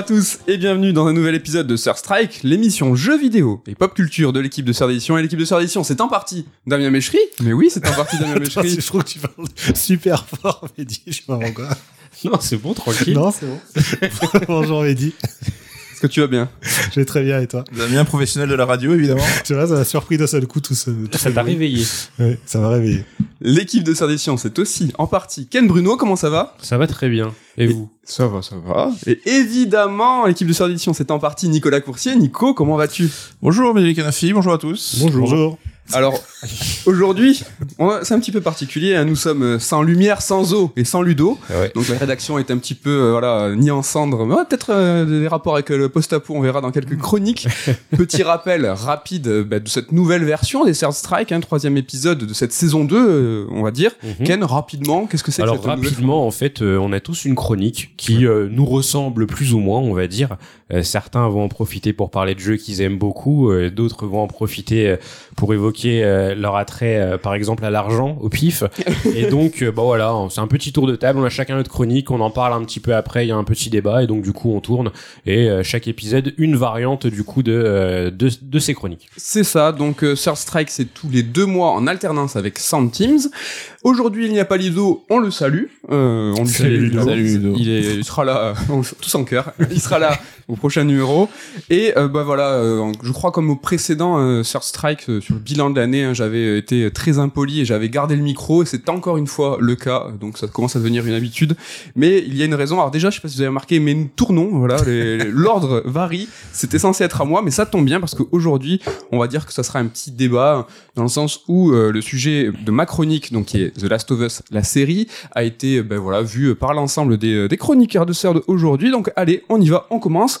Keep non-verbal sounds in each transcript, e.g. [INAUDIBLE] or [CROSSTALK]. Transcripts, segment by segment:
Bonjour à tous et bienvenue dans un nouvel épisode de Sir Strike, l'émission jeux vidéo et pop culture de l'équipe de Sœur d'édition. Et l'équipe de Sœur d'édition, c'est en partie Damien Méchery. Mais oui, c'est en partie Damien Attends, [LAUGHS] Méchery. je trouve que tu parles [LAUGHS] super fort, Mehdi. Je sais pas pourquoi. Non, c'est bon, tranquille. Non, c'est bon. [LAUGHS] Bonjour, Mehdi. Est-ce que tu vas bien [LAUGHS] Je vais très bien et toi? Damien, professionnel de la radio, évidemment. [LAUGHS] Tu vois, ça m'a surpris d'un seul coup tout ce. tout Ça t'a réveillé. Ouais, ça m'a réveillé. L'équipe de Sœur d'édition, c'est aussi en partie Ken Bruno. Comment ça va? Ça va très bien. Et vous? Ça va, ça va. Et évidemment, l'équipe de Sœur d'édition, c'est en partie Nicolas Coursier. Nico, comment vas-tu? Bonjour, Médéric Canafi, bonjour à tous. Bonjour. Alors, aujourd'hui, c'est un petit peu particulier. hein. Nous sommes euh, sans lumière, sans eau et sans Ludo. Ouais. Donc la rédaction est un petit peu euh, voilà ni en cendres. Mais ouais, peut-être euh, des rapports avec euh, le post-apo, on verra dans quelques chroniques. [LAUGHS] Petit rappel rapide euh, bah, de cette nouvelle version des Third Strike, hein, troisième épisode de cette saison 2, euh, on va dire. Mhm. Ken, rapidement, qu'est-ce que c'est que cette rapidement, en fait, euh, on a tous une chronique qui euh, nous ressemble plus ou moins, on va dire. Euh, certains vont en profiter pour parler de jeux qu'ils aiment beaucoup, euh, d'autres vont en profiter euh, pour évoquer euh, leur attrait, euh, par exemple, à l'argent, au pif. [LAUGHS] Et donc, euh, bah voilà, c'est un petit tour de table. On a chacun notre chronique, on en parle un petit peu après. Il y a un petit débat et donc du coup, on tourne et euh, chaque épisode une variante du coup de euh, de, de ces chroniques. C'est ça, donc euh, Third Strike, c'est tous les deux mois en alternance avec Sound Teams. Aujourd'hui, il n'y a pas Lido, on le salue. Euh, on Salut, salue Ludo. Salut, Ludo. Il, est, il sera là, euh, [LAUGHS] tous en cœur. Il sera là prochain numéro. Et euh, bah voilà, euh, je crois comme au précédent euh, Third Strike euh, sur le bilan de l'année, hein, j'avais été très impoli et j'avais gardé le micro. Et c'est encore une fois le cas, donc ça commence à devenir une habitude. Mais il y a une raison. Alors déjà, je sais pas si vous avez remarqué, mais nous tournons. Voilà, [LAUGHS] l'ordre varie. C'était censé être à moi, mais ça tombe bien parce qu'aujourd'hui, on va dire que ça sera un petit débat dans le sens où euh, le sujet de ma chronique, donc qui est The Last of Us, la série, a été ben voilà vu par l'ensemble des, des chroniqueurs de Sœur d'aujourd'hui. Donc allez, on y va, on commence.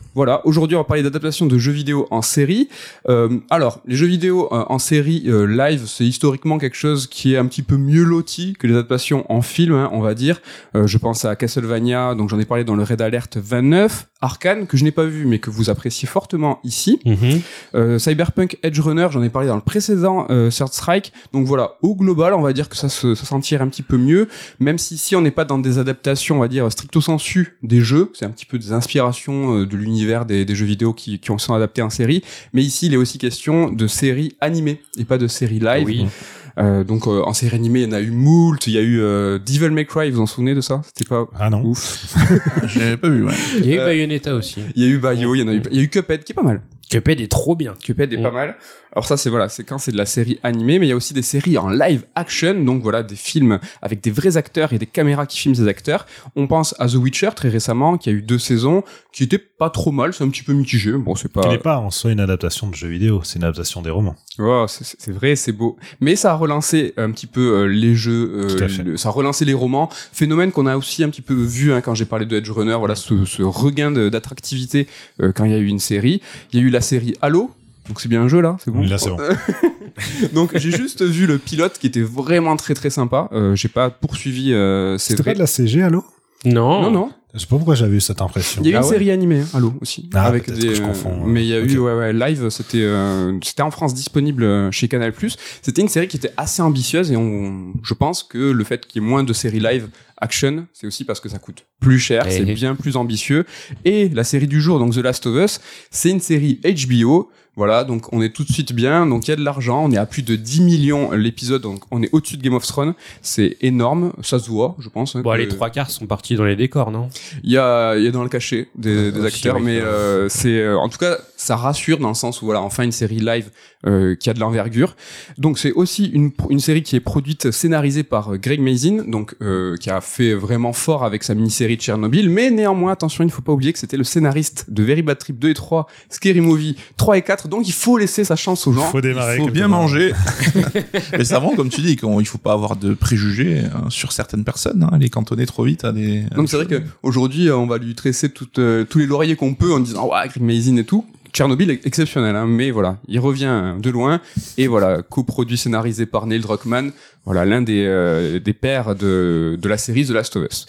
Voilà, aujourd'hui on va parler d'adaptation de jeux vidéo en série. Euh, alors, les jeux vidéo euh, en série euh, live, c'est historiquement quelque chose qui est un petit peu mieux loti que les adaptations en film, hein, on va dire. Euh, je pense à Castlevania, donc j'en ai parlé dans le Red Alert 29, Arkane, que je n'ai pas vu mais que vous appréciez fortement ici. Euh, Cyberpunk Edge Runner, j'en ai parlé dans le précédent euh, Third Strike. Donc voilà, au global, on va dire que ça se ça s'en tire un petit peu mieux, même si ici on n'est pas dans des adaptations, on va dire stricto sensu des jeux. C'est un petit peu des inspirations euh, de l'univers des, des jeux vidéo qui, qui ont- sont adaptés en série. Mais ici, il est aussi question de séries animées et pas de séries live. Oui. Euh, donc euh, en série animée, il y en a eu moult. Il y a eu euh, Devil May Cry, vous vous en souvenez de ça? C'était pas Ah non. ouf. [LAUGHS] Je l'avais pas vu, ouais. Il y a eu Bayonetta aussi. Il y a eu Bayo, il y en a eu, il y a eu Cuphead qui est pas mal. Cuphead est trop bien. Cuphead est Mm. pas mal. Alors ça c'est voilà, c'est quand c'est de la série animée, mais il y a aussi des séries en live action, donc voilà des films avec des vrais acteurs et des caméras qui filment ces acteurs. On pense à The Witcher très récemment, qui a eu deux saisons, qui était pas trop mal, c'est un petit peu mitigé. Bon c'est pas, n'est pas en soi une adaptation de jeu vidéo, c'est une adaptation des romans. Ouais, c'est- vrai, c'est beau, mais ça a relancé un petit peu euh, les jeux, euh, le- ça a relancé les romans, phénomène qu'on a aussi un petit peu vu hein, quand j'ai parlé de Edge Runner, voilà ce, ce regain d'attractivité euh, quand il y a eu une série. Il y a eu la série Halo. Donc c'est bien un jeu là, c'est bon. Là, c'est bon. [LAUGHS] Donc j'ai juste vu le pilote qui était vraiment très très sympa. Euh, j'ai pas poursuivi. Euh, c'est C'était vrai. pas de la CG, allô Non. Non non. Je sais pas pourquoi j'avais eu cette impression. Il y a eu Ah une ouais série animée, hein, Halo aussi, Ah, avec des. que je confonds, ouais. mais il y a eu ouais ouais live. C'était euh, c'était en France disponible euh, chez Canal+. C'était une série qui était assez ambitieuse et on, je pense que le fait qu'il y ait moins de séries live action, c'est aussi parce que ça coûte plus cher, Eh c'est eh. bien plus ambitieux. Et la série du jour, donc The Last of Us, c'est une série HBO. Voilà, donc on est tout de suite bien, donc il y a de l'argent, on est à plus de 10 millions l'épisode, donc on est au-dessus de Game of Thrones, c'est énorme, ça se voit, je pense. hein, Bon, que- les trois quarts sont partis dans les décors, non? Il y a, il y a dans le cachet des, des aussi, acteurs, oui. mais euh, c'est euh, en tout cas ça rassure dans le sens où voilà enfin une série live euh, qui a de l'envergure. Donc c'est aussi une, une série qui est produite scénarisée par euh, Greg Mazin, donc euh, qui a fait vraiment fort avec sa mini-série de Tchernobyl, mais néanmoins attention il ne faut pas oublier que c'était le scénariste de Very Bad Trip 2 et 3, Scary Movie 3 et 4, donc il faut laisser sa chance aux gens. faut démarrer. Il faut bien manger. [LAUGHS] [LAUGHS] Mais c'est avant, comme tu dis, qu'il faut pas avoir de préjugés hein, sur certaines personnes. Hein, les cantonner trop vite à des. Donc c'est vrai choses. qu'aujourd'hui, on va lui tresser toutes, euh, tous les lauriers qu'on peut en disant ouais, Mazin et tout. Tchernobyl est exceptionnel, hein, mais voilà, il revient de loin et voilà, coproduit scénarisé par Neil Druckmann, voilà l'un des euh, des pères de de la série The Last of Us.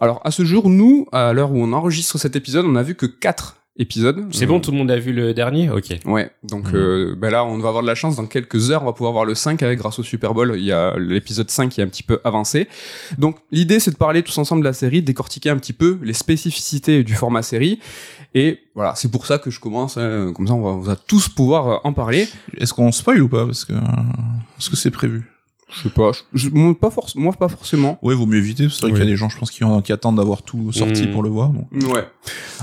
Alors à ce jour, nous, à l'heure où on enregistre cet épisode, on a vu que quatre épisodes. C'est Euh, bon, tout le monde a vu le dernier? Ok. Ouais, donc Mhm. euh, ben là on va avoir de la chance, dans quelques heures on va pouvoir voir le 5 avec grâce au Super Bowl, il y a l'épisode 5 qui est un petit peu avancé. Donc l'idée c'est de parler tous ensemble de la série, de décortiquer un petit peu les spécificités du format série, et voilà, c'est pour ça que je commence, hein, comme ça on va, on va tous pouvoir euh, en parler. Est-ce qu'on spoil ou pas? Parce que est-ce que c'est prévu Je sais pas, je, je- moi, pas forc- moi pas forcément. Ouais, vaut mieux éviter. C'est vrai qu'il y a des gens, je pense, qui, attendent d'avoir tout sorti Mm. pour le voir. Donc. Ouais.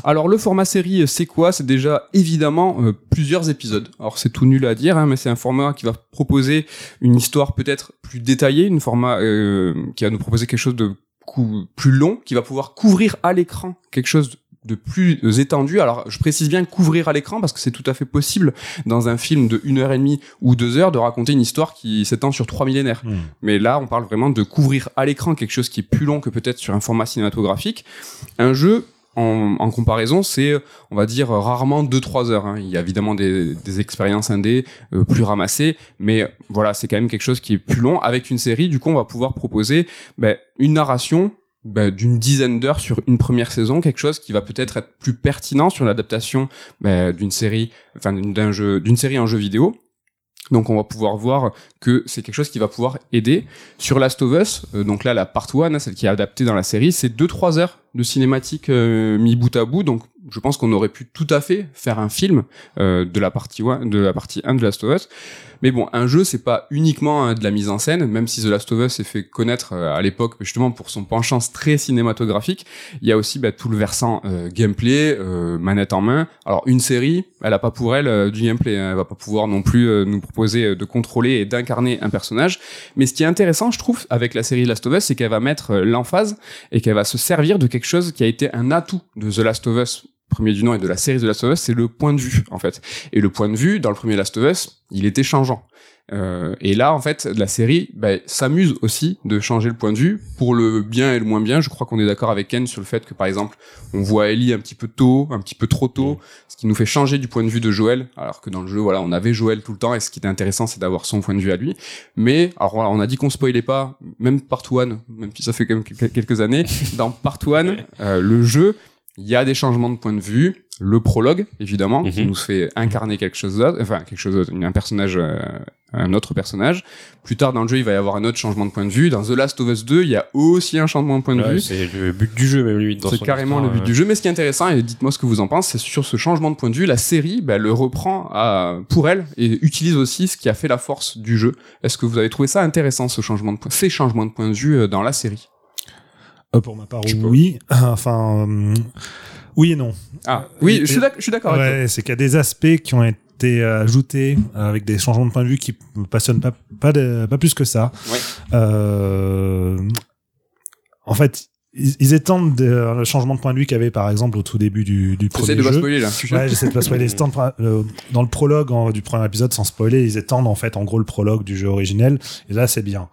Alors le format série, euh, c'est quoi? C'est déjà évidemment euh, plusieurs épisodes. Alors c'est tout nul à dire, hein, mais c'est un format qui va proposer une histoire peut-être plus détaillée, une format euh, qui va nous proposer quelque chose de plus long, qui va pouvoir couvrir à l'écran quelque chose de plus euh, étendu. Alors, je précise bien couvrir à l'écran parce que c'est tout à fait possible dans un film de une heure et demie ou deux heures de raconter une histoire qui s'étend sur trois millénaires. Hmm. Mais là, on parle vraiment de couvrir à l'écran quelque chose qui est plus long que peut-être sur un format cinématographique. Un jeu, en, en comparaison, c'est, on va dire, rarement 2-3 heures. hein. Il y a évidemment des, des expériences indées euh, plus ramassées, mais voilà, c'est quand même quelque chose qui est plus long. Avec une série, du coup, on va pouvoir proposer ben, une narration ben, d'une dizaine d'heures sur une première saison, quelque chose qui va peut-être être plus pertinent sur l'adaptation ben, d'une série, enfin d'un jeu, d'une série en jeu vidéo. Donc on va pouvoir voir que c'est quelque chose qui va pouvoir aider. Sur Last of Us, euh, donc là la part 1, celle qui est adaptée dans la série, c'est 2-3 heures de cinématique euh, mis bout à bout. Donc je pense qu'on aurait pu tout à fait faire un film euh, de la partie 1 de la partie 1 de Last of Us. Mais bon, un jeu c'est pas uniquement hein, de la mise en scène, même si The Last of Us s'est fait connaître euh, à l'époque justement pour son penchant très cinématographique, il y a aussi bah, tout le versant euh, gameplay, euh, manette en main. Alors une série, elle a pas pour elle euh, du gameplay, hein. elle va pas pouvoir non plus nous proposer de contrôler et d'incarner un personnage. Mais ce qui est intéressant, je trouve, avec la série Last of Us, c'est qu'elle va mettre l'emphase et qu'elle va se servir de quelque chose qui a été un atout de The Last of Us premier du nom et de la série The Last of Us, c'est le point de vue en fait. Et le point de vue dans le premier Last of Us, il était changeant. Euh, et là, en fait, la série bah, s'amuse aussi de changer le point de vue pour le bien et le moins bien. Je crois qu'on est d'accord avec Ken sur le fait que, par exemple, on voit Ellie un petit peu tôt, un petit peu trop tôt, ce qui nous fait changer du point de vue de Joël, alors que dans le jeu, voilà, on avait Joël tout le temps, et ce qui était intéressant, c'est d'avoir son point de vue à lui. Mais, alors voilà, on a dit qu'on spoilait pas, même Part 1, même si ça fait quand même quel- quelques années, dans Part 1, euh, le jeu, il y a des changements de point de vue, le prologue évidemment qui Mhm. nous fait incarner quelque chose d'autre, enfin quelque chose d'autre, un personnage, euh, un autre personnage. Plus tard dans le jeu, il va y avoir un autre changement de point de vue. Dans The Last of Us 2, il y a aussi un changement de point de Ouais, vue. c'est le but du jeu, même limite. C'est carrément histoire, le but euh. du jeu. Mais ce qui est intéressant, et dites-moi ce que vous en pensez, c'est sur ce changement de point de vue, la série bah, le reprend à, pour elle et utilise aussi ce qui a fait la force du jeu. Est-ce que vous avez trouvé ça intéressant, ce changement de point, ces changements de point de vue euh, dans la série? Euh, pour ma part, peux. oui. Enfin, euh, oui et non. Ah, oui, je suis suis d'accord avec toi. Ouais, c'est qu'il y a des aspects qui ont été ajoutés euh, avec des changements de point de vue qui me passionnent pas, pas, de- pas plus que ça. Ouais. Euh, en fait, ils, ils étendent de- le changement de point de vue qu'il y avait par exemple au tout début du, du J'essaie premier de pas jeu. spoiler là. Ouais, j'essaie de pas spoiler. Euh, dans le prologue en- du premier épisode, sans spoiler, ils étendent en fait en gros le prologue du jeu originel. Et là, c'est bien.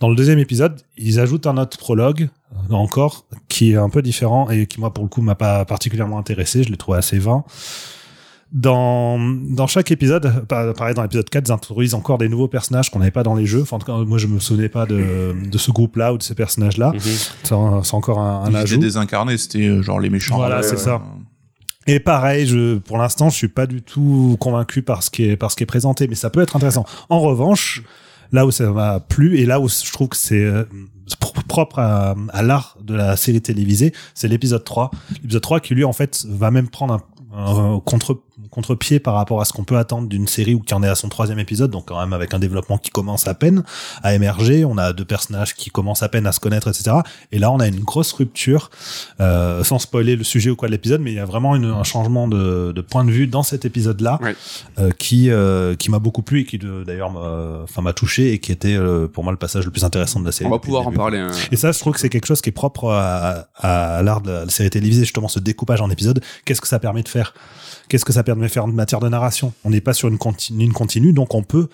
Dans le deuxième épisode, ils ajoutent un autre prologue euh, encore qui est un peu différent et qui moi pour le coup m'a pas particulièrement intéressé. Je l'ai trouvé assez vain. Dans, dans chaque épisode, pa- pareil dans l'épisode 4, ils introduisent encore des nouveaux personnages qu'on n'avait pas dans les jeux. Enfin, en tout cas, moi je me souvenais pas de, de ce groupe-là ou de ces personnages-là. Mhm. C'est c'est encore un, un Ils ajout. étaient désincarnés, c'était euh, genre les méchants. Voilà, c'est ça. Et pareil, je, pour l'instant, je suis pas du tout convaincu par ce qui est, par ce qui est présenté, mais ça peut être intéressant. En revanche, là où ça m'a plu et là où je trouve que c'est euh, pro- propre à, à l'art de la série télévisée, c'est l'épisode 3. L'épisode 3 qui lui, en fait, va même prendre un, un contre, contre-pied par rapport à ce qu'on peut attendre d'une série ou qui en est à son troisième épisode, donc quand même avec un développement qui commence à peine à émerger, on a deux personnages qui commencent à peine à se connaître, etc. Et là, on a une grosse rupture, euh, sans spoiler le sujet ou quoi de l'épisode, mais il y a vraiment une- un changement de, de point de vue dans cet épisode-là, Ouais. euh, qui euh, qui m'a beaucoup plu et qui d'ailleurs m'a enfin m'a touché et qui était euh, pour moi le passage le plus intéressant de la série. On va pouvoir en parler. hein. Et ça, je trouve que c'est quelque chose qui est propre à, à l'art de la série télévisée, justement, ce découpage en épisodes. Qu'est-ce que ça permet de faire? Qu'est-ce que ça permet de faire en matière de narration? On n'est pas sur une continue, une continue, donc on peut.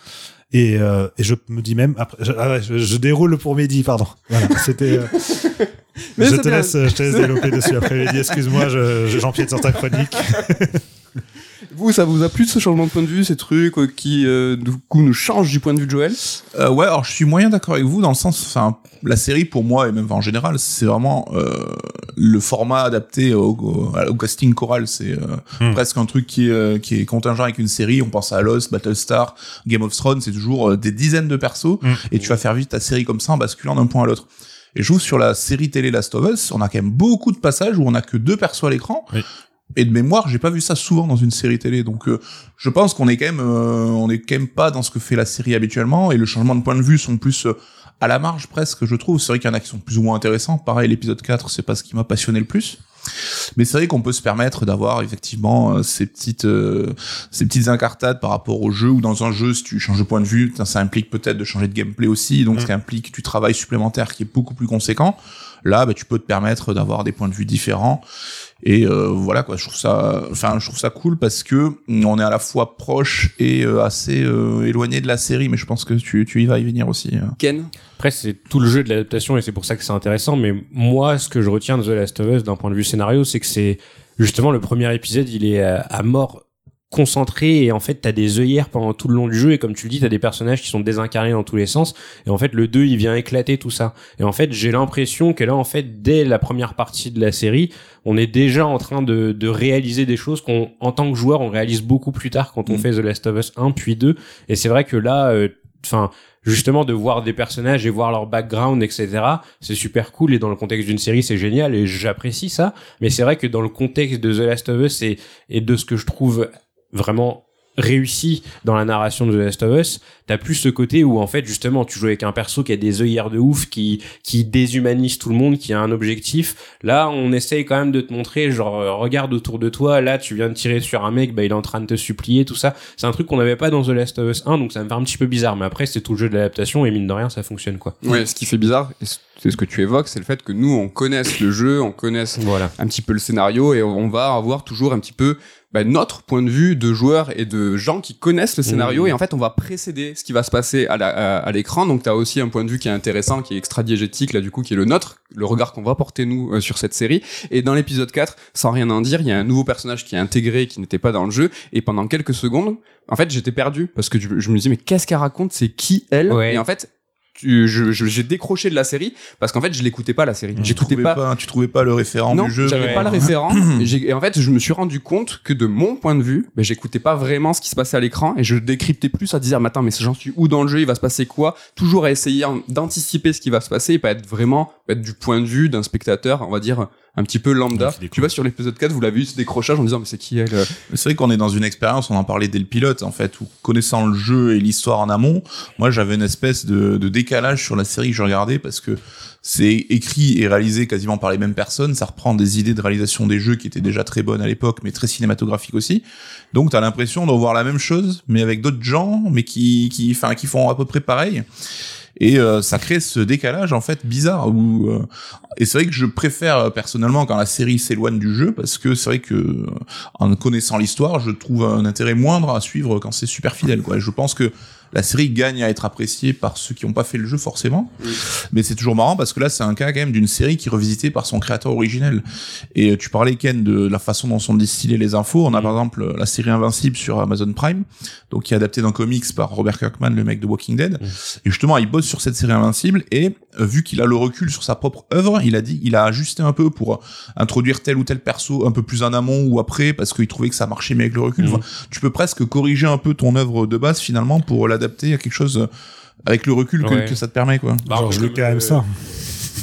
Et, euh, et je me dis même, après, je, ah ouais, je, je déroule pour Mehdi, pardon. Voilà, c'était. euh, [LAUGHS] je te laisse, je te laisse développer dessus après Mehdi. Excuse-moi, je- je- j'empiète sur ta chronique. [LAUGHS] Vous, ça vous a plu ce changement de point de vue, ces trucs euh, qui, euh, du coup, nous changent du point de vue de Joël? Euh, ouais, alors je suis moyen d'accord avec vous dans le sens, enfin, la série pour moi et même en général, c'est vraiment euh, le format adapté au, au- au casting choral, c'est euh, Hmm. presque un truc qui est, euh, qui est contingent avec une série. On pense à Lost, Battlestar, Game of Thrones, c'est toujours euh, des dizaines de persos Hmm. et tu vas faire vite ta série comme ça en basculant d'un point à l'autre. Et je trouve sur la série télé Last of Us, on a quand même beaucoup de passages où on a que deux persos à l'écran. Oui. Et de mémoire, j'ai pas vu ça souvent dans une série télé. Donc, euh, je pense qu'on est quand même, euh, on est quand même pas dans ce que fait la série habituellement. Et le changement de point de vue sont plus euh, à la marge presque, je trouve. C'est vrai qu'il y en a qui sont plus ou moins intéressants. Pareil, l'épisode 4, c'est pas ce qui m'a passionné le plus. Mais c'est vrai qu'on peut se permettre d'avoir effectivement euh, ces petites euh, ces petites incartades par rapport au jeu ou dans un jeu si tu changes de point de vue ça implique peut-être de changer de gameplay aussi donc Mm. ça implique du travail supplémentaire qui est beaucoup plus conséquent là bah, tu peux te permettre d'avoir des points de vue différents et euh, voilà quoi je trouve ça enfin je trouve ça cool parce que on est à la fois proche et euh, assez euh, éloigné de la série mais je pense que tu, tu y vas y venir aussi euh. Ken Après, c'est tout le jeu de l'adaptation et c'est pour ça que c'est intéressant. Mais moi, ce que je retiens de The Last of Us d'un point de vue scénario, c'est que c'est justement le premier épisode, il est à, à mort concentré et en fait t'as des œillères pendant tout le long du jeu. Et comme tu le dis t'as des personnages qui sont désincarnés dans tous les sens. Et en fait le 2 il vient éclater tout ça. Et en fait j'ai l'impression que là en fait dès la première partie de la série on est déjà en train de, de réaliser des choses qu'on en tant que joueur on réalise beaucoup plus tard quand on Mm. fait The Last of Us 1 puis 2 et c'est vrai que là euh, enfin justement de voir des personnages et voir leur background etc c'est super cool. Et dans le contexte d'une série c'est génial. Et j'apprécie ça. Mais c'est vrai que dans le contexte de The Last of Us et, et de ce que je trouve vraiment réussi dans la narration de The Last of Us, t'as plus ce côté où en fait justement tu joues avec un perso qui a des œillères de ouf, qui qui déshumanise tout le monde, qui a un objectif. Là, on essaye quand même de te montrer genre euh, regarde autour de toi, là tu viens de tirer sur un mec, bah il est en train de te supplier, tout ça. C'est un truc qu'on n'avait pas dans The Last of Us 1, donc ça me fait un petit peu bizarre. Mais après c'est tout le jeu de l'adaptation et mine de rien ça fonctionne quoi. Ouais, ce qui fait bizarre, c'est ce que tu évoques, c'est le fait que nous, on connaisse le jeu, on connaisse Voilà. un petit peu le scénario et on va avoir toujours un petit peu bah, notre point de vue de joueurs et de gens qui connaissent le scénario. Mmh. et en fait on va précéder ce qui va se passer à la- à à l'écran. Donc t'as aussi un point de vue qui est intéressant qui est extra-diégétique là du coup qui est le nôtre. Le regard qu'on va porter nous euh, sur cette série. Et dans l'épisode 4 sans rien en dire il y a un nouveau personnage qui est intégré qui n'était pas dans le jeu. Et pendant quelques secondes en fait j'étais perdu. Parce que je, je me disais mais qu'est-ce qu'elle raconte? C'est qui elle? Ouais. et en fait j'ai décroché de la série parce qu'en fait je l'écoutais pas la série tu j'écoutais trouvais pas pas, tu trouvais pas le référent non, du jeu j'avais ouais. pas le référent. [CLEARS THROAT] Et en fait, je me suis rendu compte que de mon point de vue, ben, j'écoutais pas vraiment ce qui se passait à l'écran et je décryptais plus à dire, mais attends, mais j'en suis où dans le jeu, il va se passer quoi? Toujours à essayer d'anticiper ce qui va se passer et pas être vraiment être du point de vue d'un spectateur, on va dire un petit peu lambda. Ouais, tu vois, sur l'épisode 4, vous l'avez eu ce décrochage en disant, mais c'est qui elle euh C'est vrai qu'on est dans une expérience, on en parlait dès le pilote, en fait, où connaissant le jeu et l'histoire en amont, moi j'avais une espèce de, de décalage sur la série que je regardais parce que c'est écrit et réalisé quasiment par les mêmes personnes, ça reprend des idées de réalisation des jeux qui étaient déjà très bonnes à l'époque, mais très cinématographiques aussi. Donc t'as l'impression de revoir la même chose, mais avec d'autres gens, mais qui, qui, enfin, qui font à peu près pareil. Et euh, ça crée ce décalage en fait bizarre où euh, et c'est vrai que je préfère euh, personnellement quand la série s'éloigne du jeu parce que c'est vrai que euh, en connaissant l'histoire, je trouve un intérêt moindre à suivre quand c'est super fidèle quoi. Et je pense que la série gagne à être appréciée par ceux qui n'ont pas fait le jeu forcément. Mais c'est toujours marrant parce que là c'est un cas quand même d'une série qui est revisitée par son créateur originel. Et euh, tu parlais Ken de la façon dont sont distillées les infos. On a Mm. par exemple la série Invincible sur Amazon Prime, donc qui est adaptée d'un comics par Robert Kirkman, le mec de Walking Dead. Mm. Et justement, il bosse sur cette série Invincible et euh, vu qu'il a le recul sur sa propre œuvre, il a dit, il a ajusté un peu pour euh, introduire tel ou tel perso un peu plus en amont ou après parce qu'il trouvait que ça marchait mieux avec le recul. Enfin, tu peux presque corriger un peu ton œuvre de base finalement pour l'adapter à quelque chose euh, avec le recul que, Ouais. que ça te permet quoi. Bah, Georges Lucas aime ça.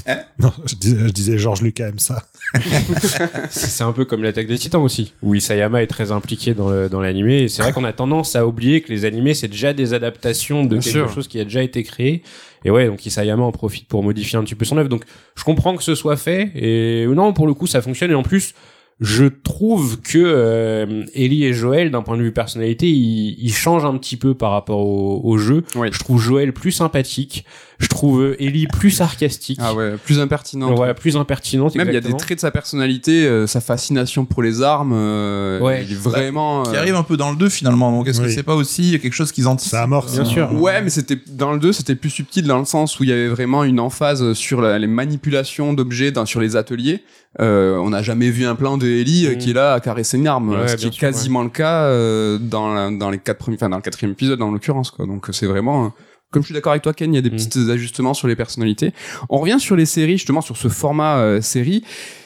Hein? Non, je disais, je disais Georges Lucas aime ça. [LAUGHS] C'est un peu comme l'attaque des titans aussi, où Isayama est très impliqué dans le- dans l'animé. Et c'est vrai qu'on a tendance à oublier que les animés, c'est déjà des adaptations de Bien quelque sûr. chose qui a déjà été créé. Et ouais, donc Isayama en profite pour modifier un petit peu son œuvre. Donc je comprends que ce soit fait. Et non, pour le coup, ça fonctionne. Et en plus, je trouve que euh, Ellie et Joël, d'un point de vue personnalité, ils, ils changent un petit peu par rapport au, au jeu. Oui. Je trouve Joël plus sympathique. Je trouve euh, Ellie plus sarcastique. Ah ouais, plus impertinent. Ouais, plus impertinente. Même il y a des traits de sa personnalité, euh, sa fascination pour les armes. euh, Ouais. il est vraiment. Qui euh, arrive un peu dans le 2 finalement. Donc est-ce que Oui. c'est pas aussi quelque chose qu'ils anticipent Ça amorce. Bien sûr. Ouais, mais c'était dans le 2, c'était plus subtil dans le sens où il y avait vraiment une emphase sur la- les manipulations d'objets dans sur les ateliers. Euh, on n'a jamais vu un plan de Ellie euh, Mm. qui est là à caresser une arme, Ouais, ce qui est sûr, quasiment le cas euh, dans la- dans les quatre premiers, enfin dans le quatrième épisode en l'occurrence quoi. Donc c'est vraiment comme je suis d'accord avec toi Ken, il y a des Mm. petits ajustements sur les personnalités. On revient sur les séries, justement sur ce format euh, série.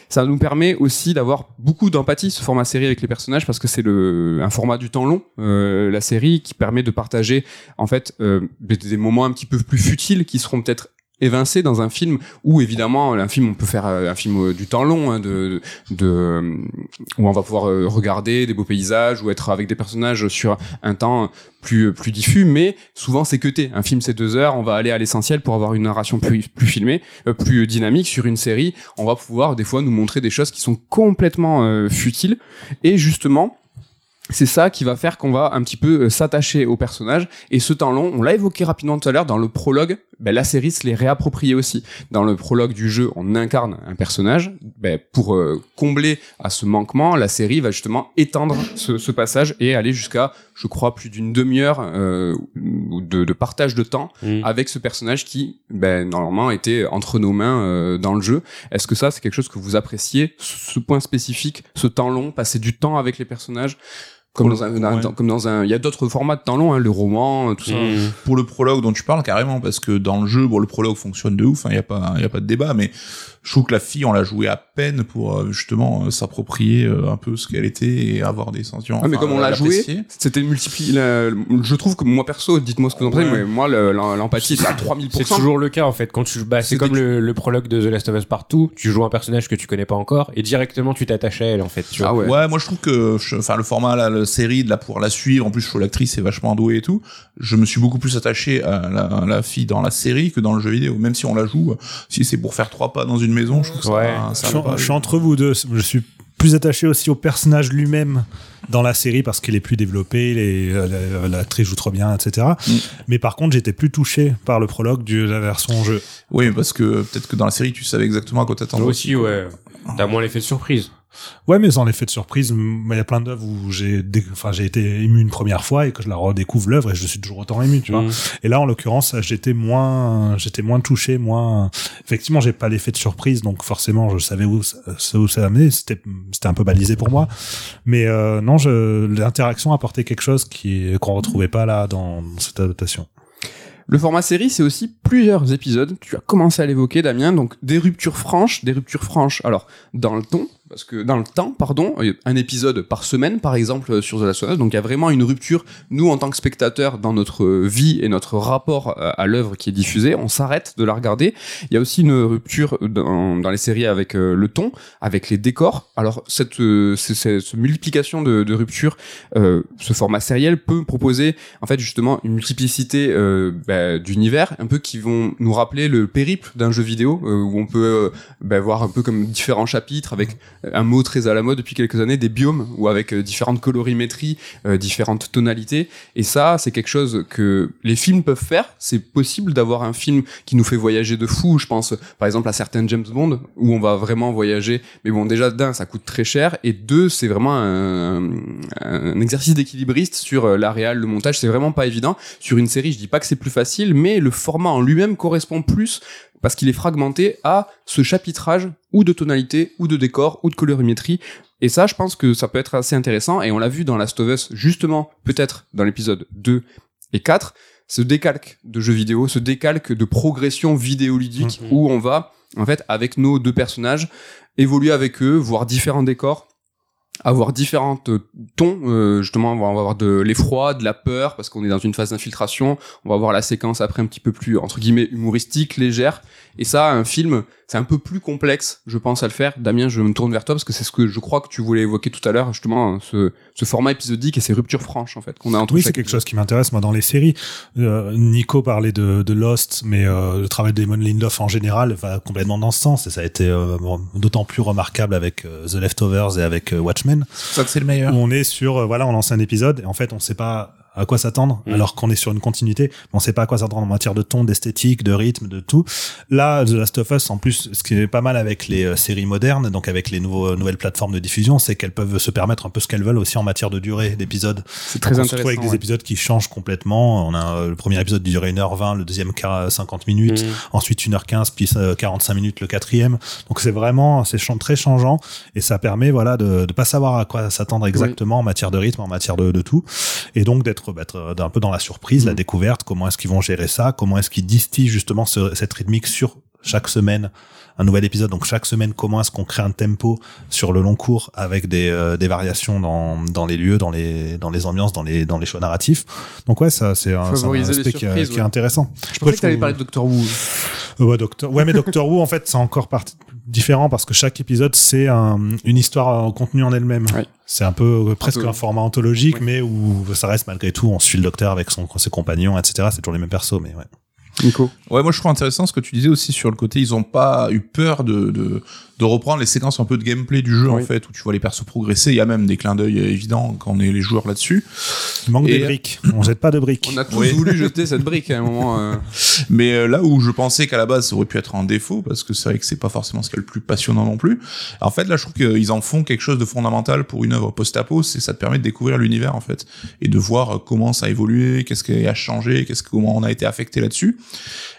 Ça nous permet aussi d'avoir beaucoup d'empathie, ce format série avec les personnages, parce que c'est le un format du temps long, euh, la série, qui permet de partager en fait euh, des, des moments un petit peu plus futiles qui seront peut-être évincés dans un film où évidemment un film on peut faire euh, un film euh, du temps long hein, de, de où on va pouvoir euh, regarder des beaux paysages ou être avec des personnages sur un temps plus plus diffus mais souvent c'est cuté un film c'est deux heures on va aller à l'essentiel pour avoir une narration plus plus filmée plus dynamique sur une série. On va pouvoir des fois nous montrer des choses qui sont complètement euh, futiles. Et justement c'est ça qui va faire qu'on va un petit peu s'attacher au personnage. Et ce temps long on l'a évoqué rapidement tout à l'heure dans le prologue ben, la série se l'est réappropriée aussi. Dans le prologue du jeu on incarne un personnage. Ben, pour euh, combler à ce manquement la série va justement étendre ce, ce passage et aller jusqu'à je crois plus d'une demi-heure euh, de, de partage de temps Mm. avec ce personnage qui ben, normalement était entre nos mains euh, dans le jeu. Est-ce que ça c'est quelque chose que vous appréciez ce ce point spécifique ce temps long passer du temps avec les personnages? Comme dans un, ouais. dans- comme dans un il y a d'autres formats de temps long hein, le roman tout ça Mm. Pour le prologue dont tu parles carrément, parce que dans le jeu, bon, le prologue fonctionne de ouf, il y a pas, y a pas de débat, mais je trouve que la fille, on l'a joué à peine pour euh, justement euh, s'approprier euh, un peu ce qu'elle était et avoir des sentiments. Ah, mais enfin, comme on l'a joué, l'apprécier. c'était multiplié. la- Je trouve que moi perso, dites-moi ce que vous en pensez, Ouais. mais moi le- l'em- l'empathie c'est à 3000%. C'est toujours le cas en fait. Quand tu, bah, c'est comme des- le, le prologue de The Last of Us Partout. Tu joues un personnage que tu connais pas encore et directement tu t'attaches à elle en fait. Tu vois. Ah ouais. Ouais, moi je trouve que, je- enfin le format, la, la série, de la pouvoir la suivre. En plus, je trouve l'actrice est vachement douée et tout. Je me suis beaucoup plus attaché à la, à la fille dans la série que dans le jeu vidéo. Même si on la joue, si c'est pour faire trois pas dans une maison, je trouve que ça- Ouais. ça, je, suis- pas. je suis entre vous deux. Je suis plus attaché aussi au personnage lui-même dans la série parce qu'il est plus développé, est- euh, la- l'actrice joue trop bien, etc. Mm. Mais par contre, j'étais plus touché par le prologue de la version jeu. Oui, parce que peut-être que dans la série, tu savais exactement à quoi t'attendre. Toi aussi, ouais. T'as moins l'effet de surprise. Ouais, mais sans l'effet de surprise, il y a plein d'œuvres où j'ai, enfin, j'ai été ému une première fois et que je la redécouvre l'œuvre et je suis toujours autant ému, tu vois. Mm. Et là, en l'occurrence, j'étais moins, j'étais moins touché, moins. Effectivement, j'ai pas l'effet de surprise, donc forcément, je savais où où ça amenait. C'était, c'était un peu balisé pour moi. Mais euh, non, je, l'interaction apportait quelque chose qui qu'on retrouvait pas là dans cette adaptation. Le format série, c'est aussi plusieurs épisodes. Tu as commencé à l'évoquer, Damien. Donc des ruptures franches, des ruptures franches. Alors dans le ton, parce que dans le temps, pardon, a un épisode par semaine, par exemple, euh, sur The Last of Us. Donc il y a vraiment une rupture. Nous, en tant que spectateurs, dans notre euh, vie et notre rapport euh, à l'œuvre qui est diffusée, on s'arrête de la regarder. Il y a aussi une rupture dans, les séries avec euh, le ton, avec les décors. Alors cette, euh, cette multiplication de, de ruptures, euh, ce format sériel peut proposer en fait justement une multiplicité euh, bah, d'univers un peu qui vont nous rappeler le périple d'un jeu vidéo euh, où on peut euh, bah, voir un peu comme différents chapitres avec un mot très à la mode depuis quelques années des biomes ou avec euh, différentes colorimétries euh, différentes tonalités. Et ça c'est quelque chose que les films peuvent faire. C'est possible d'avoir un film qui nous fait voyager de fou. Je pense par exemple à certains James Bond où on va vraiment voyager. Mais bon déjà d'un ça coûte très cher. Et deux c'est vraiment un, un exercice d'équilibriste sur euh, la réal le montage. C'est vraiment pas évident. Sur une série je dis pas que c'est plus facile mais le format en lui-même correspond plus parce qu'il est fragmenté à ce chapitrage ou de tonalité ou de décor ou de colorimétrie et ça je pense que ça peut être assez intéressant et on l'a vu dans Last of Us justement peut-être dans l'épisode 2 et 4 ce décalque de jeux vidéo ce décalque de progression vidéoludique Mhm. où on va en fait avec nos deux personnages évoluer avec eux voir différents décors avoir différents euh, tons euh, justement on va avoir de l'effroi de la peur parce qu'on est dans une phase d'infiltration. On va avoir la séquence après un petit peu plus entre guillemets humoristique légère. Et ça un film c'est un peu plus complexe je pense à le faire. Damien je me tourne vers toi parce que c'est ce que je crois que tu voulais évoquer tout à l'heure justement ce, ce format épisodique et ces ruptures franches en fait qu'on a entre Oui, c'est quelque chose qui m'intéresse moi dans les séries. Euh, Nico parlait de, de Lost, mais euh, le travail d'Eamon Lindelof en général va complètement dans ce sens et ça a été d'autant plus remarquable avec The Leftovers et avec euh, Watchmen. Ça c'est le meilleur. où on est sur euh, voilà on lance un épisode et en fait on sait pas à quoi s'attendre Mm. alors qu'on est sur une continuité on sait pas à quoi s'attendre en matière de ton d'esthétique de rythme de tout là The Last of Us en plus ce qui est pas mal avec les euh, séries modernes donc avec les nouveaux nouvelles plateformes de diffusion c'est qu'elles peuvent se permettre un peu ce qu'elles veulent aussi en matière de durée d'épisodes c'est très on se retrouve avec des ouais. épisodes qui changent complètement on a euh, le premier épisode qui durait 1h20 le deuxième quart- 50 minutes Mm. ensuite 1h15 puis euh, 45 minutes le quatrième donc c'est vraiment c'est très changeant et ça permet voilà de de pas savoir à quoi s'attendre exactement en matière de rythme en matière de, de tout et donc d'être être, être un peu dans la surprise, la Mm. découverte. Comment est-ce qu'ils vont gérer ça? Comment est-ce qu'ils distillent justement ce- cette rythmique sur chaque semaine un nouvel épisode? Donc chaque semaine, comment est-ce qu'on crée un tempo sur le long cours avec des, euh, des variations dans, dans les lieux, dans les dans les ambiances, dans les dans les choix narratifs? Donc ouais, ça c'est un, un aspect qui, est- ouais. intéressant. Je pensais que t'allais trouve- parler de Doctor Who. Euh, ouais, Doctor. Ouais, mais Doctor [LAUGHS] Who, en fait, c'est encore parti- différent parce que chaque épisode, c'est un, une histoire en contenu en elle-même. Ouais. C'est un peu euh, presque peu. un format anthologique, Ouais. mais où ça reste malgré tout, on suit le docteur avec son, ses compagnons, etc. C'est toujours les mêmes persos, mais ouais. Nico. Ouais, moi je trouve intéressant ce que tu disais aussi sur le côté, ils ont pas eu peur de, de, de reprendre les séquences un peu de gameplay du jeu Oui. en fait, où tu vois les persos progresser. Il y a même des clins d'œil évidents quand on est les joueurs là-dessus. Il manque Et- des briques. On jette pas de briques. On a tous Oui. voulu jeter cette brique à un moment. euh. [LAUGHS] Mais euh, là où je pensais qu'à la base ça aurait pu être un défaut, parce que c'est vrai que c'est pas forcément ce qui est le plus passionnant non plus. En fait, là je trouve qu'ils en font quelque chose de fondamental pour une œuvre post-apo, c'est ça te permet de découvrir l'univers en fait et de voir euh, comment ça a évolué, qu'est-ce qui a changé, qu'est-ce comment on a été affecté là-dessus.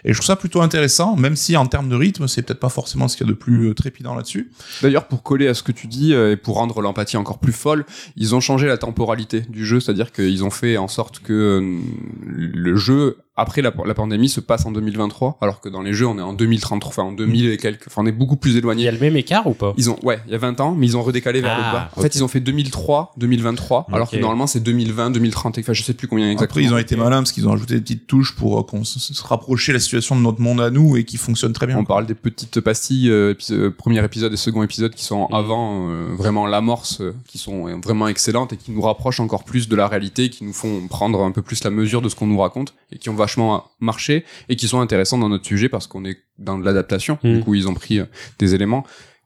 Et je trouve ça plutôt intéressant, même si en termes de rythme, c'est peut-être pas forcément ce qu'il y a de plus euh, là-dessus. D'ailleurs, pour coller à ce que tu dis euh, et pour rendre l'empathie encore plus folle, ils ont changé la temporalité du jeu, c'est-à-dire qu'ils ont fait en sorte que euh, le jeu après la, la pandémie se passe en 2023, alors que dans les jeux on est en 2033, enfin en 2000 et quelques, enfin on est beaucoup plus Il y éloigné. a le même écart ou pas? Ils ont, ouais, il y a 20 ans, mais ils ont redécalé vers Ah, le bas. En fait, ils ont fait 2003, 2023, alors que normalement c'est 2020, 2030, enfin je sais plus combien exactement. Après, ils ont été malins parce qu'ils ont ajouté des petites touches pour euh, qu'on se, se rapprocher la situation de notre monde à nous et qui fonctionne très bien. On parle des petites pastilles, euh, épis- euh, premier épisode et second épisode qui sont avant euh, vraiment l'amorce, euh, qui sont vraiment excellentes et qui nous rapprochent encore plus de la réalité, qui nous font prendre un peu plus la mesure de ce qu'on nous raconte et qui ont vachement marché et qui sont intéressants dans notre sujet parce qu'on est dans de l'adaptation. Du coup, ils ont pris euh, des éléments.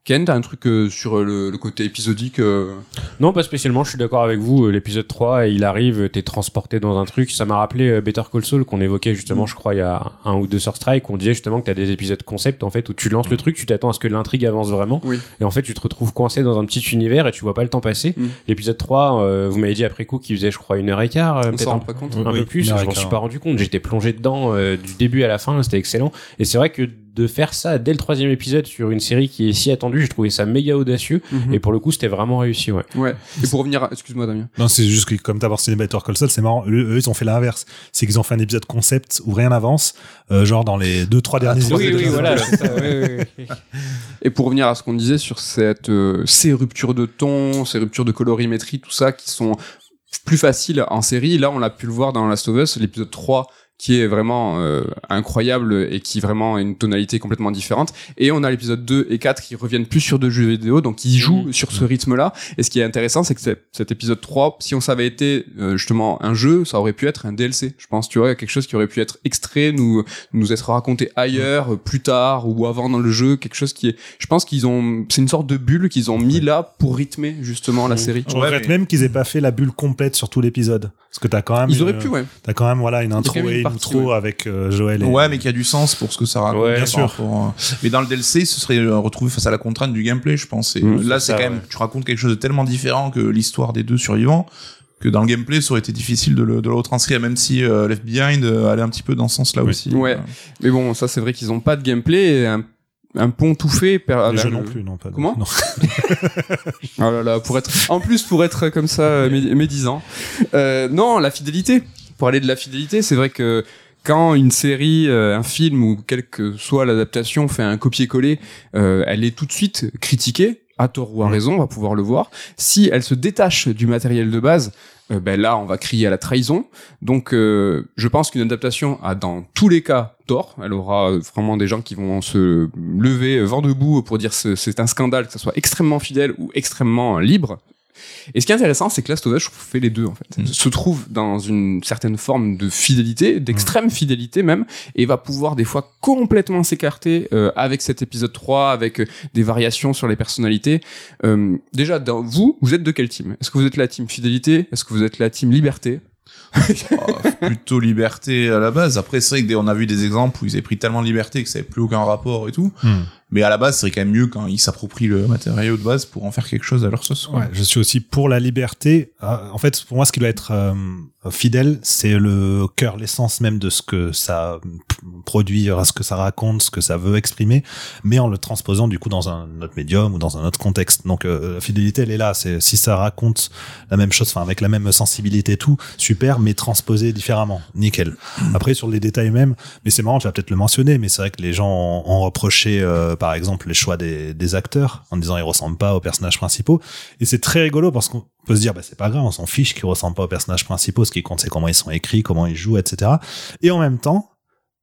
Ken, t'as un truc euh, sur euh, le, le côté épisodique euh, Non, pas spécialement, je suis d'accord avec vous. euh, L'épisode 3, il arrive, t'es transporté dans un truc. Ça m'a rappelé euh, Better Call Saul qu'on évoquait justement, je crois, il y a un ou deux sur Strike. On disait justement que t'as des épisodes concept, en fait, où tu lances le truc, tu t'attends à ce que l'intrigue avance vraiment. Oui. Et en fait, tu te retrouves coincé dans un petit univers et tu vois pas le temps passer. Mm. L'épisode 3, euh, vous m'avez dit après coup qu'il faisait, je crois, une heure et quart, euh, On peut-être s'en un, rend pas compte. un Oui, peu plus. Je m'en suis pas rendu compte. J'étais plongé dedans euh, du début à la fin. C'était excellent. Et c'est vrai que de faire ça dès le troisième épisode sur une série qui est si attendue, j'ai trouvé ça méga audacieux. Mhm. Et pour le coup, c'était vraiment réussi, ouais. Ouais. Et pour revenir, à... excuse-moi Damien. Non, c'est juste que comme t'as mentionné Better Call Saul, c'est marrant. Eux, eux, ils ont fait l'inverse. C'est qu'ils ont fait un épisode concept où rien n'avance, euh, genre dans les deux, trois derniers voilà. c'est ça, oui, oui, oui. [LAUGHS] Et pour revenir à ce qu'on disait sur cette, euh, ces ruptures de ton, ces ruptures de colorimétrie, tout ça, qui sont plus faciles en série, là on l'a pu le voir dans Last of Us, l'épisode 3 qui est vraiment euh, incroyable et qui vraiment a une tonalité complètement différente. Et on a l'épisode 2 et 4 qui reviennent plus sur de jeux vidéo, donc ils jouent Mhm. sur ce rythme-là. Et ce qui est intéressant, c'est que cet épisode 3, si on savait été euh, justement un jeu, ça aurait pu être un DLC. Je pense, tu vois, quelque chose qui aurait pu être extrait, nous nous être raconté ailleurs, euh, plus tard ou avant dans le jeu, quelque chose qui est. Je pense qu'ils ont, c'est une sorte de bulle qu'ils ont mis là pour rythmer justement la Mhm. série. Je Ouais, regrette mais- même qu'ils aient pas fait la bulle complète sur tout l'épisode. Parce que t'as quand même, Ils auraient pu, ouais. t'as quand même, voilà, une intro et une ouais. avec euh, Joël et, Ouais, mais qui a du sens pour ce que ça raconte. Ouais, bien sûr. rapport, euh, Mais dans le DLC, ce serait euh, retrouvé face à la contrainte du gameplay, je pense. Et Mmh, là, c'est quand même, ouais. tu racontes quelque chose de tellement différent que l'histoire des deux survivants que dans le gameplay, ça aurait été difficile de le, de le retranscrire, même si euh, Left Behind euh, allait un petit peu dans ce sens-là Oui. aussi. Ouais. Mais bon, ça c'est vrai qu'ils ont pas de gameplay, et un, un pont tout fait. per- les jeux le- non plus, non pas. Comment non. Oh [LAUGHS] là là, pour être, en plus pour être comme ça euh, mé- médisant. Euh, non, la fidélité. Pour aller de la fidélité, c'est vrai que quand une série, euh, un film ou quelle que soit l'adaptation fait un copier-coller, euh, elle est tout de suite critiquée, à tort ou à raison, on va pouvoir le voir. Si elle se détache du matériel de base, euh, ben là, on va crier à la trahison. Donc, euh, je pense qu'une adaptation a dans tous les cas tort. Elle aura vraiment des gens qui vont se lever vent debout pour dire c'est un scandale, que ça soit extrêmement fidèle ou extrêmement libre. Et ce qui est intéressant, c'est que Last of Us, je trouve, fait les deux, en fait. Mm. Se trouve dans une certaine forme de fidélité, d'extrême fidélité même, et va pouvoir des fois complètement s'écarter euh, avec cet épisode 3, avec euh, des variations sur les personnalités. Euh, déjà, dans, vous, vous êtes de quel team? Est-ce que vous êtes la team fidélité? Est-ce que vous êtes la team liberté? Oh, plutôt liberté à la base. Après, c'est vrai que des- on a vu des exemples où ils avaient pris tellement de liberté que ça n'avait plus aucun rapport et tout. Hmm. Mais à la base, c'est quand même mieux quand ils s'approprient le matériau de base pour en faire quelque chose à leur sauce. Ouais, je suis aussi pour la liberté. Euh, en fait, pour moi, ce qui doit être euh, fidèle, c'est le cœur, l'essence même de ce que ça produit, ce que ça raconte, ce que ça veut exprimer, mais en le transposant du coup dans un autre médium ou dans un autre contexte. Donc euh, la fidélité, elle est là. C'est si ça raconte la même chose, enfin avec la même sensibilité et tout, super, mais transposé différemment, nickel. Après sur les détails même, mais c'est marrant, tu vas peut-être le mentionner, mais c'est vrai que les gens ont, reproché, par exemple, les choix des, acteurs en disant ils ressemblent pas aux personnages principaux. Et c'est très rigolo parce qu'on peut se dire, bah, c'est pas grave, on s'en fiche qu'ils ressemblent pas aux personnages principaux. Ce qui compte, c'est comment ils sont écrits, comment ils jouent, etc. Et en même temps,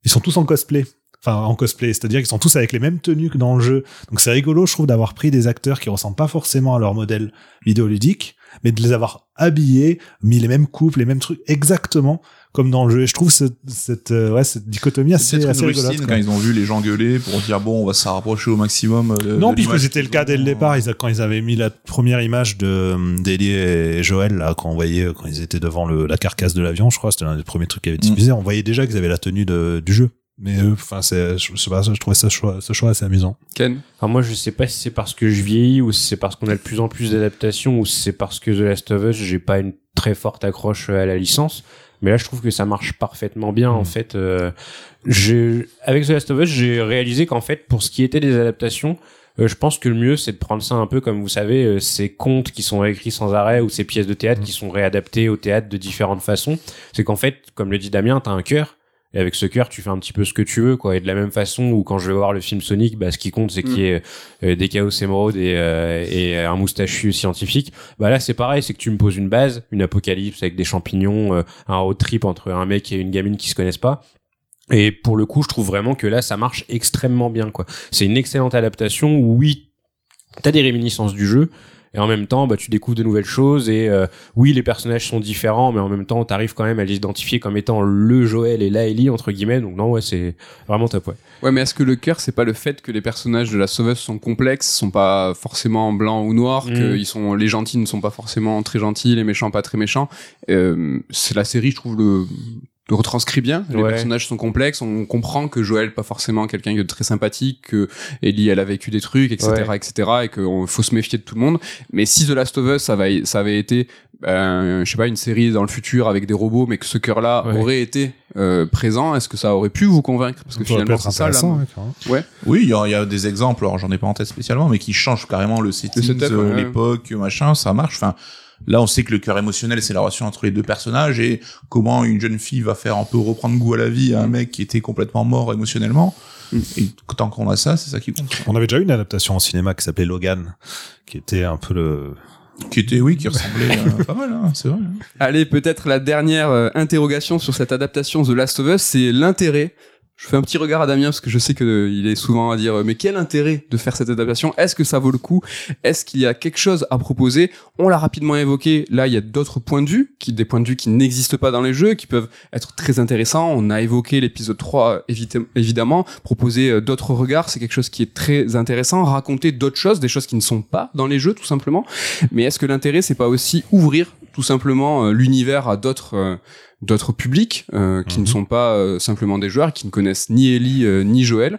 ils sont tous en cosplay. Enfin, en cosplay, c'est-à-dire qu'ils sont tous avec les mêmes tenues que dans le jeu. Donc c'est rigolo, je trouve, d'avoir pris des acteurs qui ressemblent pas forcément à leur modèle vidéoludique, mais de les avoir habillés, mis les mêmes coupes, les mêmes trucs, exactement comme dans le jeu. Et je trouve cette, cette, euh, ouais, cette dichotomie assez, assez une rigolote. quand ils ont vu les gens gueuler pour dire bon, on va se rapprocher au maximum. euh, De, Non, de puisque c'était le cas dès le départ. Ils, quand ils avaient mis la première image de euh, d'Elie et Joël, là, quand on voyait, quand ils étaient devant le, la carcasse de l'avion, je crois, c'était l'un des premiers trucs qui avait diffusé, on voyait déjà qu'ils avaient la tenue de, du jeu. Mais eux, enfin, c'est, je sais pas, je trouvais ça choix, ce choix assez amusant. Ken Alors moi, je sais pas si c'est parce que je vieillis ou si c'est parce qu'on a de plus en plus d'adaptations ou si c'est parce que The Last of Us, j'ai pas une très forte accroche à la licence. Mais là, je trouve que ça marche parfaitement bien. En fait, euh, avec The Last of Us, j'ai réalisé qu'en fait, pour ce qui était des adaptations, euh, je pense que le mieux, c'est de prendre ça un peu comme vous savez, euh, ces contes qui sont écrits sans arrêt ou ces pièces de théâtre qui sont réadaptées au théâtre de différentes façons. C'est qu'en fait, comme le dit Damien, t'as un cœur. Et avec ce cœur, tu fais un petit peu ce que tu veux, quoi. Et de la même façon où quand je vais voir le film Sonic, bah, ce qui compte, c'est qu'il y ait euh, des chaos émeraudes et, euh, et un moustachu scientifique. Bah là, c'est pareil, c'est que tu me poses une base, une apocalypse avec des champignons, euh, un road trip entre un mec et une gamine qui se connaissent pas. Et pour le coup, je trouve vraiment que là, ça marche extrêmement bien, quoi. C'est une excellente adaptation où oui, t'as des réminiscences du jeu. Et en même temps, bah, tu découvres de nouvelles choses. Et euh, oui, les personnages sont différents, mais en même temps, t'arrives quand même à les identifier comme étant le Joël et la Ellie entre guillemets. Donc non, ouais, c'est vraiment top, ouais. Ouais, mais est-ce que le cœur, c'est pas le fait que les personnages de la sauveuse sont complexes, sont pas forcément blancs ou noirs, Mm. que ils sont, les gentils ne sont pas forcément très gentils, les méchants pas très méchants? Euh, c'est la série, je trouve, le retranscrit bien. Les Ouais. personnages sont complexes. On comprend que Joël pas forcément quelqu'un de très sympathique, que Ellie elle a vécu des trucs, etc., Ouais. etc., et qu'il faut se méfier de tout le monde. Mais si The Last of Us, ça, va, ça avait été, ben, je sais pas, une série dans le futur avec des robots, mais que ce cœur-là Ouais. aurait été euh, présent, est-ce que ça aurait pu vous convaincre? Parce que Ça finalement, c'est ça, là. ouais. Oui, il y, a- il y a des exemples, alors j'en ai pas en tête spécialement, mais qui changent carrément le setting, euh, l'époque, machin, ça marche. Enfin, là, on sait que le cœur émotionnel, c'est la relation entre les deux personnages et comment une jeune fille va faire un peu reprendre goût à la vie à un mec qui était complètement mort émotionnellement. Mm. Et tant qu'on a ça, c'est ça qui compte. On avait déjà eu une adaptation au cinéma qui s'appelait Logan, qui était un peu le, Qui était, oui, qui ressemblait euh, pas mal, hein, c'est vrai. hein. Allez, peut-être la dernière euh, interrogation sur cette adaptation The Last of Us, c'est l'intérêt. Je fais un petit regard à Damien parce que je sais que euh, est souvent à dire euh, mais quel intérêt de faire cette adaptation? Est-ce que ça vaut le coup? Est-ce qu'il y a quelque chose à proposer? On l'a rapidement évoqué. Là, il y a d'autres points de vue, des points de vue qui n'existent pas dans les jeux, qui peuvent être très intéressants. On a évoqué l'épisode 3 euh, évita- évidemment, proposer euh, d'autres regards, c'est quelque chose qui est très intéressant, raconter d'autres choses, des choses qui ne sont pas dans les jeux tout simplement. Mais est-ce que l'intérêt c'est pas aussi ouvrir tout simplement euh, l'univers à d'autres euh, d'autres publics euh, qui ne Mhm. sont pas euh, simplement des joueurs qui ne connaissent ni Ellie euh, ni Joël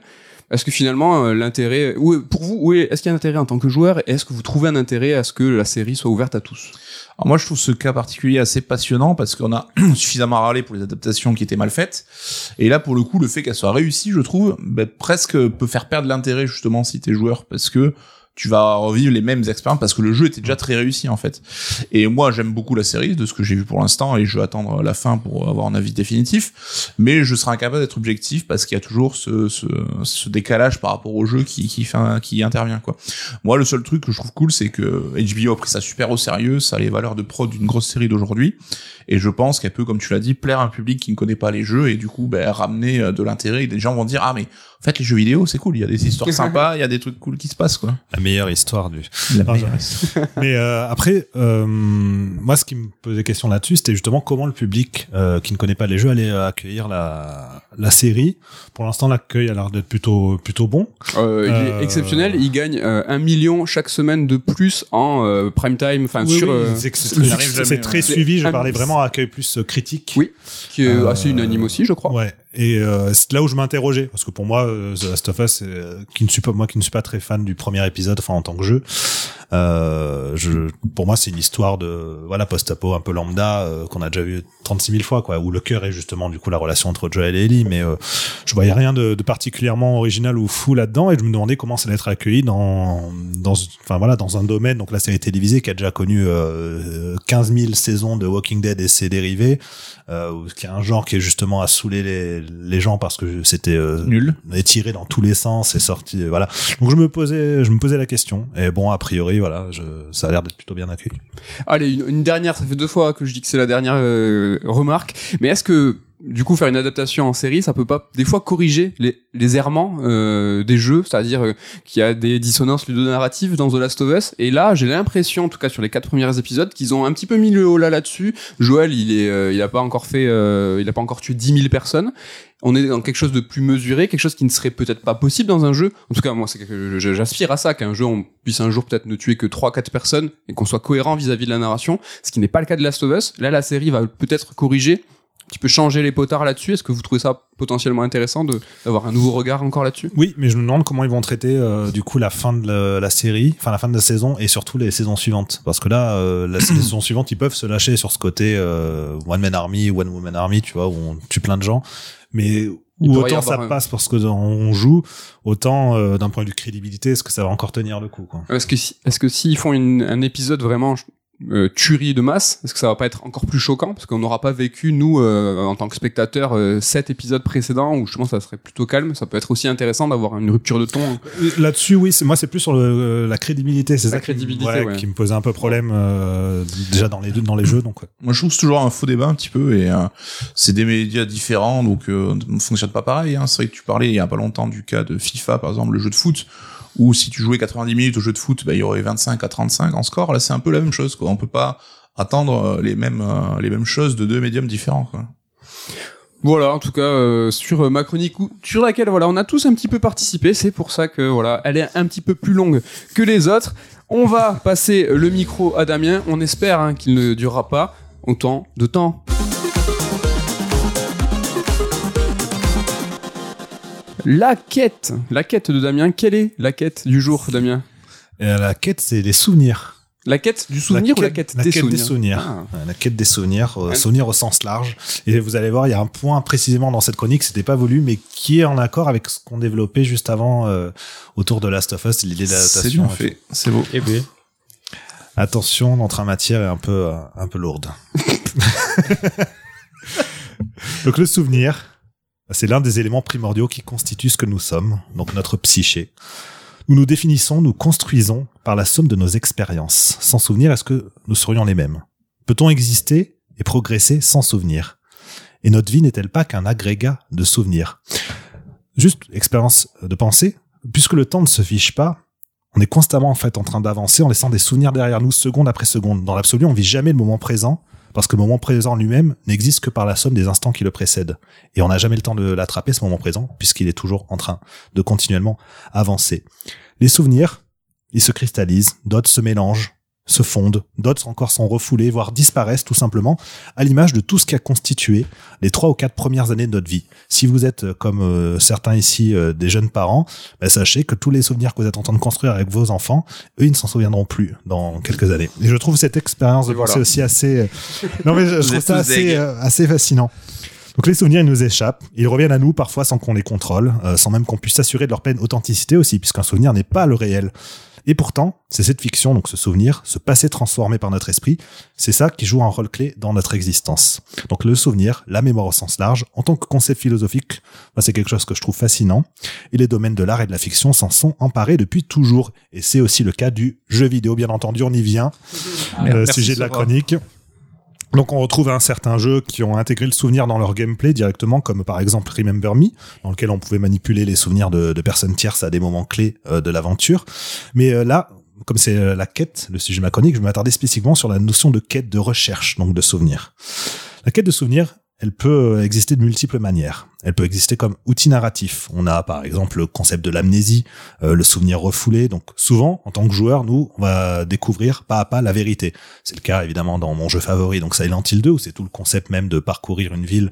est-ce que finalement euh, l'intérêt ou pour vous oui est-ce qu'il y a un intérêt en tant que joueur et est-ce que vous trouvez un intérêt à ce que la série soit ouverte à tous? Alors moi, je trouve ce cas particulier assez passionnant parce qu'on a [CLEARS THROAT] suffisamment râlé pour les adaptations qui étaient mal faites. Et là, pour le coup, le fait qu'elle soit réussie, je trouve, ben, presque peut faire perdre l'intérêt justement si t'es joueur parce que tu vas revivre les mêmes expériences parce que le jeu était déjà très réussi en fait. Et moi, j'aime beaucoup la série de ce que j'ai vu pour l'instant et je vais attendre la fin pour avoir un avis définitif. Mais je serai incapable d'être objectif parce qu'il y a toujours ce, ce, ce décalage par rapport au jeu qui, qui, qui intervient quoi. Moi, le seul truc que je trouve cool, c'est que HBO a pris ça super au sérieux, ça a les valeurs de prod d'une grosse série d'aujourd'hui, et je pense qu'elle peut, comme tu l'as dit, plaire à un public qui ne connaît pas les jeux, et du coup, ben, ramener de l'intérêt, et des gens vont dire, ah, mais en fait, les jeux vidéo, c'est cool, il y a des histoires [LAUGHS] sympas, il y a des trucs cool qui se passent, quoi. la meilleure histoire du, La meilleure. [LAUGHS] Mais euh, après, euh, moi, ce qui me posait question là-dessus, c'était justement comment le public euh, qui ne connaît pas les jeux allait euh, accueillir la, la série. Pour l'instant, l'accueil a l'air d'être plutôt plutôt bon. euh, il Euh, est exceptionnel il gagne euh, un million chaque semaine de plus en euh, prime time enfin Oui, sur oui, euh, c'est très- ouais. suivi. Je parlais vraiment à accueil plus euh, critique. Oui. qui est Euh, assez unanime aussi je crois Ouais. Et euh, c'est là où je m'interrogeais parce que pour moi, euh, The Last of Us, euh, qui ne suis pas moi qui ne suis pas très fan du premier épisode, enfin en tant que jeu, euh, je, pour moi c'est une histoire de voilà post-apo un peu lambda euh, qu'on a déjà vu 36 000 fois quoi, où le cœur est justement du coup la relation entre Joel et Ellie, mais je voyais rien de, de particulièrement original ou fou là-dedans et je me demandais comment ça allait être accueilli dans dans enfin voilà dans un domaine donc la série télévisée qui a déjà connu euh, 15 000 saisons de Walking Dead et ses dérivés, qui a un genre qui est justement à saouler les, les gens parce que c'était euh, Nul. étiré dans tous les sens et sorti voilà donc je me posais je me posais la question et bon a priori voilà je, ça a l'air d'être plutôt bien accueilli Allez, une, une dernière, ça fait deux fois que je dis que c'est la dernière euh, remarque. Mais est-ce que, du coup, faire une adaptation en série, ça peut pas, des fois, corriger les, les errements euh, des jeux, c'est-à-dire euh, qu'il y a des dissonances ludonarratives dans The Last of Us. Et là, j'ai l'impression, en tout cas sur les quatre premiers épisodes, qu'ils ont un petit peu mis le haut là là-dessus. Joel, il est, euh, il a pas encore fait, euh, il a pas encore tué 10 000 personnes. On est dans quelque chose de plus mesuré, quelque chose qui ne serait peut-être pas possible dans un jeu. En tout cas, moi, c'est j'aspire à ça, qu'un jeu, on puisse un jour peut-être ne tuer que 3-4 personnes et qu'on soit cohérent vis-à-vis de la narration, ce qui n'est pas le cas de Last of Us. Là, la série va peut-être corriger, qui peut changer les potards là-dessus. Est-ce que vous trouvez ça potentiellement intéressant de d'avoir un nouveau regard encore là-dessus? Oui mais je me demande comment ils vont traiter euh, du coup la fin de la, la série enfin la fin de la saison et surtout les saisons suivantes. Parce que là euh, la [CLEARS THROAT] saison suivante ils peuvent se lâcher sur ce côté euh, one man army one woman army tu vois où on tue plein de gens. Mais Il autant ça un- passe parce que on joue autant euh, d'un point de vue crédibilité est-ce que ça va encore tenir le coup quoi? Est-ce que si, est-ce que s'ils font une- un épisode vraiment euh, tuerie de masse, est-ce que ça va pas être encore plus choquant parce qu'on n'aura pas vécu nous euh, en tant que spectateurs euh, sept épisodes précédents où justement ça serait plutôt calme. Ça peut être aussi intéressant d'avoir une rupture de ton. Euh, Là-dessus, oui, c'est moi, c'est plus sur le, euh, la crédibilité, c'est La ça qui me- crédibilité, ouais, ouais. qui me posait un peu problème euh, déjà dans les deux, dans les jeux, donc ouais. Moi, je trouve que c'est toujours un faux débat un petit peu et euh, c'est des médias différents donc euh, ne fonctionne pas pareil. Hein. C'est vrai que tu parlais il y a pas longtemps du cas de FIFA par exemple, le jeu de foot où si tu jouais 90 minutes au jeu de foot, bah, il y aurait 25 à 35 en score. Là, c'est un peu la même chose. Quoi. On peut pas attendre euh, les mêmes euh, les mêmes choses de deux médiums différents. Voilà, en tout cas euh, sur ma chronique sur laquelle voilà on a tous un petit peu participé. C'est pour ça que voilà elle est un petit peu plus longue que les autres. On va passer le micro à Damien. On espère hein, qu'il ne durera pas autant de temps. La quête, la quête de Damien. Quelle est la quête du jour, Damien Et la quête, c'est les souvenirs. La quête du souvenir ou la quête, la des, quête souvenirs des souvenirs. Ah. Euh, La quête des souvenirs, euh, Ouais. souvenirs au sens large. Et vous allez voir, il y a un point précisément dans cette chronique, c'était pas voulu, mais qui est en accord avec ce qu'on développait juste avant euh, autour de Last of Us, l'idée C'est d'adaptation. bien fait, c'est beau. Eh bien, Attention, notre matière est un peu, euh, un peu lourde. [LAUGHS] [LAUGHS] Donc le souvenir, c'est l'un des éléments primordiaux qui constituent ce que nous sommes, donc notre psyché. Nous nous définissons, nous construisons par la somme de nos expériences. Sans souvenir, est-ce que nous serions les mêmes Peut-on exister et progresser sans souvenir? Et notre vie n'est-elle pas qu'un agrégat de souvenirs? Juste expérience de pensée, puisque le temps ne se fiche pas, on est constamment en fait en train d'avancer en laissant des souvenirs derrière nous seconde après seconde. Dans l'absolu, on vit jamais le moment présent parce que le moment présent lui-même n'existe que par la somme des instants qui le précèdent. Et on n'a jamais le temps de l'attraper ce moment présent puisqu'il est toujours en train de continuellement avancer. Les souvenirs, ils se cristallisent, d'autres se mélangent, se fondent, d'autres encore sont refoulés, voire disparaissent tout simplement, à l'image de tout ce qui a constitué les trois ou quatre premières années de notre vie. Si vous êtes, euh, comme euh, certains ici, euh, des jeunes parents, bah, sachez que tous les souvenirs que vous êtes en train de construire avec vos enfants, eux, ils ne s'en souviendront plus dans quelques années. Et je trouve cette expérience de voilà. pensée aussi assez... euh, [LAUGHS] Non mais je, trouve ça assez, euh, assez fascinant. Donc les souvenirs, ils nous échappent. Ils reviennent à nous parfois sans qu'on les contrôle, euh, sans même qu'on puisse s'assurer de leur pleine authenticité aussi, puisqu'un souvenir n'est pas le réel. Et pourtant, c'est cette fiction, donc ce souvenir, ce passé transformé par notre esprit, c'est ça qui joue un rôle clé dans notre existence. Donc le souvenir, la mémoire au sens large, en tant que concept philosophique, bah, c'est quelque chose que je trouve fascinant. Et les domaines de l'art et de la fiction s'en sont emparés depuis toujours. Et c'est aussi le cas du jeu vidéo, bien entendu, on y vient. Euh, sujet de la chronique. Donc on retrouve un certain jeu qui ont intégré le souvenir dans leur gameplay directement, comme par exemple Remember Me, dans lequel on pouvait manipuler les souvenirs de, personnes tierces à des moments clés euh, de l'aventure. Mais euh, là, comme c'est euh, la quête, le sujet de je vais m'attarder spécifiquement sur la notion de quête de recherche, donc de souvenir. La quête de souvenir, elle peut exister de multiples manières. Elle peut exister comme outil narratif. On a par exemple le concept de l'amnésie, euh, le souvenir refoulé. Donc souvent, en tant que joueur, nous, on va découvrir pas à pas la vérité. C'est le cas évidemment dans mon jeu favori, donc Silent Hill 2, où c'est tout le concept même de parcourir une ville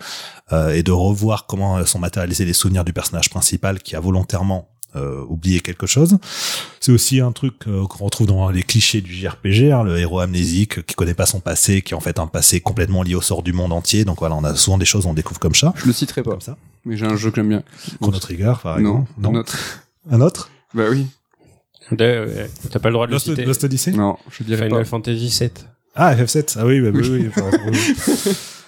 euh, et de revoir comment sont matérialisés les souvenirs du personnage principal qui a volontairement euh, oublier quelque chose. C'est aussi un truc euh, qu'on retrouve dans les clichés du JRPG, hein, le héros amnésique qui connaît pas son passé, qui est en fait un passé complètement lié au sort du monde entier. Donc voilà, on a souvent des choses on découvre comme ça. Je le citerai pas. Comme ça. Mais j'ai un jeu que j'aime bien. Chrono Trigger, par exemple. Non, un autre. Un autre? Bah oui. Euh, T'as pas le droit de le Lost, citer. Lost Odyssey? Non, je dirais Final pas. Fantasy 7. Ah, FF7. Ah oui, bah, oui, Oui. [LAUGHS] oui. [LAUGHS]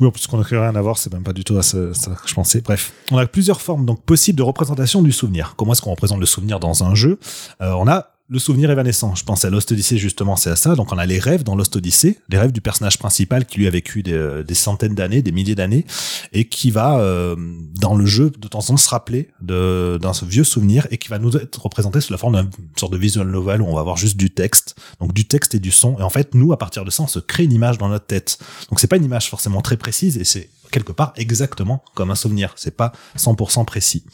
oui. En plus qu'on n'a rien à voir, c'est même pas du tout à ce- ça que je pensais. Bref, on a plusieurs formes donc possibles de représentation du souvenir. Comment est-ce qu'on représente le souvenir dans un jeu? Euh, On a le souvenir évanescent. Je pense à Lost Odyssey justement, c'est à ça. Donc on a les rêves dans Lost Odyssey, les rêves du personnage principal qui lui a vécu des, des centaines d'années, des milliers d'années, et qui va euh, dans le jeu de temps en temps se rappeler d'un vieux souvenir et qui va nous être représenté sous la forme d'une sorte de visual novel où on va avoir juste du texte, donc du texte et du son. Et en fait, nous, à partir de ça, on se crée une image dans notre tête. Donc c'est pas une image forcément très précise et c'est quelque part exactement comme un souvenir. C'est pas 100% précis.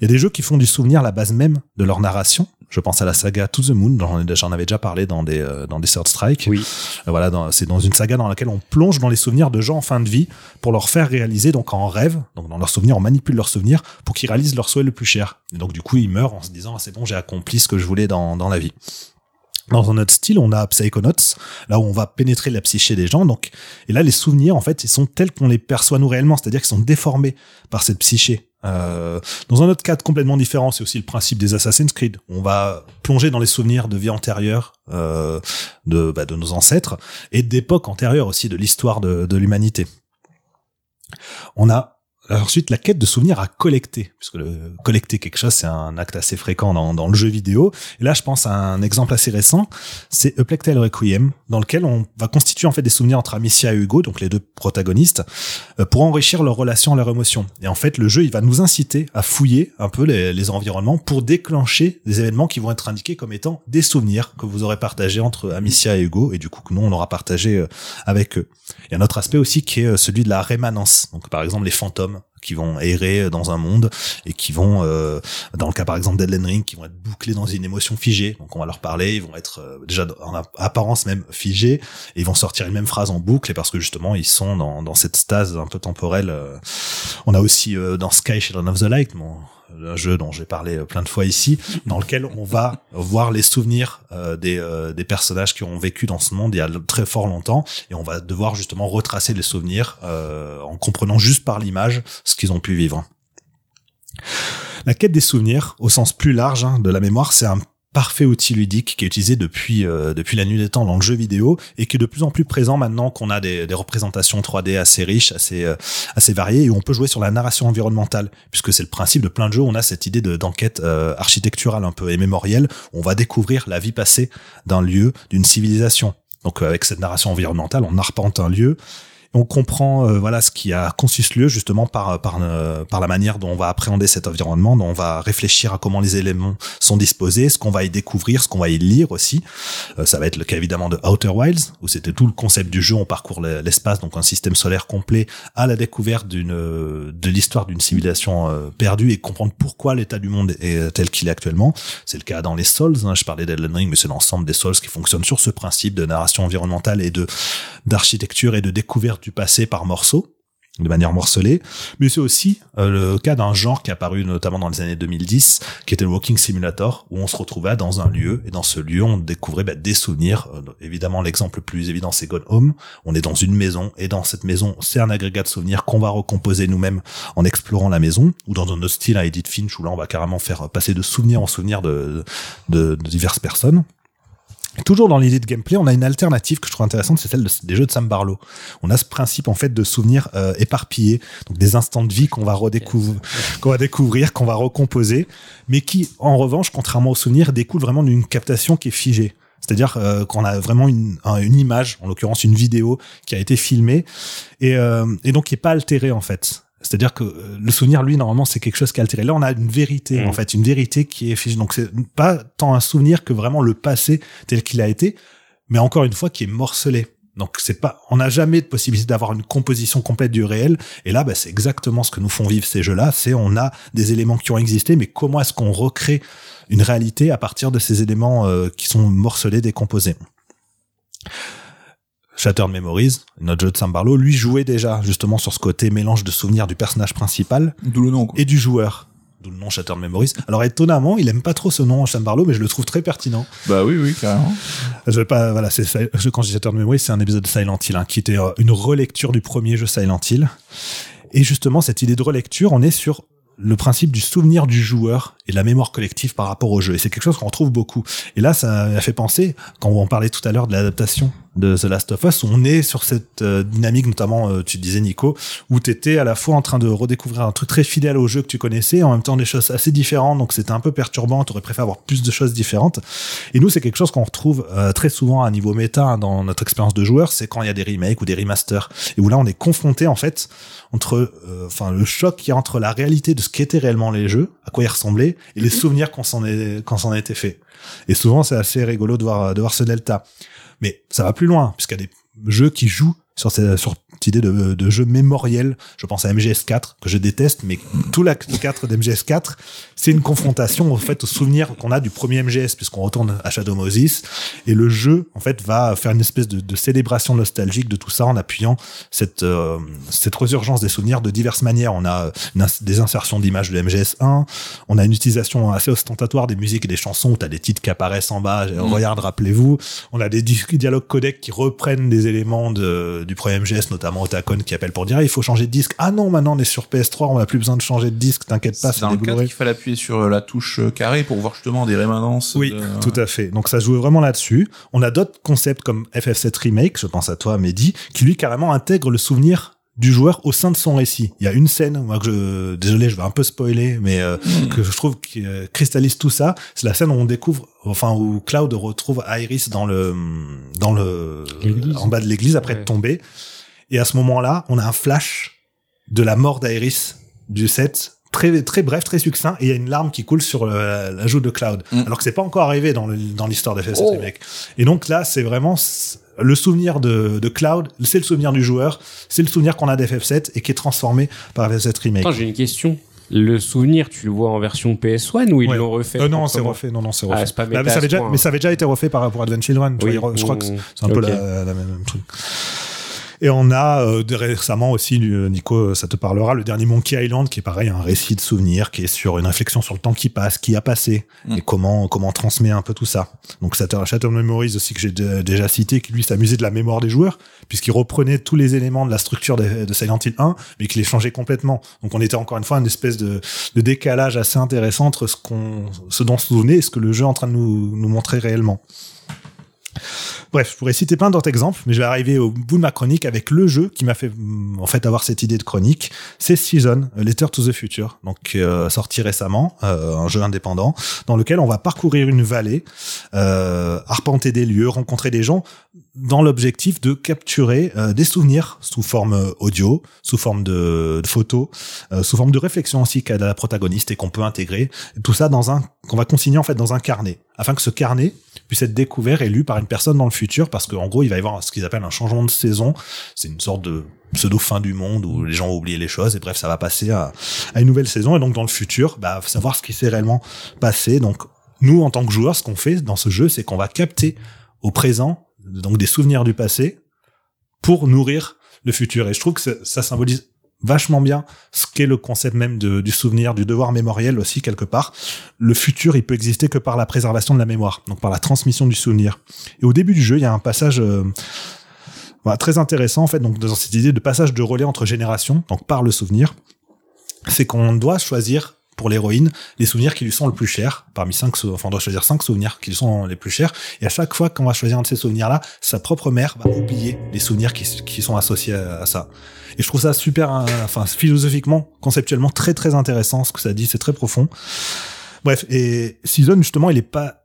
Il y a des jeux qui font du souvenir la base même de leur narration. Je pense à la saga To the Moon, dont j'en avais déjà parlé dans des euh, dans des Third Strike. Oui. Euh, Voilà, c'est dans une saga dans laquelle on plonge dans les souvenirs de gens en fin de vie pour leur faire réaliser donc en rêve, donc dans leurs souvenirs, on manipule leurs souvenirs pour qu'ils réalisent leur souhait le plus cher. Et donc du coup, ils meurent en se disant ah, c'est bon, j'ai accompli ce que je voulais dans dans la vie. Dans un autre style, on a Psychonauts, là où on va pénétrer la psyché des gens. Donc, et là, les souvenirs, en fait, ils sont tels qu'on les perçoit nous réellement, c'est-à-dire qu'ils sont déformés par cette psyché. Euh, dans un autre cadre complètement différent, c'est aussi le principe des Assassin's Creed. On va plonger dans les souvenirs de vie antérieure euh, de, bah, de nos ancêtres et d'époques antérieures aussi de l'histoire de, de l'humanité. On a ensuite la quête de souvenirs à collecter, puisque le, collecter quelque chose, c'est un acte assez fréquent dans, le jeu vidéo. Et là, je pense à un exemple assez récent, c'est Tale Requiem, dans lequel on va constituer en fait des souvenirs entre Amicia et Hugo, donc les deux protagonistes, euh, pour enrichir leur relation, leur émotion. Et en fait, le jeu, il va nous inciter à fouiller un peu les, les environnements pour déclencher des événements qui vont être indiqués comme étant des souvenirs que vous aurez partagés entre Amicia et Hugo, et du coup que nous, on aura partagé euh, avec eux. Il y a un autre aspect aussi qui est euh, celui de la rémanence. Donc par exemple les fantômes qui vont errer dans un monde et qui vont, euh, dans le cas par exemple d'Elden Ring, qui vont être bouclés dans une émotion figée. Donc on va leur parler, ils vont être euh, déjà en apparence même figés, et ils vont sortir une même phrase en boucle, et parce que justement ils sont dans, dans cette stase un peu temporelle. euh. On a aussi euh, dans Sky Children of the Light, mon, un jeu dont j'ai parlé euh, plein de fois ici, dans lequel on va [LAUGHS] voir les souvenirs euh, des, euh, des personnages qui ont vécu dans ce monde il y a très fort longtemps, et on va devoir justement retracer les souvenirs euh, en comprenant juste par l'image ce qu'ils ont pu vivre. La quête des souvenirs, au sens plus large hein, de la mémoire, c'est un parfait outil ludique qui est utilisé depuis euh, depuis la nuit des temps dans le jeu vidéo et qui est de plus en plus présent maintenant qu'on a des, des représentations 3D assez riches, assez euh, assez variées et où on peut jouer sur la narration environnementale puisque c'est le principe de plein de jeux. On a cette idée de d'enquête euh, architecturale un peu et mémorielle. On va découvrir la vie passée d'un lieu, d'une civilisation. Donc euh, avec cette narration environnementale, on arpente un lieu on comprend euh, voilà ce qui a conçu ce lieu justement par par euh, par la manière dont on va appréhender cet environnement, dont on va réfléchir à comment les éléments sont disposés, ce qu'on va y découvrir, ce qu'on va y lire aussi. Euh, ça va être le cas évidemment de Outer Wilds où c'était tout le concept du jeu, on parcourt le- l'espace donc un système solaire complet à la découverte d'une euh, de l'histoire d'une civilisation euh, perdue et comprendre pourquoi l'état du monde est euh, tel qu'il est actuellement. C'est le cas dans les Souls, hein, je parlais d'Elden Ring mais c'est l'ensemble des Souls qui fonctionnent sur ce principe de narration environnementale et de d'architecture et de découverte du passé par morceaux de manière morcelée, mais c'est aussi euh, le cas d'un genre qui est apparu notamment dans les années 2010, qui était le Walking Simulator, où on se retrouvait dans un lieu, et dans ce lieu, on découvrait bah, des souvenirs. Euh, évidemment, l'exemple le plus évident, c'est Gone Home. On est dans une maison, et dans cette maison, c'est un agrégat de souvenirs qu'on va recomposer nous-mêmes en explorant la maison, ou dans un autre style à Edith Finch, où là, on va carrément faire passer de souvenir en souvenir de, de, de diverses personnes. Toujours dans l'idée de gameplay, on a une alternative que je trouve intéressante, c'est celle de- des jeux de Sam Barlow. On a ce principe en fait de souvenirs euh, éparpillés, donc des instants de vie qu'on va redécouvrir, qu'on va découvrir, qu'on va recomposer, mais qui, en revanche, contrairement aux souvenirs, découlent vraiment d'une captation qui est figée. C'est-à-dire euh, qu'on a vraiment une, un- une image, en l'occurrence une vidéo qui a été filmée et, euh, et donc qui est pas altérée en fait. C'est-à-dire que euh, le souvenir, lui, normalement, c'est quelque chose qui est altéré. Là, on a une vérité, Mm. en fait, une vérité qui est figée. Donc, c'est pas tant un souvenir que vraiment le passé tel qu'il a été, mais encore une fois, qui est morcelé. Donc c'est pas, on n'a jamais de possibilité d'avoir une composition complète du réel. Et là, bah, c'est exactement ce que nous font vivre ces jeux-là. C'est on a des éléments qui ont existé, mais comment est-ce qu'on recrée une réalité à partir de ces éléments euh, qui sont morcelés, décomposés? Shattered Memories, notre jeu de Sam Barlow, lui jouait déjà justement sur ce côté mélange de souvenirs du personnage principal D'où le nom, quoi. et du joueur. D'où le nom Shattered Memories. Alors étonnamment, il aime pas trop ce nom Sam Barlow, mais je le trouve très pertinent. Bah oui, oui, carrément. Je vais pas, voilà, c'est je- quand je dis Shattered Memories, c'est un épisode de Silent Hill, hein, qui était euh, une relecture du premier jeu Silent Hill. Et justement, cette idée de relecture, on est sur le principe du souvenir du joueur et de la mémoire collective par rapport au jeu. Et c'est quelque chose qu'on retrouve beaucoup. Et là, ça a fait penser, quand on parlait tout à l'heure de l'adaptation de The Last of Us, on est sur cette euh, dynamique, notamment, euh, tu disais Nico, où tu étais à la fois en train de redécouvrir un truc très fidèle au jeu que tu connaissais, en même temps des choses assez différentes, donc c'était un peu perturbant, tu aurais préféré avoir plus de choses différentes. Et nous, c'est quelque chose qu'on retrouve euh, très souvent à niveau méta hein, dans notre expérience de joueur, c'est quand il y a des remakes ou des remasters, et où là, on est confronté en fait entre, euh, enfin, le choc qu'il y a entre la réalité de ce qu'étaient réellement les jeux, à quoi ils ressemblaient, et les souvenirs qu'on s'en est, qu'on s'en a été fait. Et souvent, c'est assez rigolo de voir, de voir ce delta. Mais ça va plus loin, puisqu'il y a des jeux qui jouent sur, sur cette idée de, de jeu mémoriel. Je pense à MGS4, que je déteste, mais tout l'acte 4 d'MGS4, c'est une confrontation, en fait, au souvenir qu'on a du premier MGS, puisqu'on retourne à Shadow Moses. Et le jeu, en fait, va faire une espèce de, de célébration nostalgique de tout ça en appuyant cette, euh, cette résurgence des souvenirs de diverses manières. On a une ins- des insertions d'images de MGS1, on a une utilisation assez ostentatoire des musiques et des chansons où tu as des titres qui apparaissent en bas. Regarde, rappelez-vous. On a des di- dialogues codecs qui reprennent des éléments de, du premier MGS, notamment Otacon qui appelle pour dire Ah, il faut changer de disque. Ah non, maintenant on est sur PS3, on n'a plus besoin de changer de disque, t'inquiète pas, C'est dans le cadre Blu-ray. qu'il fallait appuyer sur euh, la touche euh, carré pour voir justement des rémanences. Oui, de- tout à fait. Donc ça joue vraiment là-dessus. On a d'autres concepts comme FF7 Remake, je pense à toi Mehdi, qui lui carrément intègre le souvenir du joueur au sein de son récit. Il y a une scène, moi que je, désolé, je vais un peu spoiler, mais euh, que je trouve qui euh, cristallise tout ça. C'est la scène où on découvre, enfin où Cloud retrouve Iris dans le, dans le, en bas de l'église après Ouais. de tomber. Et à ce moment-là, on a un flash de la mort d'Iris du set. Très, très bref, très succinct, et il y a une larme qui coule sur euh, la joue de Cloud. Mm. Alors que c'est pas encore arrivé dans le- dans l'histoire de FF7 Oh. Remake. Et donc là, c'est vraiment le souvenir de, de Cloud, c'est le souvenir du joueur, c'est le souvenir qu'on a d'FF7 et qui est transformé par FF7 Remake. Attends, j'ai une question. Le souvenir, tu le vois en version PS1 ou ils Ouais. l'ont refait Euh, non, c'est refait. Non, non, c'est Ah, refait. c'est pas Bah, mais, méta ça avait déjà, point. mais ça avait déjà été refait par rapport à Advent Children. tu Oui. vois, je crois que c'est un peu la, la même truc. Et on a euh, récemment aussi, euh, Nico, ça te parlera, le dernier Monkey Island, qui est pareil, un récit de souvenirs, qui est sur une réflexion sur le temps qui passe, qui a passé, Mm. et comment comment on transmet un peu tout ça. Donc ça Shadow Memories aussi que j'ai déjà cité, qui lui s'amusait de la mémoire des joueurs, puisqu'il reprenait tous les éléments de la structure de, de Silent Hill 1, mais qu'il les changeait complètement. Donc on était encore une fois une espèce de, de décalage assez intéressant entre ce qu'on, ce dont on se souvenait et ce que le jeu est en train de nous, nous montrer réellement. Bref, je pourrais citer plein d'autres exemples, mais je vais arriver au bout de ma chronique avec le jeu qui m'a fait mm, en fait avoir cette idée de chronique. C'est Season, Letter to the Future, donc euh, sorti récemment, euh, un jeu indépendant dans lequel on va parcourir une vallée, euh, arpenter des lieux, rencontrer des gens, dans l'objectif de capturer des souvenirs sous forme audio, sous forme de, de photos, sous forme de réflexion aussi qu'a la protagoniste et qu'on peut intégrer. Tout ça dans un qu'on va consigner en fait dans un carnet, afin que ce carnet puisse être découvert et lu par une personne dans le futur, parce qu'en gros il va y avoir ce qu'ils appellent un changement de saison. C'est une sorte de pseudo fin du monde où les gens ont oublié les choses et bref ça va passer à, une nouvelle saison. Et donc dans le futur bah savoir ce qui s'est réellement passé. Donc nous en tant que joueurs ce qu'on fait dans ce jeu c'est qu'on va capter au présent donc des souvenirs du passé pour nourrir le futur. Et je trouve que ça symbolise vachement bien ce qu'est le concept même du souvenir, du devoir mémoriel aussi quelque part. Le futur, il peut exister que par la préservation de la mémoire, donc par la transmission du souvenir. Et au début du jeu, il y a un passage euh, voilà, très intéressant en fait, donc dans cette idée de passage de relais entre générations, donc par le souvenir, c'est qu'on doit choisir pour l'héroïne les souvenirs qui lui sont le plus chers parmi cinq enfin on doit choisir cinq souvenirs qui lui sont les plus chers et à chaque fois qu'on va choisir un de ces souvenirs là sa propre mère va oublier les souvenirs qui, sont associés à, ça. Et je trouve ça super euh, enfin philosophiquement conceptuellement très très intéressant ce que ça dit c'est très profond. Bref et Season justement il est pas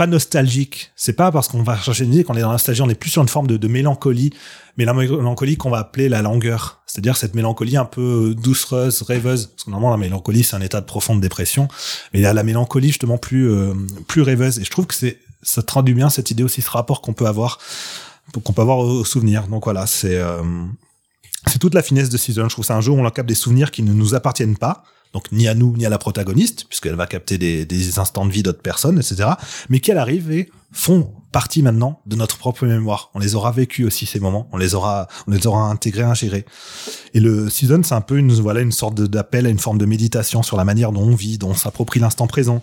pas nostalgique c'est pas parce qu'on va chercher une idée qu'on est dans la nostalgie on est plus sur une forme de, mélancolie mais la mélancolie qu'on va appeler la langueur c'est-à-dire cette mélancolie un peu doucereuse, rêveuse. Parce que normalement, la mélancolie, c'est un état de profonde dépression. Mais a la mélancolie, justement, plus, euh, plus rêveuse. Et je trouve que c'est, ça traduit bien cette idée aussi, ce rapport qu'on peut avoir qu'on peut avoir au, au souvenir. Donc voilà, c'est euh, c'est toute la finesse de Season. Je trouve que c'est un jeu où on capte des souvenirs qui ne nous appartiennent pas. Donc ni à nous ni à la protagoniste, puisqu'elle va capter des, des instants de vie d'autres personnes, etc. Mais qui à l'arrivée font partie maintenant de notre propre mémoire. On les aura vécus aussi ces moments. On les aura, on les aura intégrés, ingérés. Et le season, c'est un peu une voilà une sorte d'appel à une forme de méditation sur la manière dont on vit, dont on s'approprie l'instant présent.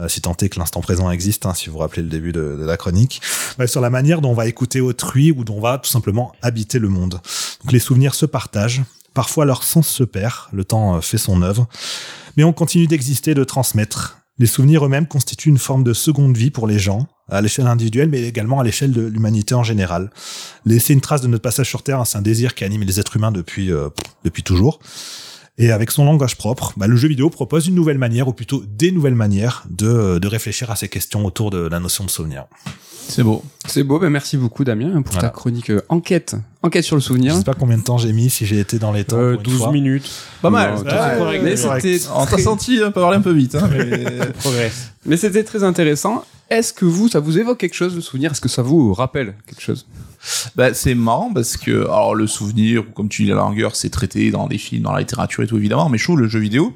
Euh, si tant est que l'instant présent existe, hein, si vous vous rappelez le début de, de la chronique, Bah, sur la manière dont on va écouter autrui ou dont on va tout simplement habiter le monde. Donc les souvenirs se partagent, parfois leur sens se perd, le temps euh, fait son œuvre, mais on continue d'exister, de transmettre. Les souvenirs eux-mêmes constituent une forme de seconde vie pour les gens, à l'échelle individuelle, mais également à l'échelle de l'humanité en général. Laisser une trace de notre passage sur Terre, hein, c'est un désir qui anime les êtres humains depuis, euh, depuis toujours. Et avec son langage propre, bah, le jeu vidéo propose une nouvelle manière, ou plutôt des nouvelles manières, de, de réfléchir à ces questions autour de la notion de souvenir. C'est beau. C'est beau, ben merci beaucoup Damien pour Voilà. ta chronique euh, enquête, enquête sur le Je souvenir. sais pas combien de temps j'ai mis, si j'ai été dans les temps. Euh, pour une 12 fois. minutes. Pas mal. Non, mais c'était On t'a senti parler un peu vite. Hein, mais- [LAUGHS] Progresse. mais c'était très intéressant. Est-ce que vous, ça vous évoque quelque chose le souvenir? Est-ce que ça vous rappelle quelque chose? Bah, c'est marrant parce que, alors, le souvenir, ou comme tu dis, la longueur, c'est traité dans des films, dans la littérature et tout, évidemment, mais je trouve le jeu vidéo,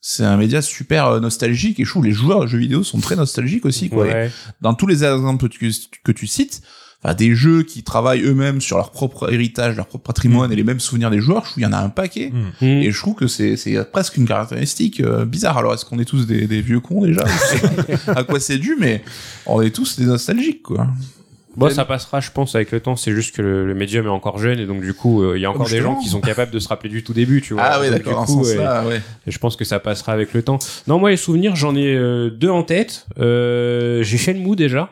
c'est un média super euh, nostalgique et je trouve les joueurs de jeux vidéo sont très nostalgiques aussi, quoi. Ouais. Dans tous les exemples que tu, que tu cites, enfin, des jeux qui travaillent eux-mêmes sur leur propre héritage, leur propre patrimoine et les mêmes souvenirs des joueurs, je trouve qu'il y en a un paquet. Mm. Mm. Et je trouve que c'est c'est presque une caractéristique euh, bizarre. Alors, est-ce qu'on est tous des, des vieux cons déjà? [LAUGHS] Je sais pas à quoi c'est dû, mais on est tous des nostalgiques, quoi. Bon, ça passera, je pense, avec le temps. C'est juste que le, le médium est encore jeune et donc du coup, euh, il y a encore des gens qui sont capables de se rappeler du tout début, tu vois. Ah ouais, Donc, d'accord, euh, ouais. Et je pense que ça passera avec le temps. Non, moi, les souvenirs, j'en ai euh, deux en tête. Euh, J'ai Shenmue déjà,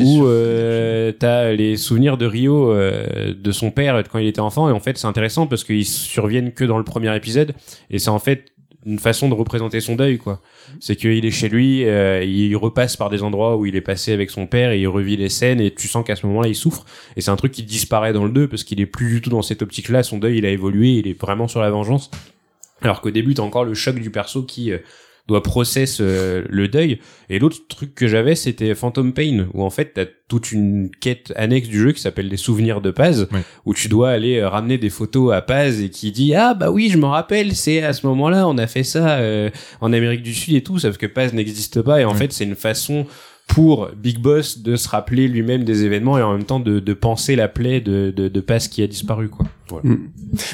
où euh, t'as les souvenirs de Rio, euh, de son père quand il était enfant. Et en fait, c'est intéressant parce qu'ils surviennent que dans le premier épisode. Et c'est en fait une façon de représenter son deuil, quoi. C'est qu'il est chez lui, euh, il repasse par des endroits où il est passé avec son père et il revit les scènes et tu sens qu'à ce moment-là, il souffre. Et c'est un truc qui disparaît dans le 2 parce qu'il est plus du tout dans cette optique-là. Son deuil, il a évolué, il est vraiment sur la vengeance. Alors qu'au début, t'as encore le choc du perso qui euh, doit process euh, le deuil. Et l'autre truc que j'avais, c'était Phantom Pain, où en fait, t'as toute une quête annexe du jeu qui s'appelle les souvenirs de Paz, où tu dois aller euh, ramener des photos à Paz et qui dit ah bah oui, je me rappelle, c'est à ce moment-là, on a fait ça euh, en Amérique du Sud et tout, sauf que Paz n'existe pas et en fait, c'est une façon pour Big Boss de se rappeler lui-même des événements et en même temps de, de penser la plaie de, de, de Paz qui a disparu quoi. Voilà.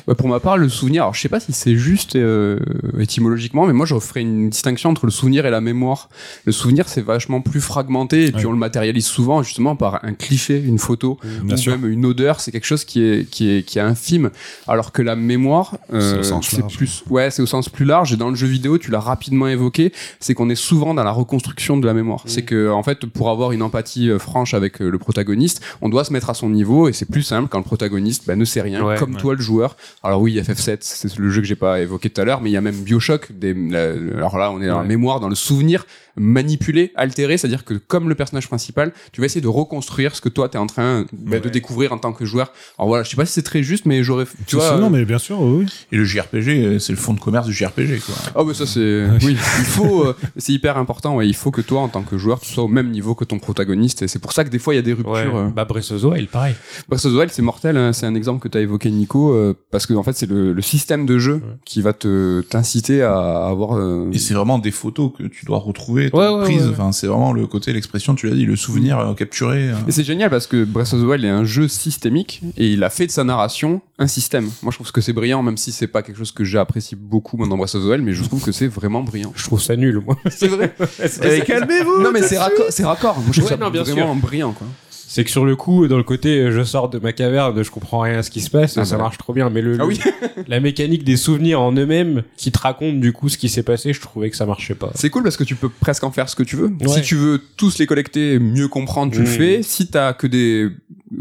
Ouais, pour ma part, le souvenir, alors je sais pas si c'est juste euh, étymologiquement, mais moi je ferais une distinction entre le souvenir et la mémoire. Le souvenir, c'est vachement plus fragmenté et puis Ouais. on le matérialise souvent justement par un cliché, une photo, Bien ou sûr. même une odeur. C'est quelque chose qui est qui est qui est infime. Alors que la mémoire, C'est euh, au sens c'est large. plus, ouais, c'est au sens plus large. Et dans le jeu vidéo, tu l'as rapidement évoqué, c'est qu'on est souvent dans la reconstruction de la mémoire. C'est que en fait, pour avoir une empathie euh, franche avec euh, le protagoniste, on doit se mettre à son niveau et c'est plus simple quand le protagoniste bah, ne sait rien, Ouais, comme ouais. toi le joueur. Alors oui, FF7, c'est le jeu que j'ai pas évoqué tout à l'heure, mais il y a même Bioshock. Des, la- alors là, on est dans la mémoire, dans le souvenir manipulé, altéré, c'est-à-dire que comme le personnage principal, tu vas essayer de reconstruire ce que toi t'es en train bah, de découvrir en tant que joueur. Alors voilà, je sais pas si c'est très juste, mais j'aurais, tu Tu vois. non, mais bien sûr, oui. Et le JRPG, c'est le fond de commerce du JRPG, quoi. Oh mais ça c'est oui il faut euh, c'est hyper important ouais il faut que toi en tant que joueur tu sois au même niveau que ton protagoniste et c'est pour ça que des fois il y a des ruptures Ouais. euh. Bah Breath of the Wild, pareil. Breath of the Wild c'est mortel hein. c'est un exemple que tu as évoqué Nico euh, parce que en fait c'est le, le système de jeu qui va te t'inciter à avoir euh, Et c'est vraiment des photos que tu dois retrouver, Ouais, ouais, prises. ouais, ouais. Enfin, c'est vraiment le côté, l'expression, tu l'as dit, le souvenir euh, capturé. euh. Et c'est génial parce que Breath of the Wild est un jeu systémique et il a fait de sa narration un système. Moi je trouve que c'est brillant même si c'est pas quelque chose que j'apprécie beaucoup dans Breath of the Wild mais je trouve que c'est vraiment brillant. Je trouve ça nul, moi. C'est vrai. [LAUGHS] Calmez-vous non mais c'est raccord, c'est raccord. Moi je trouve Ouais, ça non, bien vraiment brillant quoi. C'est que sur le coup, dans le côté euh, je sors de ma caverne, je comprends rien à ce qui se passe, Ah ça bah. marche trop bien. Mais le, Ah oui. [LAUGHS] la mécanique des souvenirs en eux-mêmes qui te racontent du coup ce qui s'est passé, je trouvais que ça marchait pas. C'est cool parce que tu peux presque en faire ce que tu veux. Ouais. Si tu veux tous les collecter, mieux comprendre, tu le Mm. fais. Si t'as que des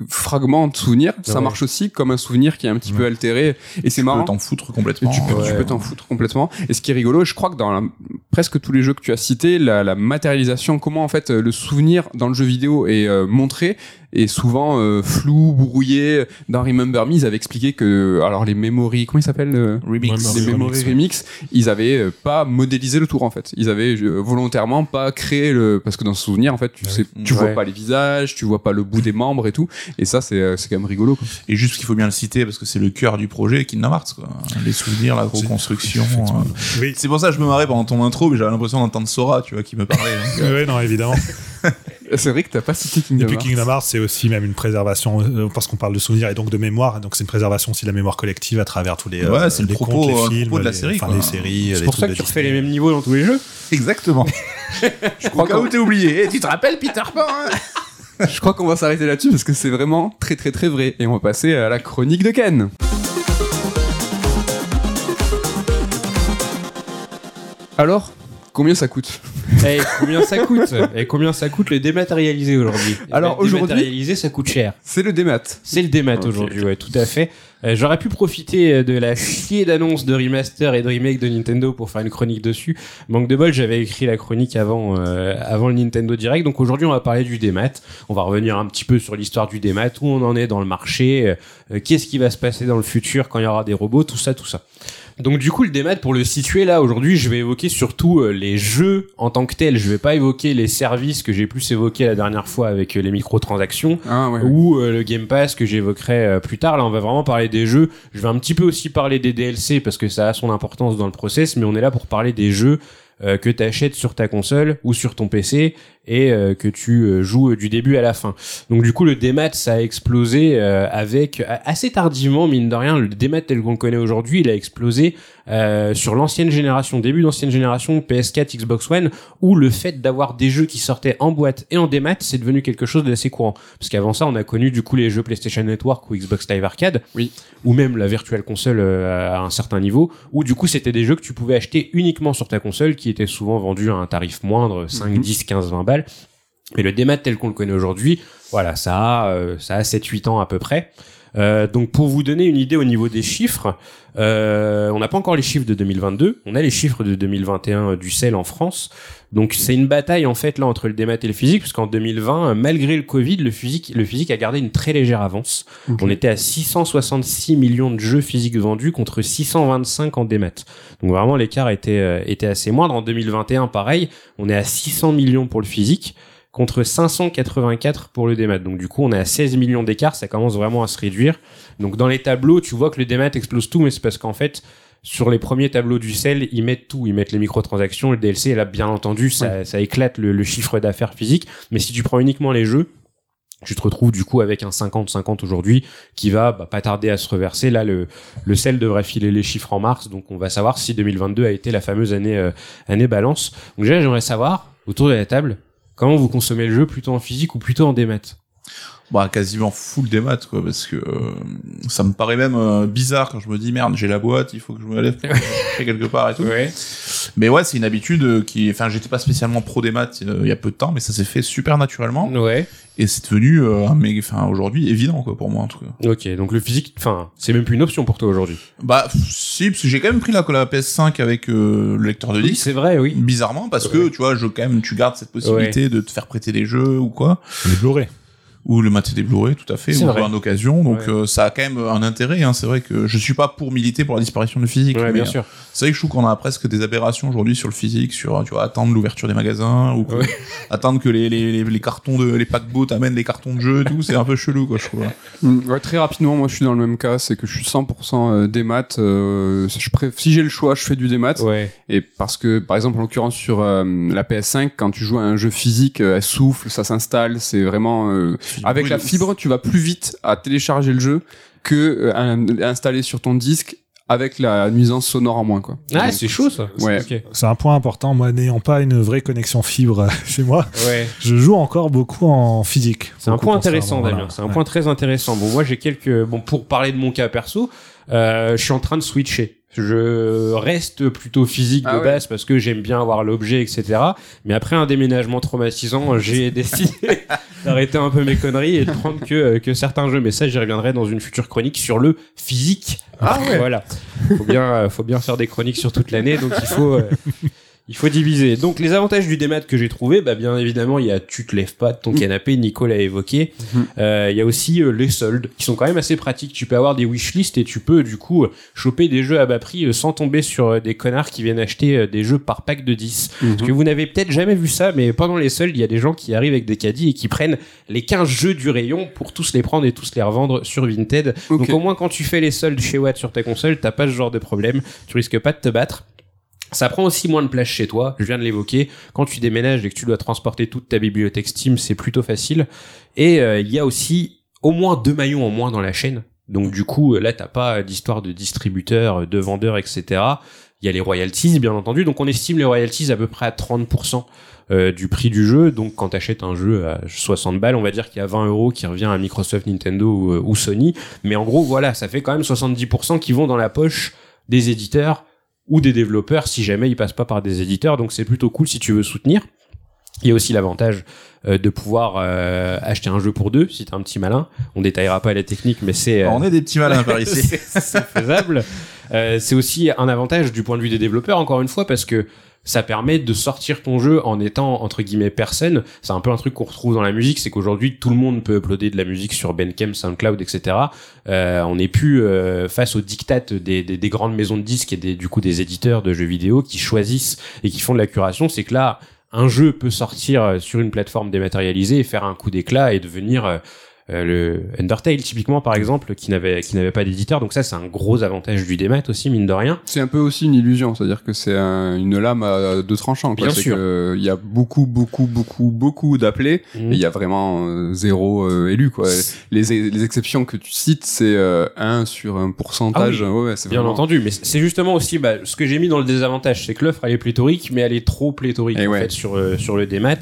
fragments de souvenirs, ça marche aussi comme un souvenir qui est un petit peu altéré. Et c'est Tu marrant. peux t'en foutre complètement. tu peux, tu Ouais. t'en foutre complètement. Et ce qui est rigolo, je crois que dans la- presque tous les jeux que tu as cités, la, la matérialisation, comment en fait euh, le souvenir dans le jeu vidéo est euh, montré, et souvent euh, flou, brouillé. Dans Remember Me, ils avaient expliqué que alors les memory, comment ils s'appellent euh, Remix. les Memory Remix, ils avaient euh, pas modélisé le tour en fait. Ils avaient volontairement pas créé le parce que dans ce souvenir en fait, tu Ouais. sais, tu Ouais. vois pas les visages, tu vois pas le bout des membres et tout. Et ça, c'est c'est quand même rigolo. Quoi. Et juste qu'il faut bien le citer parce que c'est le cœur du projet Kingdom Hearts, quoi. Les souvenirs, la reconstruction. euh. Oui. C'est pour ça que je me marrais pendant ton intro, mais j'avais l'impression d'entendre Sora, tu vois, qui me parlait. euh, [LAUGHS] Ouais, non, évidemment. [LAUGHS] C'est vrai que t'as pas cité Et Kingdom puis Hearts. Kingdom Hearts, c'est aussi même une préservation, euh, parce qu'on parle de souvenirs et donc de mémoire, donc c'est une préservation aussi de la mémoire collective à travers tous les, euh, Ouais, c'est le propos, contes, les euh, le films, propos de la les- série, enfin, quoi. les séries, C'est les pour ça que tu refais les mêmes niveaux dans tous les jeux. Exactement. [LAUGHS] Je crois Au cas où t'es oublié. Eh, tu te rappelles Peter Pan hein [LAUGHS] je crois qu'on va s'arrêter là-dessus parce que c'est vraiment très très très vrai. Et on va passer à la chronique de Ken. Alors, combien ça coûte Et combien ça coûte Et combien ça coûte le dématérialisé aujourd'hui Alors, Le aujourd'hui- dématérialisé, ça coûte cher. C'est le démat. C'est le démat aujourd'hui, ouais, tout à fait. Euh, J'aurais pu profiter euh, de la chier d'annonce de remaster et de remake de Nintendo pour faire une chronique dessus. Manque de bol, j'avais écrit la chronique avant, euh, avant le Nintendo Direct. Donc aujourd'hui, on va parler du démat. On va revenir un petit peu sur l'histoire du démat, où on en est dans le marché, euh, euh, qu'est-ce qui va se passer dans le futur quand il y aura des robots, tout ça, tout ça. Donc du coup le démat pour le situer là aujourd'hui je vais évoquer surtout euh, les jeux en tant que tels je vais pas évoquer les services que j'ai plus évoqués la dernière fois avec euh, les microtransactions Ah ouais. ou euh, le Game Pass que j'évoquerai plus tard. Là, on va vraiment parler des jeux. Je vais un petit peu aussi parler des DLC parce que ça a son importance dans le process, mais on est là pour parler des jeux que tu achètes sur ta console ou sur ton PC et euh, que tu euh, joues euh, du début à la fin. Donc du coup, le démat, ça a explosé euh, avec assez tardivement, mine de rien, le démat tel qu'on le connaît aujourd'hui, il a explosé euh, sur l'ancienne génération, début d'ancienne génération PS4, Xbox One, où le fait d'avoir des jeux qui sortaient en boîte et en démat, c'est devenu quelque chose d'assez courant. Parce qu'avant ça, on a connu du coup les jeux PlayStation Network ou Xbox Live Arcade, Oui. ou même la Virtual Console euh, à un certain niveau, où du coup c'était des jeux que tu pouvais acheter uniquement sur ta console, qui étaient souvent vendus à un tarif moindre, 5, Mhm. 10, 15, 20 balles. Mais le démat tel qu'on le connaît aujourd'hui, voilà, ça a, euh, ça a 7-8 ans à peu près. Euh, donc pour vous donner une idée au niveau des chiffres, euh, on n'a pas encore les chiffres de 2022, on a les chiffres de 2021 euh, du sel en France. Donc c'est une bataille en fait là entre le démat et le physique, parce qu'en 2020, euh, malgré le Covid, le physique, le physique a gardé une très légère avance. On était à 666 millions de jeux physiques vendus contre 625 en démat. Donc vraiment l'écart était était assez moindre. En 2021, pareil, on est à 600 millions pour le physique contre 584 pour le démat. Donc du coup, on est à 16 millions d'écart, ça commence vraiment à se réduire. Donc dans les tableaux, tu vois que le démat explose tout, mais c'est parce qu'en fait, sur les premiers tableaux du sel, ils mettent tout, ils mettent les microtransactions, le DLC, et là, bien entendu, ça, ça éclate le, le chiffre d'affaires physique. Mais si tu prends uniquement les jeux, tu te retrouves du coup avec un 50-50 aujourd'hui qui va bah, pas tarder à se reverser. Là, le, le sel devrait filer les chiffres en mars, donc on va savoir si 2022 a été la fameuse année, euh, année balance. Donc déjà, j'aimerais savoir, autour de la table, comment vous consommez le jeu, plutôt en physique ou plutôt en démat Bah, quasiment full des maths, quoi, parce que euh, ça me paraît même euh, bizarre quand je me dis merde, j'ai la boîte, il faut que je me lève pour [LAUGHS] quelque part et tout. Ouais. Mais ouais, c'est une habitude euh, qui, enfin, j'étais pas spécialement pro des maths euh, il y a peu de temps, mais ça s'est fait super naturellement Ouais. Et c'est devenu, euh, un méga- enfin, aujourd'hui évident, quoi, pour moi en tout cas. Ok, donc le physique, enfin, c'est même plus une option pour toi aujourd'hui. Bah, si, parce que j'ai quand même pris la, la PS5 avec euh, le lecteur de disque. c'est vrai, oui. Bizarrement, parce que tu vois, je quand même, tu gardes cette possibilité de te faire prêter des jeux ou quoi, Les Blu-ray. Ou le mater des Blu-ray, tout à fait, ou vrai. en occasion. Donc Ouais. euh, ça a quand même un intérêt. Hein. C'est vrai que je suis pas pour militer pour la disparition du physique, Ouais, mais bien euh, sûr. c'est vrai que je trouve qu'on a presque des aberrations aujourd'hui sur le physique, sur tu vois attendre l'ouverture des magasins ou que- Ouais. [LAUGHS] attendre que les, les, les, les cartons de les paquebots t'amènent les cartons de jeux, et tout. C'est un peu chelou, quoi, je trouve. Mm, ouais, très rapidement, moi je suis dans le même cas, c'est que je suis 100% euh, démat. Euh, je préf- si j'ai le choix, je fais du démat. Ouais. Et parce que, par exemple, en l'occurrence sur euh, la PS5, quand tu joues à un jeu physique, euh, elle souffle, ça s'installe, c'est vraiment euh, avec la fibre, tu vas plus vite à télécharger le jeu que euh, à installer sur ton disque avec la nuisance sonore en moins, quoi. Ah, c'est chaud ça. Ouais. C'est un point important. Moi, n'ayant pas une vraie connexion fibre euh, [LAUGHS] chez moi, Ouais. je joue encore beaucoup en physique. C'est un point intéressant, voilà. Damien. C'est un Ouais. point très intéressant. Bon, moi, j'ai quelques. Bon, pour parler de mon cas perso, euh, je suis en train de switcher. Je reste plutôt physique de Ah ouais. base parce que j'aime bien avoir l'objet, etc. Mais après un déménagement traumatisant, [LAUGHS] j'ai décidé [LAUGHS] d'arrêter un peu mes conneries et de prendre que, euh, que certains jeux. Mais ça, j'y reviendrai dans une future chronique sur le physique. Ah ouais. Voilà. Faut bien, euh, faut bien faire des chroniques sur toute l'année, donc il faut. euh, Il faut diviser. Donc les avantages du démat que j'ai trouvé, bah bien évidemment, il y a tu te lèves pas de ton Mm. canapé, Nico l'a évoqué. Mhm. Euh, il y a aussi euh, les soldes qui sont quand même assez pratiques. Tu peux avoir des wishlists et tu peux du coup euh, choper des jeux à bas prix euh, sans tomber sur des connards qui viennent acheter des jeux par pack de 10. Parce que vous n'avez peut-être jamais vu ça, mais pendant les soldes, il y a des gens qui arrivent avec des caddies et qui prennent les 15 jeux du rayon pour tous les prendre et tous les revendre sur Vinted. Donc au moins quand tu fais les soldes chez Watt sur ta console, t'as pas ce genre de problème. Tu risques pas de te battre. Ça prend aussi moins de place chez toi, je viens de l'évoquer. Quand tu déménages et que tu dois transporter toute ta bibliothèque Steam, c'est plutôt facile. Et euh, il y a aussi au moins deux maillons en moins dans la chaîne. Donc du coup, là, t'as pas d'histoire de distributeur, de vendeur, etc. Il y a les royalties, bien entendu. Donc on estime les royalties à peu près à 30% euh, du prix du jeu. Donc quand t'achètes un jeu à 60 balles, on va dire qu'il y a 20 euros qui revient à Microsoft, Nintendo ou, euh, ou Sony. Mais en gros, voilà, ça fait quand même 70% qui vont dans la poche des éditeurs ou des développeurs si jamais ils passent pas par des éditeurs. Donc c'est plutôt cool si tu veux soutenir. Il y a aussi l'avantage euh, de pouvoir euh, acheter un jeu pour deux si t'es un petit malin. On détaillera pas les techniques, mais c'est euh, On est des petits malins par ici. [LAUGHS] c'est c'est faisable. Euh, c'est aussi un avantage du point de vue des développeurs, encore une fois, parce que ça permet de sortir ton jeu en étant entre guillemets personne. C'est un peu un truc qu'on retrouve dans la musique, c'est qu'aujourd'hui tout le monde peut uploader de la musique sur Bandcamp, SoundCloud, etc. Euh, on n'est plus euh, face aux dictats des, des, des grandes maisons de disques et des, du coup des éditeurs de jeux vidéo qui choisissent et qui font de la curation. C'est que là, un jeu peut sortir sur une plateforme dématérialisée et faire un coup d'éclat et devenir euh, le Undertale typiquement par exemple qui n'avait qui n'avait pas d'éditeur donc ça c'est un gros avantage du démat aussi mine de rien C'est un peu aussi une illusion, c'est-à-dire que c'est un- une lame à deux tranchants. Quoi. Bien C'est sûr. euh, Il y a beaucoup, beaucoup, beaucoup, beaucoup d'appelés et il y a vraiment euh, zéro euh, élu. Quoi. Les, les exceptions que tu cites, c'est euh, 1 sur un pourcentage. Ah Ouais, ouais, c'est Bien vraiment... entendu, mais c'est justement aussi bah, ce que j'ai mis dans le désavantage, c'est que l'offre elle est pléthorique, mais elle est trop pléthorique Et en ouais. fait sur euh, sur le démat.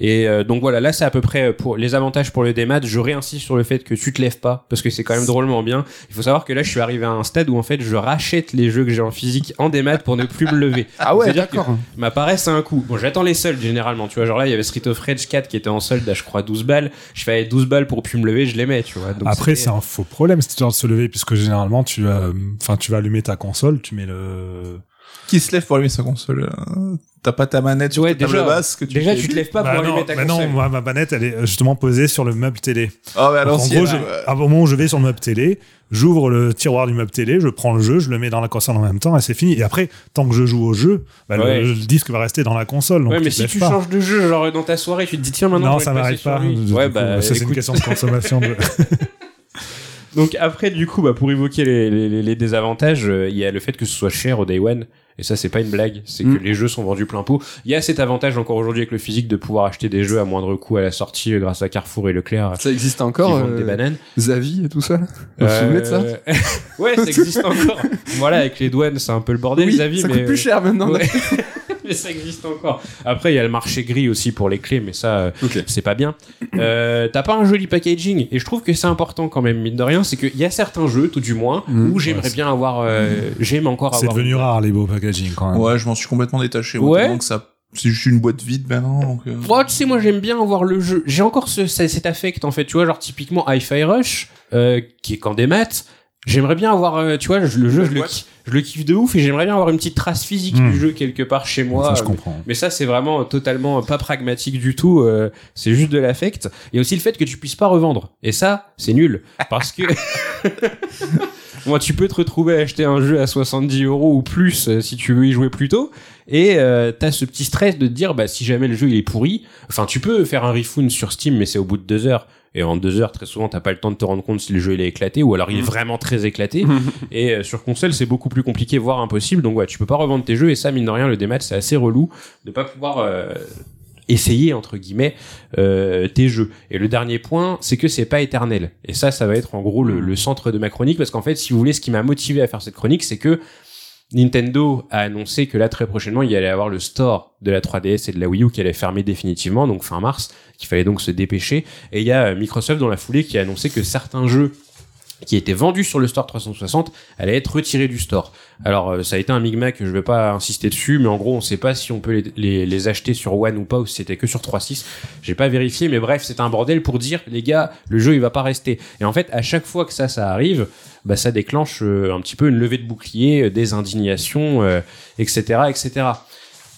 Et euh, donc voilà, là c'est à peu près euh, pour les avantages pour le démat. Je réinsiste sur le fait que tu te lèves pas parce que c'est quand même drôlement bien. Il faut savoir que là je suis arrivé à un stade où en fait je rachète les jeux que j'ai en physique en démat pour ne plus me lever. [LAUGHS] Ah ouais, d'accord. Ma paresse c'est un coup. Bon, j'attends les soldes généralement, tu vois. Genre là, il y avait Street of Rage 4 qui était en solde à je crois 12 balles. Je fais allez, 12 balles pour plus me lever, je les mets, tu vois. Donc, Après, c'est un faux problème, cette histoire de se lever, puisque généralement, tu vas, enfin, tu vas allumer ta console, tu mets le, Qui se lève pour allumer sa console euh, T'as pas ta manette sur Ouais, ta table déjà- basse que tu Déjà, fais- tu te lèves pas Bah pour non, allumer ta bah console. non, moi, ma manette, elle est justement posée sur le meuble télé. Ah en gros, à- au moment où je vais sur le meuble télé, j'ouvre le tiroir du meuble télé, je prends le jeu, je le mets dans la console en même temps et c'est fini. Et après, tant que je joue au jeu, bah, le- Ouais. le, disque va rester dans la console. Donc ouais, mais si tu pas. changes de jeu, genre dans ta soirée, tu te dis tiens maintenant non, je vais ça m'arrive pas. Ouais, bah ça, c'est une question de consommation. de... [LAUGHS] Donc après, du coup, bah pour évoquer les, les, les désavantages, euh, il y a le fait que ce soit cher au day one. Et ça, c'est pas une blague. C'est Mm. que les jeux sont vendus plein pot. Il y a cet avantage encore aujourd'hui avec le physique de pouvoir acheter des jeux à moindre coût à la sortie euh, grâce à Carrefour et Leclerc. Ça existe qui encore vendent euh, des bananes. Zavi et tout ça là Vous vous souvenez de ça Euh, [LAUGHS] Ouais, ça existe encore. voilà, avec les douanes, c'est un peu le bordel, Oui, ça mais coûte plus cher maintenant. Ouais. [LAUGHS] mais ça existe encore. Après, il y a le marché gris aussi pour les clés, mais ça, euh, c'est pas bien. Euh, T'as pas un joli packaging, et je trouve que c'est important quand même, mine de rien, c'est qu'il y a certains jeux, tout du moins, Mm. où j'aimerais bien avoir, euh, j'aime encore c'est avoir. devenu rare, les beaux packaging, quand même. Ouais, je m'en suis complètement détaché. Ouais. Que ça, c'est juste une boîte vide maintenant. Donc, euh, Ouais, tu sais, moi j'aime bien avoir le jeu. J'ai encore ce, ce- cet affect en fait, tu vois, genre typiquement Hi-Fi Rush, euh, qui est qu'en des maths. J'aimerais bien avoir, euh, tu vois, je- le jeu, je le, je kiffe de ouf et j'aimerais bien avoir une petite trace physique Hmm. du jeu quelque part chez moi. ça, je Euh, comprends. Mais ça, c'est vraiment totalement pas pragmatique du tout. euh, c'est juste de l'affect. Et aussi le fait que tu puisses pas revendre. Et ça, c'est nul. Parce que... [LAUGHS] Moi, tu peux te retrouver à acheter un jeu à 70 euros ou plus euh, si tu veux y jouer plus tôt. Et euh, t'as ce petit stress de te dire, bah, si jamais le jeu il est pourri, enfin, tu peux faire un refund sur Steam, mais c'est au bout de deux heures. Et en deux heures, très souvent, t'as pas le temps de te rendre compte si le jeu il est éclaté ou alors il est vraiment très éclaté. [LAUGHS] et euh, sur console, c'est beaucoup plus compliqué, voire impossible. Donc ouais, tu peux pas revendre tes jeux et ça, mine de rien, le démat, c'est assez relou de pas pouvoir euh, essayer entre guillemets euh, tes jeux. Et le dernier point, c'est que c'est pas éternel. Et ça, ça va être en gros le, le centre de ma chronique parce qu'en fait, si vous voulez, ce qui m'a motivé à faire cette chronique, c'est que Nintendo a annoncé que là très prochainement il y allait avoir le store de la 3DS et de la Wii U qui allait fermer définitivement donc fin mars qu'il fallait donc se dépêcher et il y a euh, Microsoft dans la foulée qui a annoncé que certains jeux qui étaient vendus sur le store 360 allaient être retirés du store. Alors euh, ça a été un migmac, je vais pas insister dessus, mais en gros on sait pas si on peut les, les, les acheter sur One ou pas, ou si c'était que sur 3.6. J'ai pas vérifié, mais bref, c'est un bordel pour dire les gars, le jeu il va pas rester. Et en fait, à chaque fois que ça ça arrive, bah ça déclenche euh, un petit peu une levée de bouclier, euh, des indignations, euh, etc., etc.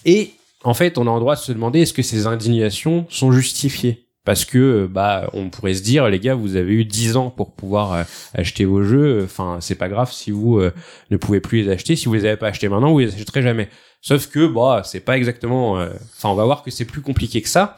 Et en fait, on a le droit de se demander est-ce que ces indignations sont justifiées? Parce que bah on pourrait se dire les gars vous avez eu 10 ans pour pouvoir euh, acheter vos jeux. Enfin c'est pas grave si vous euh, ne pouvez plus les acheter. Si vous les avez pas achetés maintenant vous les achèterez jamais. Sauf que bah c'est pas exactement euh, enfin on va voir que c'est plus compliqué que ça.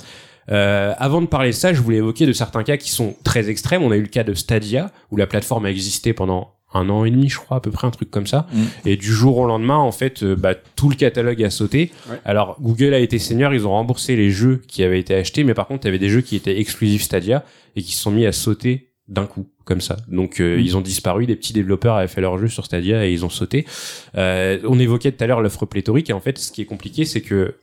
Avant de parler de ça je voulais évoquer de certains cas qui sont très extrêmes. On a eu le cas de Stadia où la plateforme a existé pendant un an et demi, je crois, à peu près un truc comme ça. Mm. Et du jour au lendemain, en fait, euh, bah, tout le catalogue a sauté. Ouais. Alors, Google a été seigneur, ils ont remboursé les jeux qui avaient été achetés, mais par contre, il y avait des jeux qui étaient exclusifs Stadia et qui se sont mis à sauter d'un coup, comme ça. Donc, euh, Mm. ils ont disparu. Des petits développeurs avaient fait leurs jeux sur Stadia et ils ont sauté. Euh, on évoquait tout à l'heure l'offre pléthorique. Et en fait, ce qui est compliqué, c'est que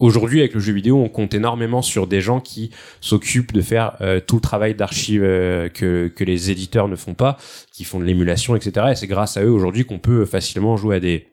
Aujourd'hui, avec le jeu vidéo, on compte énormément sur des gens qui s'occupent de faire euh, tout le travail d'archive euh, que, que les éditeurs ne font pas, qui font de l'émulation, etc. Et c'est grâce à eux aujourd'hui qu'on peut facilement jouer à des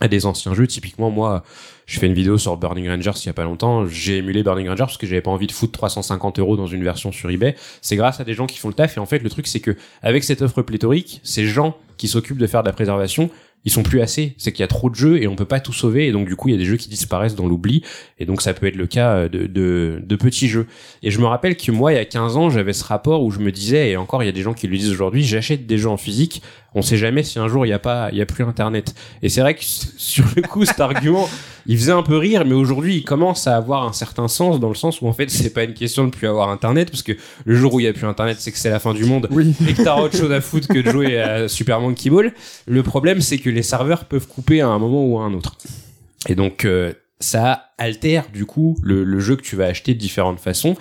à des anciens jeux. Typiquement, moi, je fais une vidéo sur Burning Rangers il y a pas longtemps. J'ai émulé Burning Rangers parce que j'avais pas envie de foutre 350 euros dans une version sur eBay. C'est grâce à des gens qui font le taf. Et en fait, le truc, c'est que avec cette offre pléthorique, ces gens qui s'occupent de faire de la préservation, ils sont plus assez. C'est qu'il y a trop de jeux et on peut pas tout sauver. Et donc, du coup, il y a des jeux qui disparaissent dans l'oubli. Et donc, ça peut être le cas de, de, de petits jeux. Et je me rappelle que moi, il y a 15 ans, j'avais ce rapport où je me disais, et encore, il y a des gens qui le disent aujourd'hui, j'achète des jeux en physique. On sait jamais si un jour il y a pas, il y a plus Internet. Et c'est vrai que sur le coup, cet argument, il faisait un peu rire, mais aujourd'hui, il commence à avoir un certain sens dans le sens où en fait, c'est pas une question de plus avoir Internet, parce que le jour où il y a plus Internet, c'est que c'est la fin du monde Oui. et que t'as autre chose à foutre que de jouer à Super Monkey Ball. Le problème, c'est que les serveurs peuvent couper à un moment ou à un autre. Et donc, euh, ça altère du coup le, le jeu que tu vas acheter de différentes façons.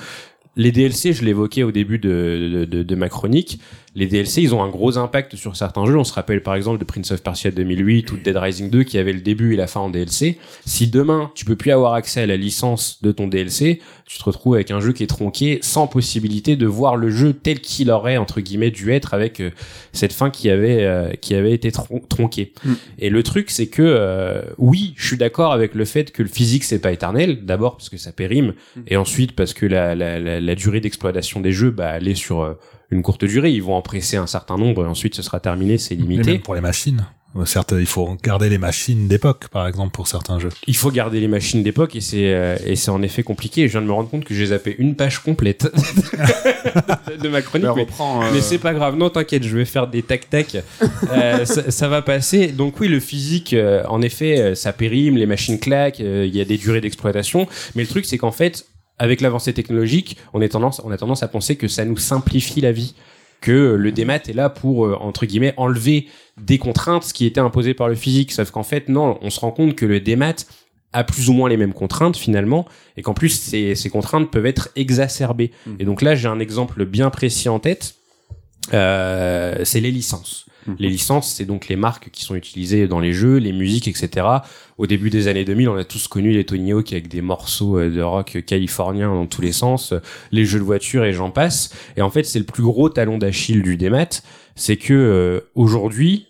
Les DLC, je l'évoquais au début de, de, de, de ma chronique, les DLC, ils ont un gros impact sur certains jeux. On se rappelle par exemple de Prince of Persia 2008 ou de Dead Rising 2 qui avait le début et la fin en DLC. Si demain, tu peux plus avoir accès à la licence de ton DLC, tu te retrouves avec un jeu qui est tronqué sans possibilité de voir le jeu tel qu'il aurait entre guillemets dû être avec euh, cette fin qui avait euh, qui avait été tron- tronquée. Mm. Et le truc c'est que euh, oui, je suis d'accord avec le fait que le physique c'est pas éternel, d'abord parce que ça périme Mm. et ensuite parce que la la, la, la durée d'exploitation des jeux bah elle est sur euh, une courte durée, ils vont en presser un certain nombre et ensuite ce sera terminé, c'est Et limité. même pour les machines. Euh, Certes, il faut garder les machines d'époque, par exemple, pour certains jeux. Il faut garder les machines d'époque et c'est euh, et c'est en effet compliqué. Je viens de me rendre compte que j'ai zappé une page complète [LAUGHS] de ma chronique. Bah, mais euh, mais c'est pas grave, non t'inquiète, je vais faire des tac tac. Euh, [LAUGHS] ça, ça va passer. Donc oui, le physique, euh, en effet, euh, ça périme, les machines claquent, euh, il y a des durées d'exploitation. Mais le truc, c'est qu'en fait, avec l'avancée technologique, on, est tendance, on a tendance à penser que ça nous simplifie la vie, que euh, le démat est là pour euh, entre guillemets enlever des contraintes qui étaient imposées par le physique. Sauf qu'en fait, non, on se rend compte que le démat a plus ou moins les mêmes contraintes finalement, et qu'en plus ces, ces contraintes peuvent être exacerbées. Mhm. Et donc là, j'ai un exemple bien précis en tête. Euh, c'est les licences. Mhm. Les licences, c'est donc les marques qui sont utilisées dans les jeux, les musiques, etc. Au début des années 2000, on a tous connu les Tony Hawk avec des morceaux euh, de rock californien dans tous les sens, euh, les jeux de voiture et j'en passe. Et en fait, c'est le plus gros talon d'Achille du démat, c'est que euh, aujourd'hui,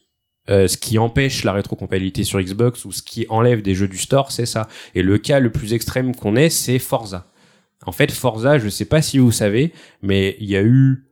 euh, ce qui empêche la rétrocompatibilité sur Xbox ou ce qui enlève des jeux du store, c'est ça. Et le cas le plus extrême qu'on ait, c'est Forza. En fait, Forza, je sais pas si vous savez, mais il y a eu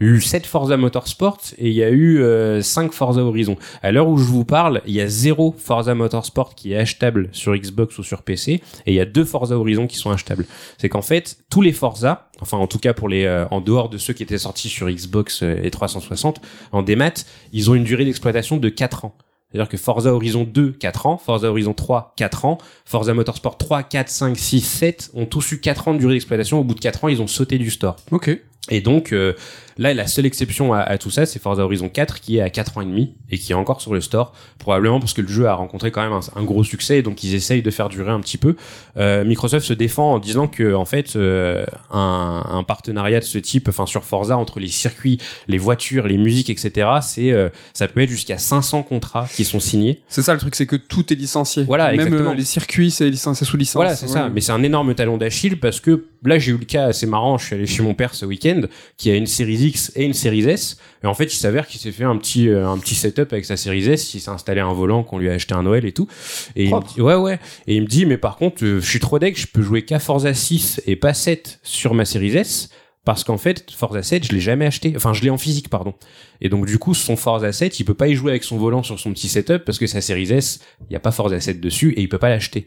eu 7 Forza Motorsport et il y a eu euh, 5 Forza Horizon. À l'heure où je vous parle, il y a zéro Forza Motorsport qui est achetable sur Xbox ou sur PC et il y a deux Forza Horizon qui sont achetables. C'est qu'en fait, tous les Forza, enfin en tout cas pour les euh, en dehors de ceux qui étaient sortis sur Xbox euh, et 360 en démat, ils ont une durée d'exploitation de 4 ans. C'est-à-dire que Forza Horizon 2, 4 ans, Forza Horizon 3, 4 ans, Forza Motorsport 3, 4, 5, 6, 7 ont tous eu 4 ans de durée d'exploitation. Au bout de 4 ans, ils ont sauté du store. Ok. Et donc euh, là, la seule exception à, à tout ça, c'est Forza Horizon 4 qui est à 4 ans et demi et qui est encore sur le store, probablement parce que le jeu a rencontré quand même un, un gros succès et donc ils essayent de faire durer un petit peu. Euh, Microsoft se défend en disant que en fait euh, un, un partenariat de ce type, enfin sur Forza entre les circuits, les voitures, les musiques, etc. C'est euh, ça peut être jusqu'à 500 contrats qui sont signés. C'est ça le truc, c'est que tout est licencié. Voilà, Même exactement. euh, les circuits, c'est licencié sous licence. Voilà, c'est ça. Mais c'est un énorme talon d'Achille parce que là, j'ai eu le cas assez marrant. Je suis allé chez mon père ce week-end, qui a une Series X et une Series S. Et en fait, il s'avère qu'il s'est fait un petit, euh, un petit setup avec sa Series S. Il s'est installé un volant qu'on lui a acheté un Noël et tout. Et il me dit, ouais, ouais. Et il me dit, mais par contre, euh, je suis trop deck, je peux jouer qu'à Forza 6 et pas 7 sur ma Series S. parce qu'en fait Forza 7 je l'ai jamais acheté enfin je l'ai en physique pardon et donc du coup son Forza 7 il peut pas y jouer avec son volant sur son petit setup parce que sa Series S il y a pas Forza 7 dessus et il peut pas l'acheter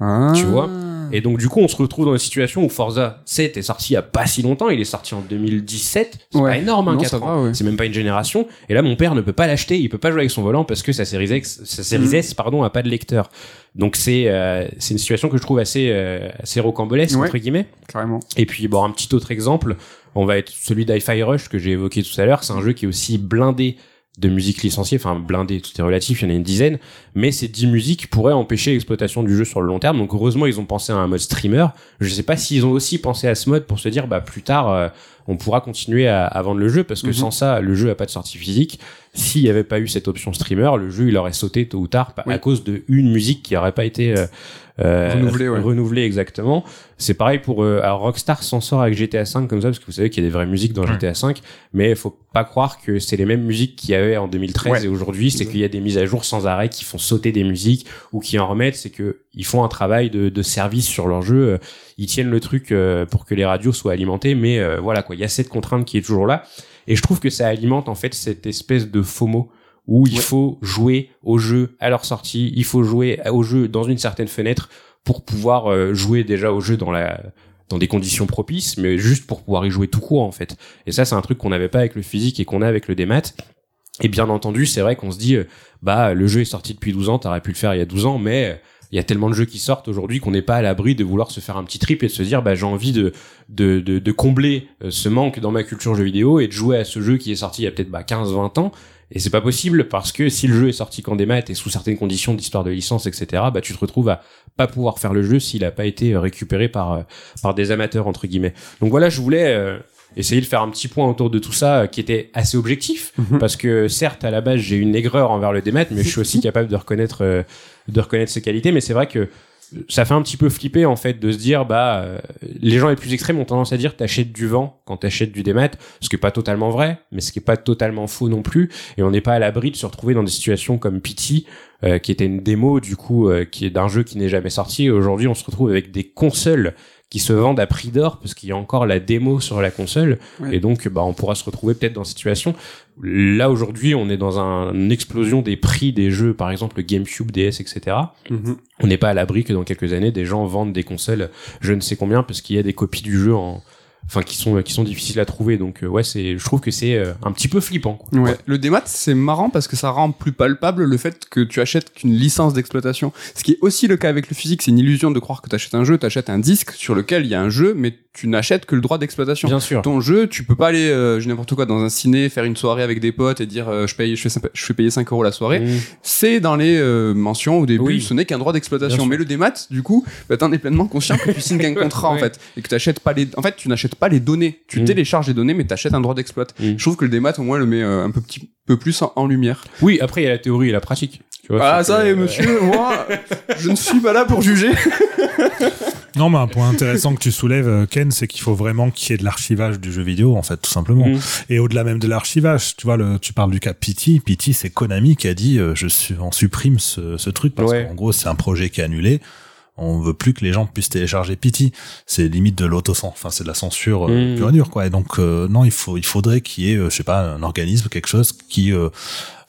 Ah. Tu vois et donc du coup on se retrouve dans une situation où Forza 7 est sorti il y a pas si longtemps il est sorti en 2017 c'est Ouais. pas énorme hein, Non, 4 ça ans ouais. c'est même pas une génération et là mon père ne peut pas l'acheter il peut pas jouer avec son volant parce que sa Series X sa Series Mhm. S pardon a pas de lecteur donc c'est euh, c'est une situation que je trouve assez euh, assez rocambolesque Ouais. entre guillemets Carrément. et puis, bon, un petit autre exemple, on va être celui d'Hi-Fi Rush que j'ai évoqué tout à l'heure. C'est un jeu qui est aussi blindé de musique licenciée, enfin blindé, tout est relatif, il y en a une dizaine, mais ces 10 musiques pourraient empêcher l'exploitation du jeu sur le long terme. Donc heureusement, ils ont pensé à un mode streamer. Je sais pas s'ils ont aussi pensé à ce mode pour se dire, bah plus tard, euh, on pourra continuer à, à vendre le jeu, parce que Mhm. sans ça, le jeu a pas de sortie physique. S'il y avait pas eu cette option streamer, le jeu il aurait sauté tôt ou tard à Oui. cause de une musique qui aurait pas été euh, euh, Renouvelée, ouais. renouvelée exactement. C'est pareil pour euh, alors Rockstar s'en sort avec GTA 5 comme ça parce que vous savez qu'il y a des vraies musiques dans Ouais. GTA 5 mais il faut pas croire que c'est les mêmes musiques qu'il y avait en 2013 Ouais. et aujourd'hui c'est qu'il y a des mises à jour sans arrêt qui font sauter des musiques ou qui en remettent c'est que ils font un travail de, de service sur leur jeu euh, ils tiennent le truc euh, pour que les radios soient alimentées mais euh, voilà quoi il y a cette contrainte qui est toujours là et je trouve que ça alimente en fait cette espèce de FOMO où il Ouais. faut jouer au jeu à leur sortie, il faut jouer au jeu dans une certaine fenêtre pour pouvoir euh, jouer déjà au jeu dans la dans des conditions propices, mais juste pour pouvoir y jouer tout court en fait. Et ça, c'est un truc qu'on n'avait pas avec le physique et qu'on a avec le démat. Et bien entendu, c'est vrai qu'on se dit, euh, bah le jeu est sorti depuis 12 ans, t'aurais pu le faire il y a 12 ans, mais euh, il y a tellement de jeux qui sortent aujourd'hui qu'on n'est pas à l'abri de vouloir se faire un petit trip et de se dire, bah j'ai envie de combler euh, ce manque dans ma culture jeu vidéo et de jouer à ce jeu qui est sorti il y a peut-être bah, 15-20 ans. Et c'est pas possible parce que si le jeu est sorti qu'en démat et sous certaines conditions d'histoire de licence, etc., bah tu te retrouves à pas pouvoir faire le jeu s'il a pas été euh, récupéré par euh, par des amateurs entre guillemets. Donc voilà, je voulais essayer de faire un petit point autour de tout ça euh, qui était assez objectif Mhm. parce que certes à la base j'ai une aigreur envers le démat, mais je suis aussi [LAUGHS] capable de reconnaître euh, de reconnaître ses qualités. Mais c'est vrai que ça fait un petit peu flipper en fait de se dire bah euh, les gens les plus extrêmes ont tendance à dire t'achètes du vent quand t'achètes du démat ce qui est pas totalement vrai mais ce qui est pas totalement faux non plus et on n'est pas à l'abri de se retrouver dans des situations comme Pity euh, qui était une démo du coup euh, qui est d'un jeu qui n'est jamais sorti et aujourd'hui on se retrouve avec des consoles qui se vendent à prix d'or parce qu'il y a encore la démo sur la console Ouais. et donc bah on pourra se retrouver peut-être dans cette situation là aujourd'hui on est dans un, une explosion des prix des jeux par exemple le GameCube DS etc Mhm. on n'est pas à l'abri que dans quelques années des gens vendent des consoles je ne sais combien parce qu'il y a des copies du jeu en enfin qui sont qui sont difficiles à trouver donc euh, ouais c'est je trouve que c'est euh, un petit peu flippant quoi. Ouais. Le démat, c'est marrant parce que ça rend plus palpable le fait que tu achètes qu'une licence d'exploitation. Ce qui est aussi le cas avec le physique, c'est une illusion de croire que tu achètes un jeu, tu achètes un disque sur lequel il y a un jeu, mais tu n'achètes que le droit d'exploitation. bien sûr Ton jeu, tu peux pas aller, euh, je dis n'importe quoi, dans un ciné, faire une soirée avec des potes et dire euh, je paye, je fais, je fais payer 5 euros la soirée. Mmh. C'est dans les euh, mentions au début, Oui. ce n'est qu'un droit d'exploitation. Mais le démat, du coup, bah, t'en es pleinement conscient que tu signes qu'un [LAUGHS] contrat en fait et que t'achètes pas les, en fait, tu n'achètes pas les données. Tu Mm. télécharges les données, mais t'achètes un droit d'exploit. Mm. Je trouve que le démat au moins le met euh, un peu petit peu plus en, en lumière. oui après il y a la théorie et la pratique tu vois, Ah ça, que, et euh, monsieur, moi, [LAUGHS] je ne suis pas là pour juger. [LAUGHS] Non, mais un point intéressant que tu soulèves, euh, Ken, c'est qu'il faut vraiment qu'il y ait de l'archivage du jeu vidéo, en fait, tout simplement. Mhm. Et au-delà même de l'archivage, tu vois, le, tu parles du cas Pity. Pity, c'est Konami qui a dit, euh, je suis, on supprime ce, ce truc parce Ouais. qu'en gros, c'est un projet qui est annulé. On veut plus que les gens puissent télécharger Pity. C'est limite de l'autocensure, enfin, c'est de la censure euh, Mhm. pure et dure, quoi. Et donc, euh, non, il faut, il faudrait qu'il y ait, euh, je sais pas, un organisme, quelque chose qui, euh,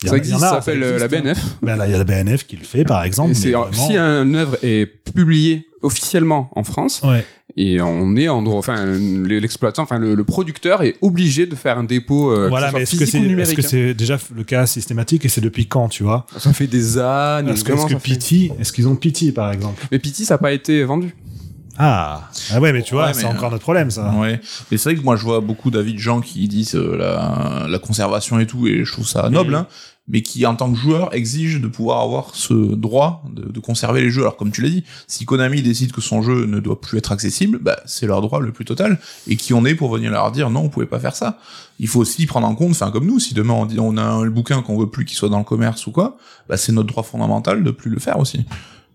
il y en Ça existe, en a, ça s'appelle euh, la. BNF. Ben là, il y a la BNF qui le fait, par exemple. Et mais c'est vraiment- si une œuvre est publiée officiellement en France Ouais. Et on est en droit, enfin l'exploitant, enfin le, le producteur est obligé de faire un dépôt. euh, voilà, mais est-ce que physique c'est déjà le cas systématique et c'est depuis quand, tu vois? Hein. Ça fait des années. Est-ce que, vraiment, est-ce que ça fait- Pity, est-ce qu'ils ont Pity par exemple? Mais Pity, ça n'a pas été vendu. Ah, ah ouais, mais tu vois, Ouais, c'est encore notre problème ça. Ouais, mais c'est vrai que moi je vois beaucoup d'avis de gens qui disent euh, la, la conservation et tout, et je trouve ça noble, hein, mais qui en tant que joueur exigent de pouvoir avoir ce droit de, conserver les jeux. Alors comme tu l'as dit, si Konami décide que son jeu ne doit plus être accessible, bah c'est leur droit le plus total, et qui on est pour venir leur dire non, vous pouvez pas faire ça. Il faut aussi prendre en compte, enfin comme nous, si demain on dit on a un bouquin qu'on veut plus qu'il soit dans le commerce ou quoi, bah c'est notre droit fondamental de plus le faire aussi.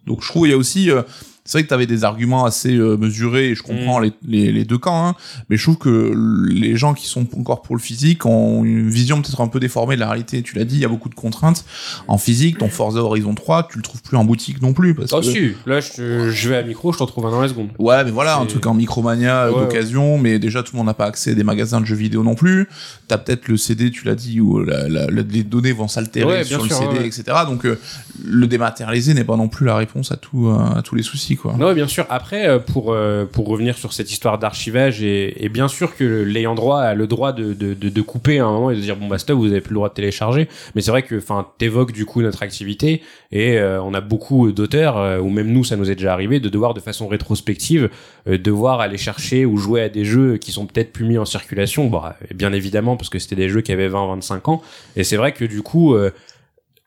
Donc je trouve il y a aussi euh, c'est vrai que t'avais des arguments assez euh, mesurés et je comprends les, les, les deux camps, hein, mais je trouve que les gens qui sont encore pour le physique ont une vision peut-être un peu déformée de la réalité. Tu l'as dit, il y a beaucoup de contraintes. En physique, ton Forza Horizon 3, tu le trouves plus en boutique non plus. Parce que... si, là je, je vais à micro, je t'en trouve un dans la seconde. Ouais, mais voilà, un truc en micromania Ouais, d'occasion, mais déjà tout le monde n'a pas accès à des magasins de jeux vidéo non plus. T'as peut-être le CD, tu l'as dit, où la, la- la- les données vont s'altérer Ouais, sur le CD, etc. Donc euh, le dématérialisé n'est pas non plus la réponse à tout euh, à tous les soucis, Non, bien sûr. Après, euh, pour euh, pour revenir sur cette histoire d'archivage, et, et bien sûr que l'ayant droit a le droit de, de, de, de couper à un moment et de dire bon bah stop, vous avez plus le droit de télécharger. Mais c'est vrai que enfin t'évoques du coup notre activité et euh, on a beaucoup d'auteurs euh, ou même nous ça nous est déjà arrivé de devoir de façon rétrospective euh, devoir aller chercher ou jouer à des jeux qui sont peut-être plus mis en circulation. Euh, bien évidemment parce que c'était des jeux qui avaient 20-25 ans. Et c'est vrai que du coup euh,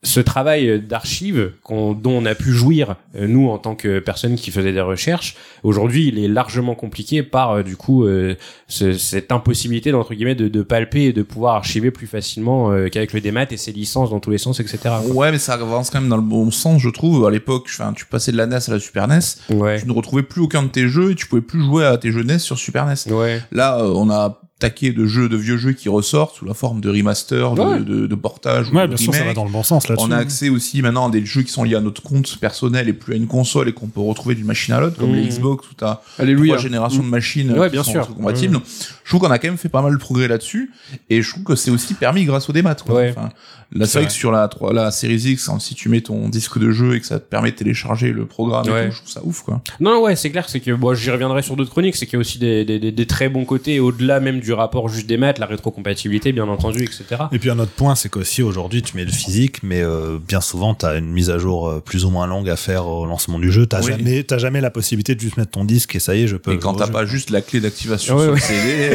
ce travail d'archives dont on a pu jouir euh, nous en tant que personnes qui faisaient des recherches aujourd'hui il est largement compliqué par euh, du coup euh, ce- cette impossibilité d'entre guillemets de, de palper et de pouvoir archiver plus facilement euh, qu'avec le démat et ses licences dans tous les sens etc quoi. Ouais, mais ça avance quand même dans le bon sens, je trouve. À l'époque, tu passais de la NES à la Super NES, ouais tu ne retrouvais plus aucun de tes jeux et tu pouvais plus jouer à tes jeux NES sur Super NES. ouais Là, euh, on a taqué de jeux, de vieux jeux qui ressortent sous la forme de remaster, de, Ouais. de, de portage, ou Ouais, de bien sûr, ça va dans le bon sens là-dessus. On a accès aussi maintenant à des jeux qui sont liés à notre compte personnel et plus à une console et qu'on peut retrouver d'une machine à l'autre, comme Mmh. les Xbox où t'as trois générations de machines Ouais, qui bien sont sûr. compatibles. Je trouve qu'on a quand même fait pas mal de progrès là-dessus et je trouve que c'est aussi permis grâce au démat. Quoi. Ouais. Enfin, là, c'est vrai que sur la, 3 la Series X, hein, si tu mets ton disque de jeu et que ça te permet de télécharger le programme, et Ouais. tout, je trouve ça ouf. quoi. Non, ouais, c'est clair, c'est que bon, j'y reviendrai sur d'autres chroniques, c'est qu'il y a aussi des, des, des, des très bons côtés, au-delà même du rapport juste des maths, la rétrocompatibilité, bien entendu, etc. Et puis un autre point, c'est qu'aussi aujourd'hui tu mets le physique, mais euh, bien souvent t'as une mise à jour euh, plus ou moins longue à faire au lancement du jeu. T'as Oui. jamais, la possibilité de juste mettre ton disque et ça y est, je peux. Et quand t'as pas juste la clé d'activation Ouais, sur ouais. le CD Ouais.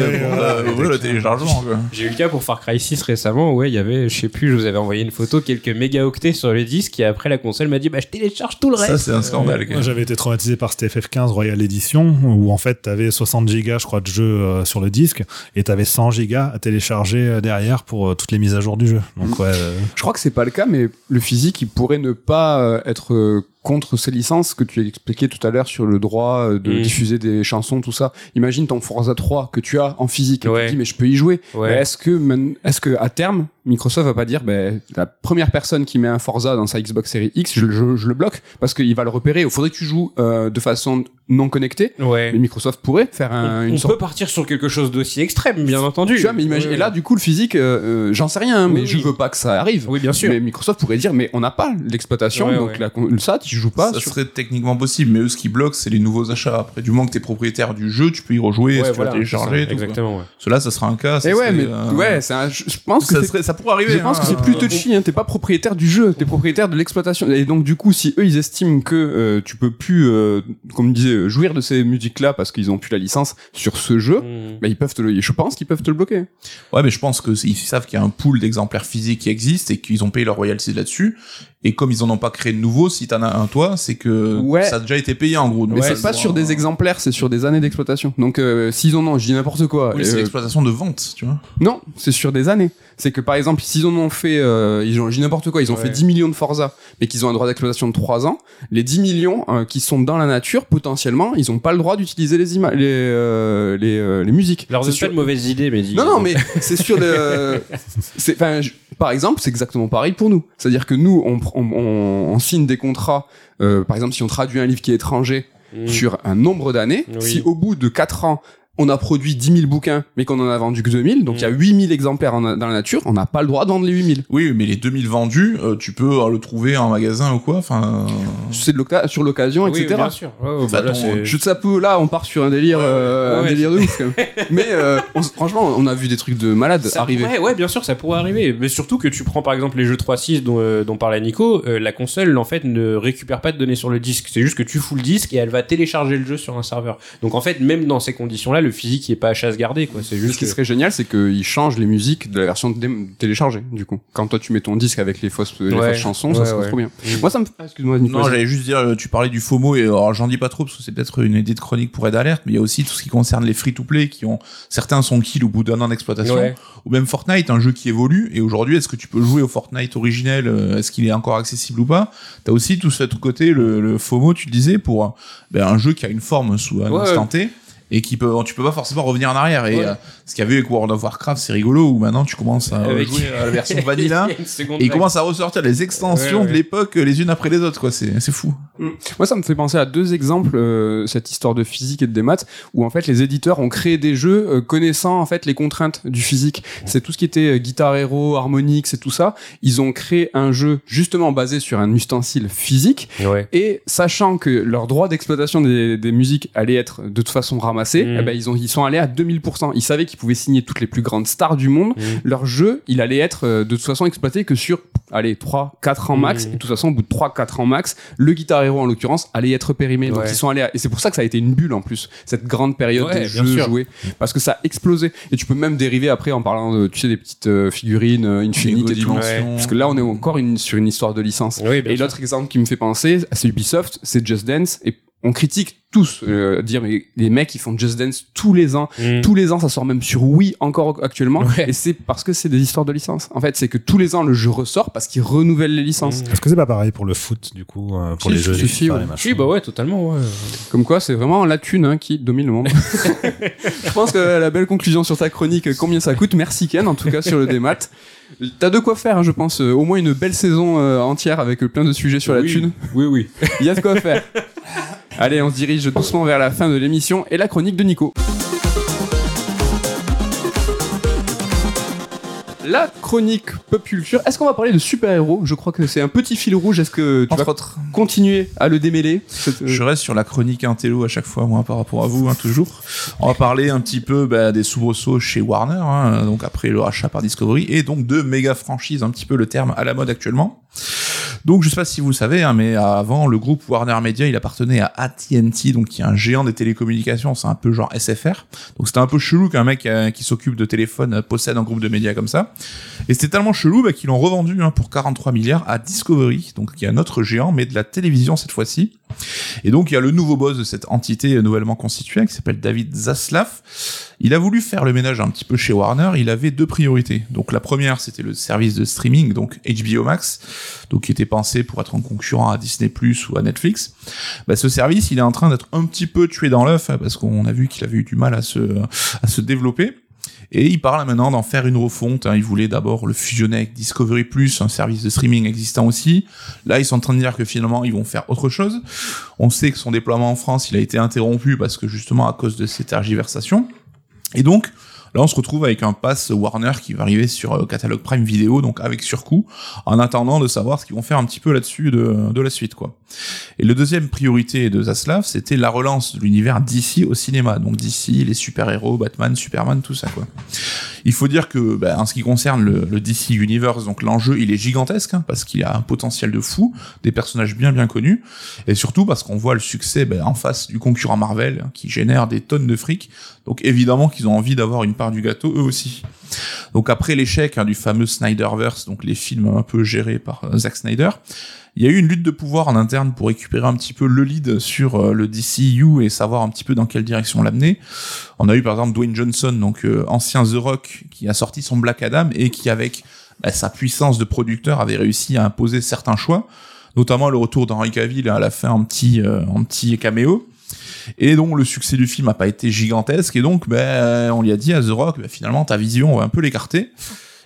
J'ai eu le cas pour Far Cry 6 récemment, ouais, il y avait, je sais plus, je vous avais envoyé une photo, quelques mégaoctets sur le disque, et après la console m'a dit, bah, je télécharge tout le reste. Ça, c'est un scandale. j'avais été traumatisé par cette FF15 Royal Edition où en fait t'avais 60 gigas, je crois, de jeu euh, sur le disque et t'avais 100 gigas à télécharger euh, derrière pour euh, toutes les mises à jour du jeu. Donc ouais. euh, Je crois que c'est pas le cas, mais le physique, il pourrait ne pas être euh, contre ces licences que tu expliquais tout à l'heure sur le droit euh, de Mm. diffuser des chansons, tout ça. Imagine ton Forza 3 que tu as en physique et Ouais. tu te dis mais je peux y jouer. Ouais. Est-ce que est-ce que à terme Microsoft va pas dire ben la première personne qui met un Forza dans sa Xbox Series X, je, je- je le bloque parce qu'il va le repérer. Il faudrait que tu joues euh, de façon non connectée. Ouais. Mais Microsoft pourrait faire un, on une on sorte peut partir sur quelque chose d'aussi extrême, bien entendu. tu vois, mais imagine, et là, du coup, le physique, euh, euh, j'en sais rien, hein, mais Oui, je oui. veux pas que ça arrive. Oui, bien sûr. Mais Microsoft pourrait dire, mais on n'a pas l'exploitation, Ouais, donc ouais. la con- ça, tu joues pas ça sur. serait techniquement possible, mais eux, ce qui bloque, c'est les nouveaux achats. Après, du moment que t'es propriétaire du jeu, tu peux y rejouer, Ouais, si tu voilà, télécharger. ça, tout, quoi. exactement. ouais. Cela, ça sera un cas. ça Et ouais, mais euh, ouais, c'est un, je pense que ça, serait, ça pourrait arriver. je pense hein. que c'est plus touchy, hein. t'es pas propriétaire du jeu, t'es propriétaire de l'exploitation. Et donc du coup, si eux ils estiment que euh, tu peux plus, euh, comme je disais, jouir de ces musiques-là parce qu'ils ont plus la licence sur ce jeu, Mm. bah ils peuvent te le, je pense qu'ils peuvent te le bloquer. Ouais, mais je pense que ils savent qu'il y a un pool d'exemplaires physiques qui existe et qu'ils ont payé leur royalties là-dessus. Et comme ils en ont pas créé de nouveaux, si t'en as un toi, c'est que Ouais. ça a déjà été payé en gros. Mais c'est pas sur des exemplaires, c'est sur des années d'exploitation. Donc euh, s'ils en ont, je dis n'importe quoi. Oui, c'est euh, l'exploitation de vente, tu vois. Non, c'est sur des années. C'est que par exemple, s'ils en ont fait, euh, ils ont, je dis n'importe quoi, ils ont Ouais. fait 10 millions de Forza, mais qu'ils ont un droit d'exploitation de 3 ans, les 10 millions euh, qui sont dans la nature, potentiellement, ils ont pas le droit d'utiliser les images, les, euh, les, euh, les musiques. Alors, C'est sur- pas une mauvaise idée, mais dis. Non, non, mais c'est sur le. [LAUGHS] c'est, enfin, je- par exemple, c'est exactement pareil pour nous. C'est-à-dire que nous, on, pr- on, on- on signe des contrats. euh, par exemple, si on traduit un livre qui est étranger Mm. sur un nombre d'années, Oui. si au bout de 4 ans, on a produit 10 000 bouquins, mais qu'on en a vendu que 2000, donc il y a 8000 exemplaires en- dans la nature, on n'a pas le droit de vendre les 8000. Oui, mais les 2000 vendus, euh, tu peux euh, le trouver en magasin ou quoi. Enfin, C'est de sur l'occasion, Oui, etc. bien sûr. Ouais, ouais, Enfin, bah, là, ton- c'est- Je ça peut là, on part sur un délire, euh, un délire de ouf. quand même. [LAUGHS] Mais euh, on franchement, on a vu des trucs de malades Ça arriver. pourrait- ouais, bien sûr, ça pourrait arriver. Mais surtout que tu prends par exemple les jeux 3.6 dont, euh, dont parlait Nico, euh, la console en fait ne récupère pas de données sur le disque. C'est juste que tu fous le disque et elle va télécharger le jeu sur un serveur. Donc en fait, même dans ces conditions-là, le le physique qui est pas à chasse gardée, quoi. C'est juste Ce qui que- serait génial, c'est qu'ils changent les musiques de la version téléchargée, du coup. Quand toi tu mets ton disque avec les fausses, les Ouais. fausses chansons, ça serait ouais. trop bien. Moi, ça me. Ah, Excuse-moi. Non, j'allais juste dire, euh, tu parlais du FOMO et alors j'en dis pas trop parce que c'est peut-être une idée de chronique pour Red Alert, mais il y a aussi tout ce qui concerne les free-to-play qui ont certains sont kill au bout d'un an d'exploitation, Ouais. ou même Fortnite, un jeu qui évolue. Et aujourd'hui, est-ce que tu peux jouer au Fortnite originel euh, Est-ce qu'il est encore accessible ou pas? T'as aussi tout cet côté, le, le FOMO, tu le disais, pour euh, ben, un jeu qui a une forme sous un Ouais, instant T. Et qui peut, tu peux pas forcément revenir en arrière. Et Ouais. euh, ce qu'il y avait avec World of Warcraft, c'est rigolo, où maintenant tu commences à Avec- jouer à la [LAUGHS] version vanilla. Et il commence à ressortir les extensions Ouais, ouais. de l'époque les unes après les autres, quoi. C'est, c'est fou. Moi, ça me fait penser à deux exemples, euh, cette histoire de physique et de démat, où en fait les éditeurs ont créé des jeux euh, connaissant en fait les contraintes du physique. C'est tout ce qui était euh, Guitar Hero, Harmonix et tout ça. Ils ont créé un jeu justement basé sur un ustensile physique Ouais. et sachant que leur droit d'exploitation des, des musiques allait être de toute façon ramassé, Mhm. eh ben ils ont ils sont allés à 2000%. Ils savaient qu'ils pouvaient signer toutes les plus grandes stars du monde. Mhm. Leur jeu, il allait être euh, de toute façon exploité que sur allez 3 4 ans max Mhm. et de toute façon au bout de 3 4 ans max, le Guitar Hero en l'occurrence allait être périmé. Donc Ouais. ils sont allés à- et c'est pour ça que ça a été une bulle en plus cette grande période Ouais, des jeux sûr. joués parce que ça a explosé et tu peux même dériver après en parlant de tu sais des petites euh, figurines euh, Infinite et tout. Dimension. Parce que là on est encore une, sur une histoire de licence. Oui, Et l'autre exemple qui me fait penser, c'est Ubisoft, c'est Just Dance. Et on critique tous, euh, dire mais les mecs ils font Just Dance tous les ans. Mm. Tous les ans, ça sort même sur Wii encore actuellement. Ouais. Et c'est parce que c'est des histoires de licence. En fait, c'est que tous les ans le jeu ressort parce qu'ils renouvellent les licences. Mm. Est-ce que c'est pas pareil pour le foot, du coup, euh, pour Si, les jeux si, les si, ouais. Oui, bah ouais, totalement, ouais. Comme quoi, c'est vraiment la thune hein, qui domine le monde. [LAUGHS] Je pense que la belle conclusion sur ta chronique, combien ça coûte. Merci Ken, en tout cas sur le démat. T'as de quoi faire, hein, je pense. euh, au moins une belle saison euh, entière avec plein de sujets sur la thune. Oui, oui. [LAUGHS] Il y a de quoi faire. Allez, on se dirige doucement vers la fin de l'émission et la chronique de Nico. La chronique pop culture. Est-ce qu'on va parler de super-héros? Je crois que c'est un petit fil rouge. Est-ce que tu Entre vas autres. continuer à le démêler? Euh, Je reste sur la chronique intello à chaque fois, moi, par rapport à vous, hein, toujours. On va parler un petit peu bah, des soubresauts chez Warner, hein, donc après le rachat par Discovery, et donc de méga franchises, un petit peu le terme à la mode actuellement. Donc je sais pas si vous le savez, hein, mais avant le groupe Warner Media, il appartenait à AT&T, donc qui est un géant des télécommunications, c'est un peu genre SFR. Donc c'était un peu chelou qu'un mec euh, qui s'occupe de téléphone euh, possède un groupe de médias comme ça. Et c'était tellement chelou bah, qu'ils l'ont revendu hein, pour 43 milliards à Discovery, donc qui est un autre géant, mais de la télévision cette fois-ci. Et donc il y a le nouveau boss de cette entité nouvellement constituée qui s'appelle David Zaslav. Il a voulu faire le ménage un petit peu chez Warner. Il avait deux priorités. Donc la première c'était le service de streaming, donc HBO Max, donc qui était pensé pour être un concurrent à Disney Plus ou à Netflix. Bah, ce service il est en train d'être un petit peu tué dans l'œuf hein, parce qu'on a vu qu'il avait eu du mal à se à se développer. Et il parle maintenant d'en faire une refonte. hein. Il voulait d'abord le fusionner avec Discovery Plus, un service de streaming existant aussi. Là, ils sont en train de dire que finalement, ils vont faire autre chose. On sait que son déploiement en France, il a été interrompu parce que justement à cause de ces tergiversations. Et donc, là, on se retrouve avec un pass Warner qui va arriver sur euh, catalogue Prime Video, donc avec surcoût, en attendant de savoir ce qu'ils vont faire un petit peu là-dessus de, de la suite, quoi. Et le deuxième priorité de Zaslav, c'était la relance de l'univers DC au cinéma. Donc DC, les super-héros, Batman, Superman, tout ça, quoi. Il faut dire que, bah, en ce qui concerne le, DC Universe, donc l'enjeu, il est gigantesque, hein, parce qu'il a un potentiel de fou, des personnages bien bien connus, et surtout parce qu'on voit le succès bah, en face du concurrent Marvel, hein, qui génère des tonnes de fric. Donc évidemment qu'ils ont envie d'avoir une part du gâteau, eux aussi. Donc après l'échec hein, du fameux Snyderverse, donc les films un peu gérés par euh, Zack Snyder, il y a eu une lutte de pouvoir en interne pour récupérer un petit peu le lead sur euh, le DCU et savoir un petit peu dans quelle direction l'amener. On a eu par exemple Dwayne Johnson, donc euh, ancien The Rock, qui a sorti son Black Adam et qui avec bah, sa puissance de producteur avait réussi à imposer certains choix, notamment le retour d'Henry Cavill à la fin un petit euh, un petit caméo. Et donc le succès du film a pas été gigantesque et donc ben on lui a dit à The Rock ben, finalement ta vision on va un peu l'écarter.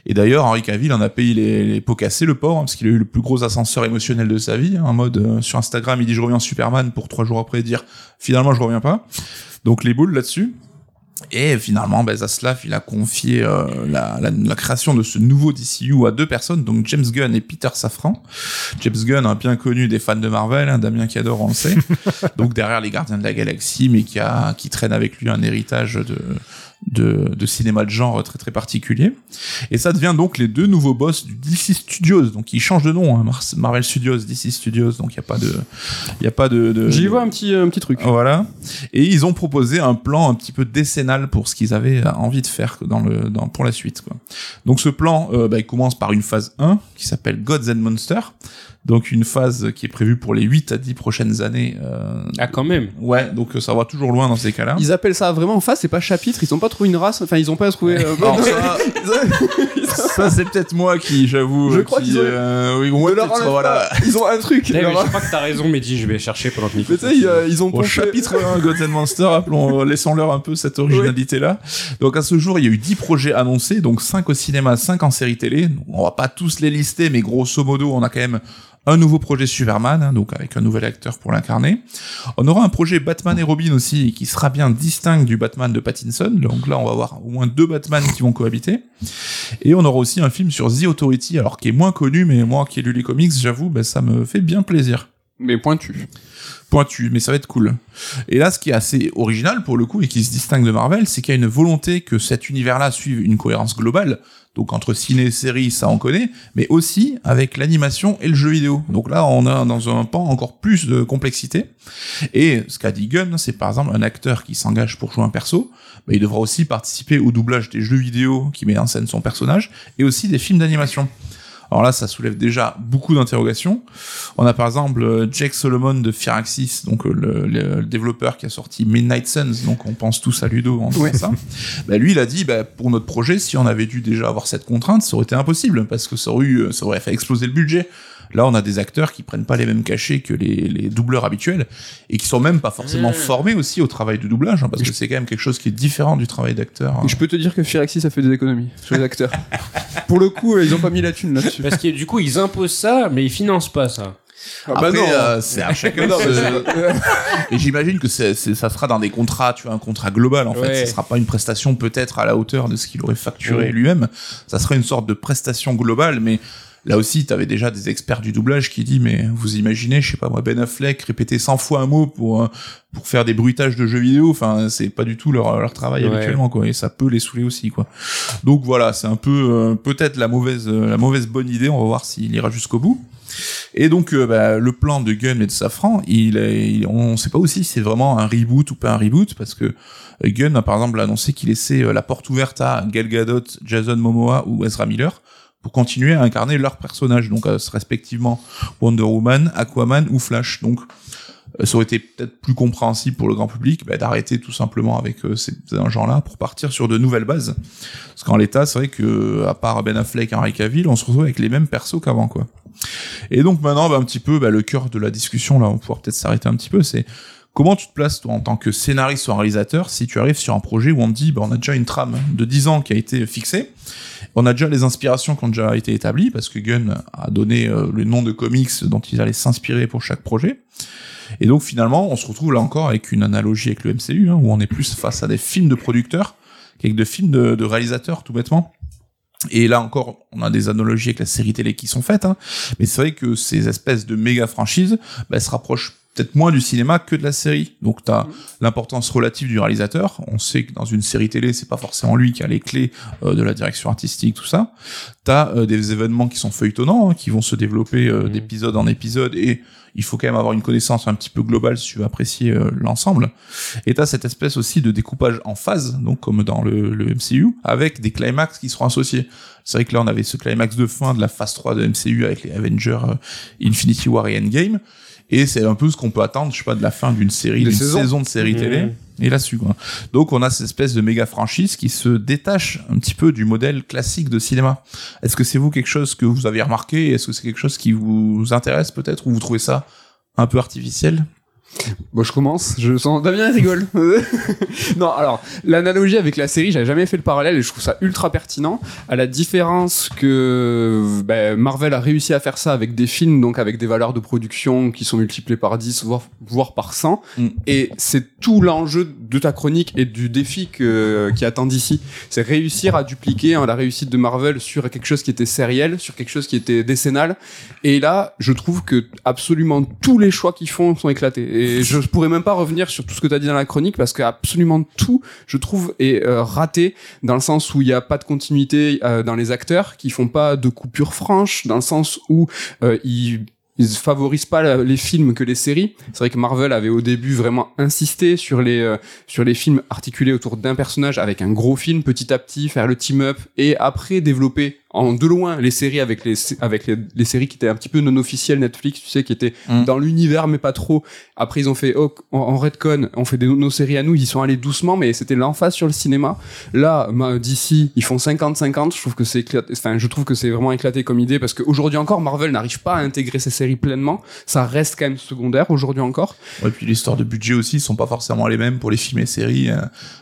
Et d'ailleurs Henry Cavill en a payé les, les pots cassés le pauvre hein, parce qu'il a eu le plus gros ascenseur émotionnel de sa vie hein, en mode euh, sur Instagram il dit je reviens Superman pour trois jours après dire finalement je reviens pas. Donc les boules là-dessus. Et finalement, ben, Zaslav, il a confié euh, la, la, la création de ce nouveau DCU à deux personnes, donc James Gunn et Peter Safran. James Gunn, un bien connu des fans de Marvel, hein, Damien qui adore, on le sait. [LAUGHS] donc derrière les Gardiens de la Galaxie, mais qui a qui traîne avec lui un héritage de de, de cinéma de genre très très particulier. Et ça devient donc les deux nouveaux boss du DC Studios. Donc ils changent de nom, hein, Mar- Marvel Studios, DC Studios. Donc il y a pas de, il y a pas de. de J'y vois un petit, un petit truc. Voilà. Et ils ont proposé un plan un petit peu décennal pour ce qu'ils avaient envie de faire dans le, dans, pour la suite, quoi. Donc ce plan, euh, bah, il commence par une phase 1 qui s'appelle Gods and Monsters. Donc une phase qui est prévue pour les 8 à 10 prochaines années. euh, Ah, quand même. Ouais, donc euh, ça va toujours loin dans ces cas-là. Ils appellent ça vraiment en face, c'est pas chapitre, ils ont pas trouvé une race, enfin ils ont pas trouvé. euh, Alors [LAUGHS] ça, [LAUGHS] ça c'est peut-être moi qui, j'avoue, Je crois qui, qu'ils ont- euh, oui, ouais, Ne leur voilà. Ils ont un truc. Eh, mais leur- je crois que t'as raison, Mehdi, je vais chercher pendant que Nico. Mais ils, euh, ils ont Au pompé- chapitre 1, Gods and Monsters, appelons, euh, laissons-leur un peu cette originalité-là. Donc à ce jour, il y a eu 10 projets annoncés, donc 5 au cinéma, 5 en série télé. On va pas tous les lister, mais grosso modo, on a quand même un nouveau projet Superman, hein, donc avec un nouvel acteur pour l'incarner. On aura un projet Batman et Robin aussi, qui sera bien distinct du Batman de Pattinson. Donc là, on va avoir au moins deux Batman qui vont cohabiter. Et on aura aussi un film sur The Authority, alors qui est moins connu, mais moi qui ai lu les comics, j'avoue, ben, ça me fait bien plaisir Mais pointu. pointu, mais ça va être cool. Et là, ce qui est assez original pour le coup et qui se distingue de Marvel, c'est qu'il y a une volonté que cet univers-là suive une cohérence globale. Donc entre ciné et série, ça on connaît, mais aussi avec l'animation et le jeu vidéo. Donc là, on a dans un pan encore plus de complexité. Et ce qu'a dit Gunn, c'est par exemple un acteur qui s'engage pour jouer un perso, bah, il devra aussi participer au doublage des jeux vidéo qui met en scène son personnage et aussi des films d'animation. Alors là, ça soulève déjà beaucoup d'interrogations. On a par exemple euh, Jake Solomon de Firaxis, donc euh, le, développeur qui a sorti Midnight Suns, donc on pense tous à Ludo en disant Ouais. ça. [LAUGHS] Bah, lui, il a dit, bah, pour notre projet, si on avait dû déjà avoir cette contrainte, ça aurait été impossible, parce que ça aurait, eu, ça aurait fait exploser le budget. Là, on a des acteurs qui prennent pas les mêmes cachets que les, les doubleurs habituels, et qui sont même pas forcément Mmh. formés aussi au travail de doublage, hein, parce que c'est quand même quelque chose qui est différent du travail d'acteur. hein. Je peux te dire que Firaxis a fait des économies sur les acteurs. [LAUGHS] Pour le coup, euh, ils ont pas mis la thune là-dessus. Parce que du coup, ils imposent ça, mais ils financent pas ça. Ah Après, euh, c'est à chacun [LAUGHS] Non, Et j'imagine que c'est, c'est- ça sera dans des contrats, tu vois, un contrat global en fait. Ouais. Ça sera pas une prestation peut-être à la hauteur de ce qu'il aurait facturé Ouais. lui-même. Ça sera une sorte de prestation globale, mais là aussi, t'avais déjà des experts du doublage qui disent, mais vous imaginez, je sais pas moi, Ben Affleck répéter 100 fois un mot pour euh, pour faire des bruitages de jeux vidéo. Enfin, c'est pas du tout leur leur travail Ouais. habituellement quoi. Et ça peut les saouler aussi quoi. Donc voilà, c'est un peu euh, peut-être la mauvaise euh, la mauvaise bonne idée. On va voir s'il ira jusqu'au bout. Et donc, euh, bah, le plan de Gunn et de Safran, il, on sait pas aussi si c'est vraiment un reboot ou pas un reboot, parce que Gunn a par exemple annoncé qu'il laissait la porte ouverte à Gal Gadot, Jason Momoa ou Ezra Miller pour continuer à incarner leurs personnages, donc euh, respectivement Wonder Woman, Aquaman ou Flash. Donc, euh, ça aurait été peut-être plus compréhensible pour le grand public bah, d'arrêter tout simplement avec euh, ces gens-là pour partir sur de nouvelles bases. Parce qu'en l'état, c'est vrai que à part Ben Affleck et Henry Cavill, on se retrouve avec les mêmes persos qu'avant, quoi. Et donc maintenant, bah, un petit peu, bah, le cœur de la discussion, là, on pouvoir peut-être s'arrêter un petit peu, c'est comment tu te places, toi, en tant que scénariste ou réalisateur, si tu arrives sur un projet où on te dit, on a déjà une trame de 10 ans qui a été fixée, on a déjà les inspirations qui ont déjà été établies, parce que Gunn a donné euh, le nom de comics dont il allait s'inspirer pour chaque projet. Et donc finalement, on se retrouve là encore avec une analogie avec le MCU, hein, où on est plus face à des films de producteurs qu'avec des films de, de réalisateurs, tout bêtement. Et là encore, on a des analogies avec la série télé qui sont faites, hein. mais c'est vrai que ces espèces de méga franchises bah, se rapprochent peut-être moins du cinéma que de la série. Donc tu as l'importance relative du réalisateur. On sait que dans une série télé, c'est pas forcément lui qui a les clés euh, de la direction artistique, tout ça. Tu as des événements qui sont feuilletonnants, hein, qui vont se développer euh, Mhm. d'épisode en épisode, et il faut quand même avoir une connaissance un petit peu globale si tu veux apprécier euh, l'ensemble. Et tu as cette espèce aussi de découpage en phase, donc comme dans le, le MCU, avec des climax qui seront associés. C'est vrai que là, on avait ce climax de fin de la phase 3 de MCU avec les Avengers euh, Infinity War et Endgame. Et c'est un peu ce qu'on peut attendre, je sais pas, de la fin d'une série, d'une saisons. saison de série Mhm. télé. Et là-dessus, quoi. Donc, on a cette espèce de méga franchise qui se détache un petit peu du modèle classique de cinéma. Est-ce que c'est vous quelque chose que vous avez remarqué? Est-ce que c'est quelque chose qui vous intéresse peut-être? Ou vous trouvez ça un peu artificiel? Bon, je commence. Je sens Damien rigole. [LAUGHS] non, alors l'analogie avec la série, j'avais jamais fait le parallèle et je trouve ça ultra pertinent. À la différence que ben, Marvel a réussi à faire ça avec des films, donc avec des valeurs de production qui sont multipliées par 10 voire, voire par 100. Mm. Et c'est tout l'enjeu de ta chronique et du défi que, qui attend d'ici. C'est réussir à dupliquer hein, la réussite de Marvel sur quelque chose qui était sériel, sur quelque chose qui était décennal. Et là, je trouve que absolument tous les choix qu'ils font sont éclatés. Et je pourrais même pas revenir sur tout ce que tu as dit dans la chronique parce que absolument tout, je trouve, est euh, raté dans le sens où il n'y a pas de continuité euh, dans les acteurs, qui font pas de coupure franche, dans le sens où euh, ils ils favorisent pas les films que les séries. C'est vrai que Marvel avait au début vraiment insisté sur les sur les films articulés autour d'un personnage avec un gros film petit à petit faire le team up et après développer en de loin les séries avec les avec les, les séries qui étaient un petit peu non officielles Netflix, tu sais qui étaient Mm. dans l'univers mais pas trop. Après ils ont fait oh, en, en redcon, on fait des, nos séries à nous, ils y sont allés doucement mais c'était l'emphase sur le cinéma. Là d'ici, ils font 50 50, je trouve que c'est éclaté enfin je trouve que c'est vraiment éclaté comme idée parce qu'aujourd'hui encore Marvel n'arrive pas à intégrer ses séries pleinement, ça reste quand même secondaire aujourd'hui encore. Ouais, puis les histoires de budget aussi sont pas forcément les mêmes pour les films et séries. Euh,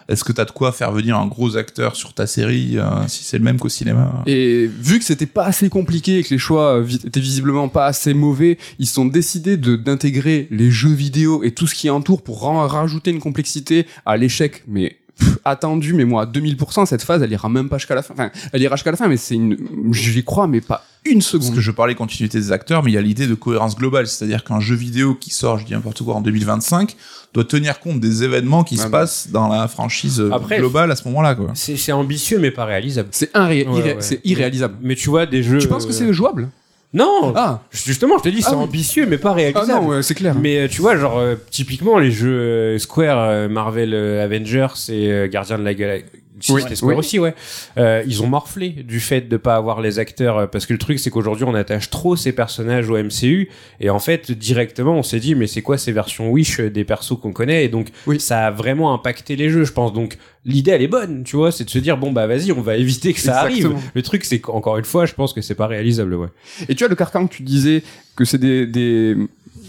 Est-ce que t'as de quoi faire venir un gros acteur sur ta série euh, si c'est le même qu'au cinéma? Et vu que c'était pas assez compliqué et que les choix euh, étaient visiblement pas assez mauvais, ils sont décidés d'intégrer les jeux vidéo et tout ce qui entoure pour rajouter une complexité à l'échec, mais pff, attendu, mais moi à 2000%, cette phase, elle ira même pas jusqu'à la fin. Enfin, elle ira jusqu'à la fin, mais c'est une, j'y crois, mais pas une Parce seconde. que je parlais continuité des acteurs, mais il y a l'idée de cohérence globale, c'est-à-dire qu'un jeu vidéo qui sort, je dis n'importe quoi, en 2025, doit tenir compte des événements qui Ah se bah. passent dans la franchise euh, Après, globale à ce moment-là, quoi. C'est ambitieux mais pas réalisable. C'est irré- Ouais, irré- ouais. c'est irréalisable. Mais tu vois des jeux. Tu penses que c'est jouable? Non. Ah, Justement, je te dis, c'est Ah oui. ambitieux mais pas ah réalisable. non, ouais, c'est clair. Mais tu vois, genre, euh, typiquement, les jeux euh, Square, euh, Marvel Avengers et Gardien de la Galaxie. Oui, c'était Square oui. aussi, ouais. Euh, ils ont morflé du fait de pas avoir les acteurs, euh, parce que le truc, c'est qu'aujourd'hui, on attache trop ces personnages au MCU, et en fait, directement, on s'est dit, mais c'est quoi ces versions Wish des persos qu'on connaît, et donc, Oui. ça a vraiment impacté les jeux, je pense. Donc, l'idée, elle est bonne, tu vois, c'est de se dire, bon, bah, vas-y, on va éviter que ça Exactement. arrive. Le truc, c'est qu'encore une fois, je pense que c'est pas réalisable, ouais. Et tu vois, le carcan que tu disais que c'est des, des,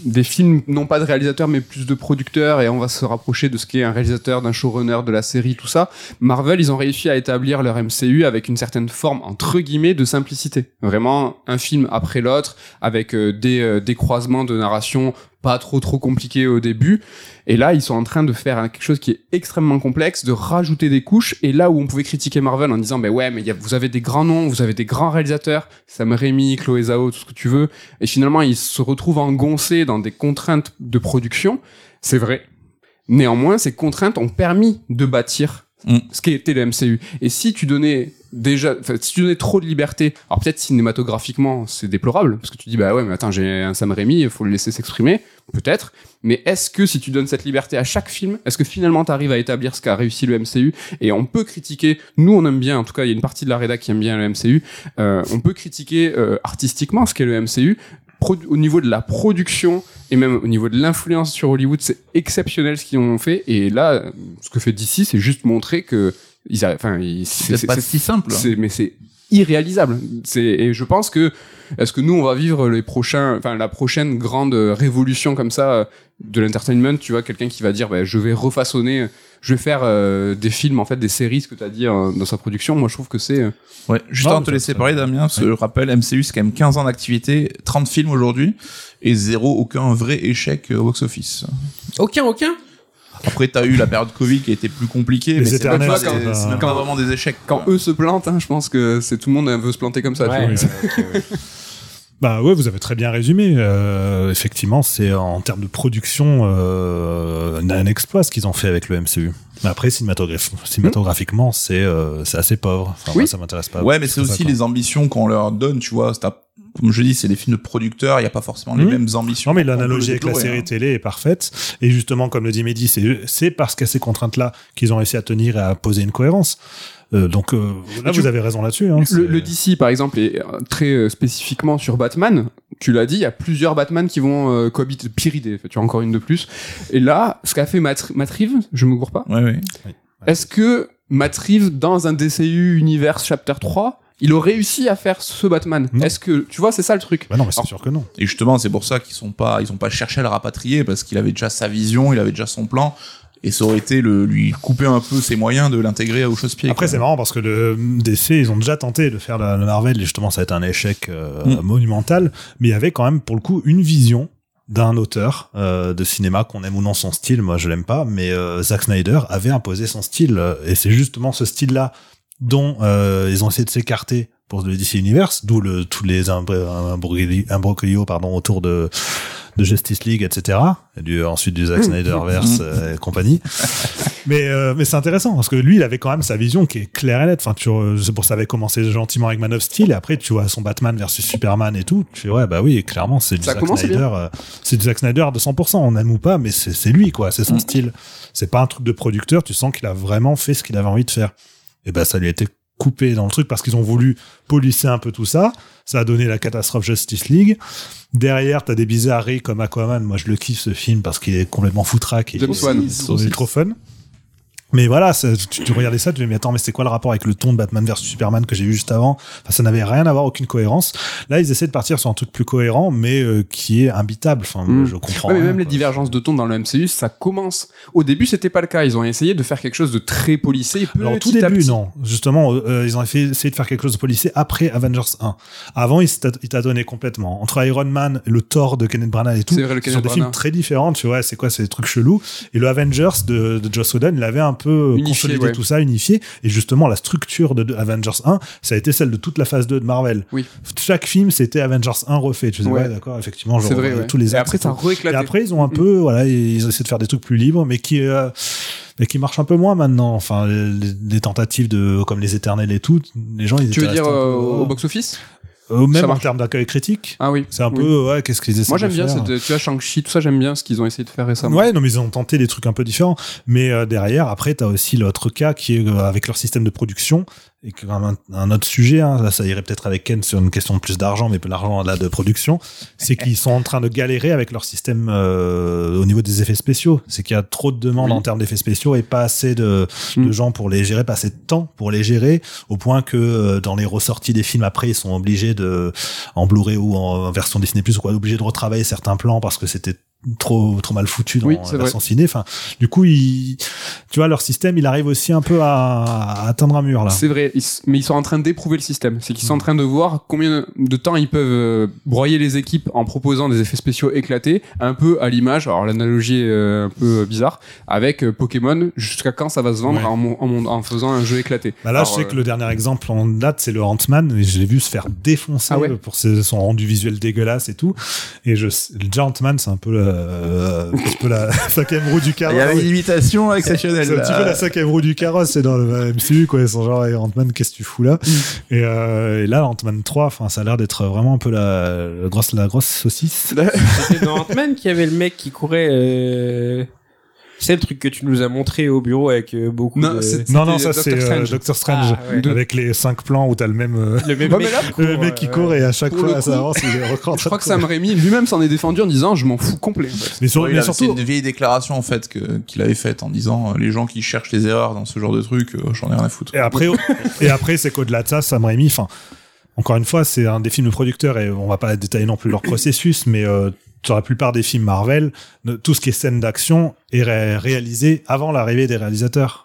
des films, non pas de réalisateurs, mais plus de producteurs, et on va se rapprocher de ce qu'est un réalisateur, d'un showrunner, de la série, tout ça. Marvel, ils ont réussi à établir leur MCU avec une certaine forme, entre guillemets, de simplicité. Vraiment, un film après l'autre, avec euh, des, euh, des croisements de narration pas trop trop compliqués au début. Et là, ils sont en train de faire quelque chose qui est extrêmement complexe, de rajouter des couches. Et là où on pouvait critiquer Marvel en disant, ben ouais, mais il y a- vous avez des grands noms, vous avez des grands réalisateurs, Sam Raimi, Chloé Zhao, tout ce que tu veux. Et finalement, ils se retrouvent engoncés dans des contraintes de production. C'est vrai. Néanmoins, ces contraintes ont permis de bâtir Mm. ce qui était le MCU. Et si tu donnais déjà, si tu donnais trop de liberté, alors peut-être cinématographiquement, c'est déplorable, parce que tu dis, bah ouais, mais attends, j'ai un Sam Raimi, il faut le laisser s'exprimer, peut-être. Mais est-ce que si tu donnes cette liberté à chaque film, est-ce que finalement tu arrives à établir ce qu'a réussi le MCU Et on peut critiquer, nous on aime bien, en tout cas il y a une partie de la rédac qui aime bien le MCU, euh, on peut critiquer euh, artistiquement ce qu'est le MCU. Au niveau de la production et même au niveau de l'influence sur Hollywood, c'est exceptionnel ce qu'ils ont fait. Et là, ce que fait DC, c'est juste montrer que ils, enfin, ils- c'est- pas si simple. c'est mais c'est irréalisable. C'est et je pense que est-ce que nous on va vivre les prochains enfin la prochaine grande révolution comme ça euh, de l'entertainment, tu vois quelqu'un qui va dire bah, je vais refaçonner je vais faire euh, des films en fait des séries ce que tu as dit euh, dans sa production. Moi je trouve que c'est euh, Ouais, juste avant de te laisser parler, Damien, parce que je rappelle, MCU, c'est quand même 15 ans d'activité, 30 films aujourd'hui, et zéro, aucun vrai échec euh, au box-office. Aucun, aucun? Après, t'as eu la période Covid qui a été plus compliquée, mais c'est pas, pas- même pas vraiment des échecs. quand eux se plantent, hein, je pense que c'est tout le monde veut se planter comme ça. tu vois. ouais, ok, ouais. [LAUGHS] Bah ouais, vous avez très bien résumé. Euh, effectivement, c'est en termes de production euh, un exploit ce qu'ils ont fait avec le MCU. Mais après, cinématograph- cinématographiquement, c'est euh, c'est assez pauvre. Enfin, Oui. moi, ça m'intéresse pas. Ouais, mais c'est aussi ça, les ambitions qu'on leur donne, tu vois. Comme je dis, c'est des films de producteurs, il n'y a pas forcément les Mhm. mêmes ambitions. Non, mais l'analogie avec la série hein. télé est parfaite. Et justement, comme le dit Mehdi, c'est c'est parce qu'à ces contraintes-là qu'ils ont réussi à tenir et à poser une cohérence. Euh, donc euh, là, tu- vous avez raison là-dessus. Hein, Le, DC, par exemple, est très euh, spécifiquement sur Batman. Tu l'as dit, il y a plusieurs Batman qui vont euh, cohabiter. Pire idée, tu as encore une de plus. Et là, ce qu'a fait Matt, Matt Reeves, je me gourre pas. Ouais, ouais. Est-ce que Matt Reeves, dans un DCU Universe Chapter 3, il aurait réussi à faire ce Batman. Est-ce que, tu vois, c'est ça le truc. Bah non, mais c'est sûr que non. Et justement, c'est pour ça qu'ils sont pas, ils ont pas cherché à le rapatrier parce qu'il avait déjà sa vision, il avait déjà son plan. Et ça aurait été le, lui couper un peu ses moyens de l'intégrer au chausse-pied. Après, c'est marrant parce que le DC, ils ont déjà tenté de faire le, le Marvel et justement, ça a été un échec euh, Mm. monumental. Mais il y avait quand même, pour le coup, une vision d'un auteur euh, de cinéma, qu'on aime ou non son style. Moi, je l'aime pas, mais euh, Zack Snyder avait imposé son style. euh, Et c'est justement ce style-là dont euh, ils ont essayé de s'écarter pour le DC Universe, d'où le, tous les imbro- imbroglio, imbroglio, pardon, autour de de Justice League, etc. Et du, ensuite du Zack Snyderverse euh, et compagnie. [LAUGHS] mais euh, mais c'est intéressant parce que lui, il avait quand même sa vision qui est claire et nette. Enfin, tu, euh, c'est pour ça avait commencé gentiment avec Man of Steel et après tu vois son Batman versus Superman et tout. Tu fais ouais bah oui, clairement c'est du Ça Zack Snyder. euh, c'est du Zack Snyder de 100%. On aime ou pas, mais c'est lui quoi. C'est son Mm. style. C'est pas un truc de producteur. Tu sens qu'il a vraiment fait ce qu'il avait envie de faire. Et ben ça lui a été coupé dans le truc parce qu'ils ont voulu polisser un peu tout ça. Ça a donné la catastrophe Justice League. Derrière, t'as des bizarreries comme Aquaman. Moi, je le kiffe ce film parce qu'il est complètement foutraque. et James il est- Wan. trop fun. Mais voilà, ça- tu, tu regardais ça, tu dis, mais attends, mais c'est quoi le rapport avec le ton de Batman vs Superman que j'ai vu juste avant? Enfin, ça n'avait rien à voir, aucune cohérence. Là, ils essaient de partir sur un truc plus cohérent, mais euh, qui est imbitable. Enfin, Mm. je comprends. Ouais, mais rien, même les divergences de ton dans le MCU, ça commence. Au début, c'était pas le cas. Ils ont essayé de faire quelque chose de très polissé. Alors au tout début, non. Justement, euh, ils ont essayé de faire quelque chose de policier après Avengers 1. Avant, ils tâtonnaient complètement. Entre Iron Man, le Thor de Kenneth Branagh et tout, C'est des films très différents. Tu vois, c'est quoi ces trucs chelous? Et le Avengers de, de Joss Whedon, il avait un peu Unifié, ouais. tout ça, unifié. Et justement, la structure de, de Avengers 1, ça a été celle de toute la phase 2 de Marvel. Oui. Chaque film, c'était Avengers 1 refait. Tu dis, ouais, Ouais. d'accord, effectivement, je C'est vrai, ouais. tous les Et après, et ça après, ils ont un peu, voilà, ils essaient de faire des trucs plus libres, mais qui, euh, mais qui marchent un peu moins maintenant. Enfin, les, les tentatives de, comme les éternels et tout, les gens, ils Tu veux dire euh, au oh. box-office? Euh, même en termes d'accueil critique. Ah oui. C'est un Oui. peu, ouais, qu'est-ce qu'ils essaient Moi, j'aime bien. cette- Tu vois, Shang-Chi, tout ça, j'aime bien ce qu'ils ont essayé de faire récemment. Ouais, non, mais ils ont tenté des trucs un peu différents. Mais euh, derrière, après, t'as aussi l'autre cas qui est euh, avec leur système de production et que un, un autre sujet. Hein, là, ça irait peut-être avec Ken sur une question de plus d'argent, mais l'argent là de production. C'est qu'ils sont en train de galérer avec leur système euh, au niveau des effets spéciaux. C'est qu'il y a trop de demandes Oui. en termes d'effets spéciaux et pas assez de, Mm. de gens pour les gérer, pas assez de temps pour les gérer, au point que euh, dans les ressorties des films après, ils sont obligés de en Blu-ray ou en version Disney Plus ou quoi, obligés de retravailler certains plans parce que c'était trop trop mal foutu dans Oui, la version ciné. Enfin, du coup, ils, tu vois, leur système, il arrive aussi un peu à, à atteindre un mur là. C'est vrai, ils mais ils sont en train d'éprouver le système. C'est qu'ils sont en train de voir combien de temps ils peuvent euh, broyer les équipes en proposant des effets spéciaux éclatés, un peu à l'image. Alors l'analogie est euh, un peu euh, bizarre avec Pokémon. Jusqu'à quand ça va se vendre Ouais. en, en, faisant un jeu éclaté Bah là, Alors, je sais euh, que le dernier exemple en date, c'est le Ant-Man, je l'ai vu se faire défoncer Ah ouais pour ses- son rendu visuel dégueulasse et tout. Et je, déjà Ant-Man, c'est un peu, euh, un petit peu la [LAUGHS] cinquième roue du carrosse. Il y avait une imitation exceptionnelle. C'est un petit peu la cinquième roue du carrosse, c'est dans le MCU, quoi. Ils sont genre, hey, Ant-Man, qu'est-ce que tu fous là? Et, euh, et là, Ant-Man 3, enfin, ça a l'air d'être vraiment un peu la, la grosse, la grosse saucisse. C'était dans Ant-Man qu'il y avait le mec qui courait. Euh... C'est le truc que tu nous as montré au bureau avec euh, beaucoup Non, de... Non, non, ça, c'est Doctor euh, Strange. Doctor Strange. Ah, ouais. [LAUGHS] Avec les cinq plans où t'as le même, euh, le même [LAUGHS] Ouais, mec là, qui court, le mec qui ouais, court ouais. et à chaque fois, ça avance, il est Je crois que Sam Raimi lui-même s'en est défendu en disant je m'en fous complet. en fait. Mais, sur, Oui, mais là, C'est surtout, une vieille déclaration en fait que- qu'il avait faite en disant les gens qui cherchent les erreurs dans ce genre de truc, euh, j'en ai rien à foutre. Et après, [LAUGHS] et après, c'est qu'au-delà de ça, Sam Raimi, enfin, encore une fois, c'est un des films de producteurs et on va pas détailler non plus leur processus, mais euh, sur la plupart des films Marvel, tout ce qui est scène d'action est ré- réalisé avant l'arrivée des réalisateurs.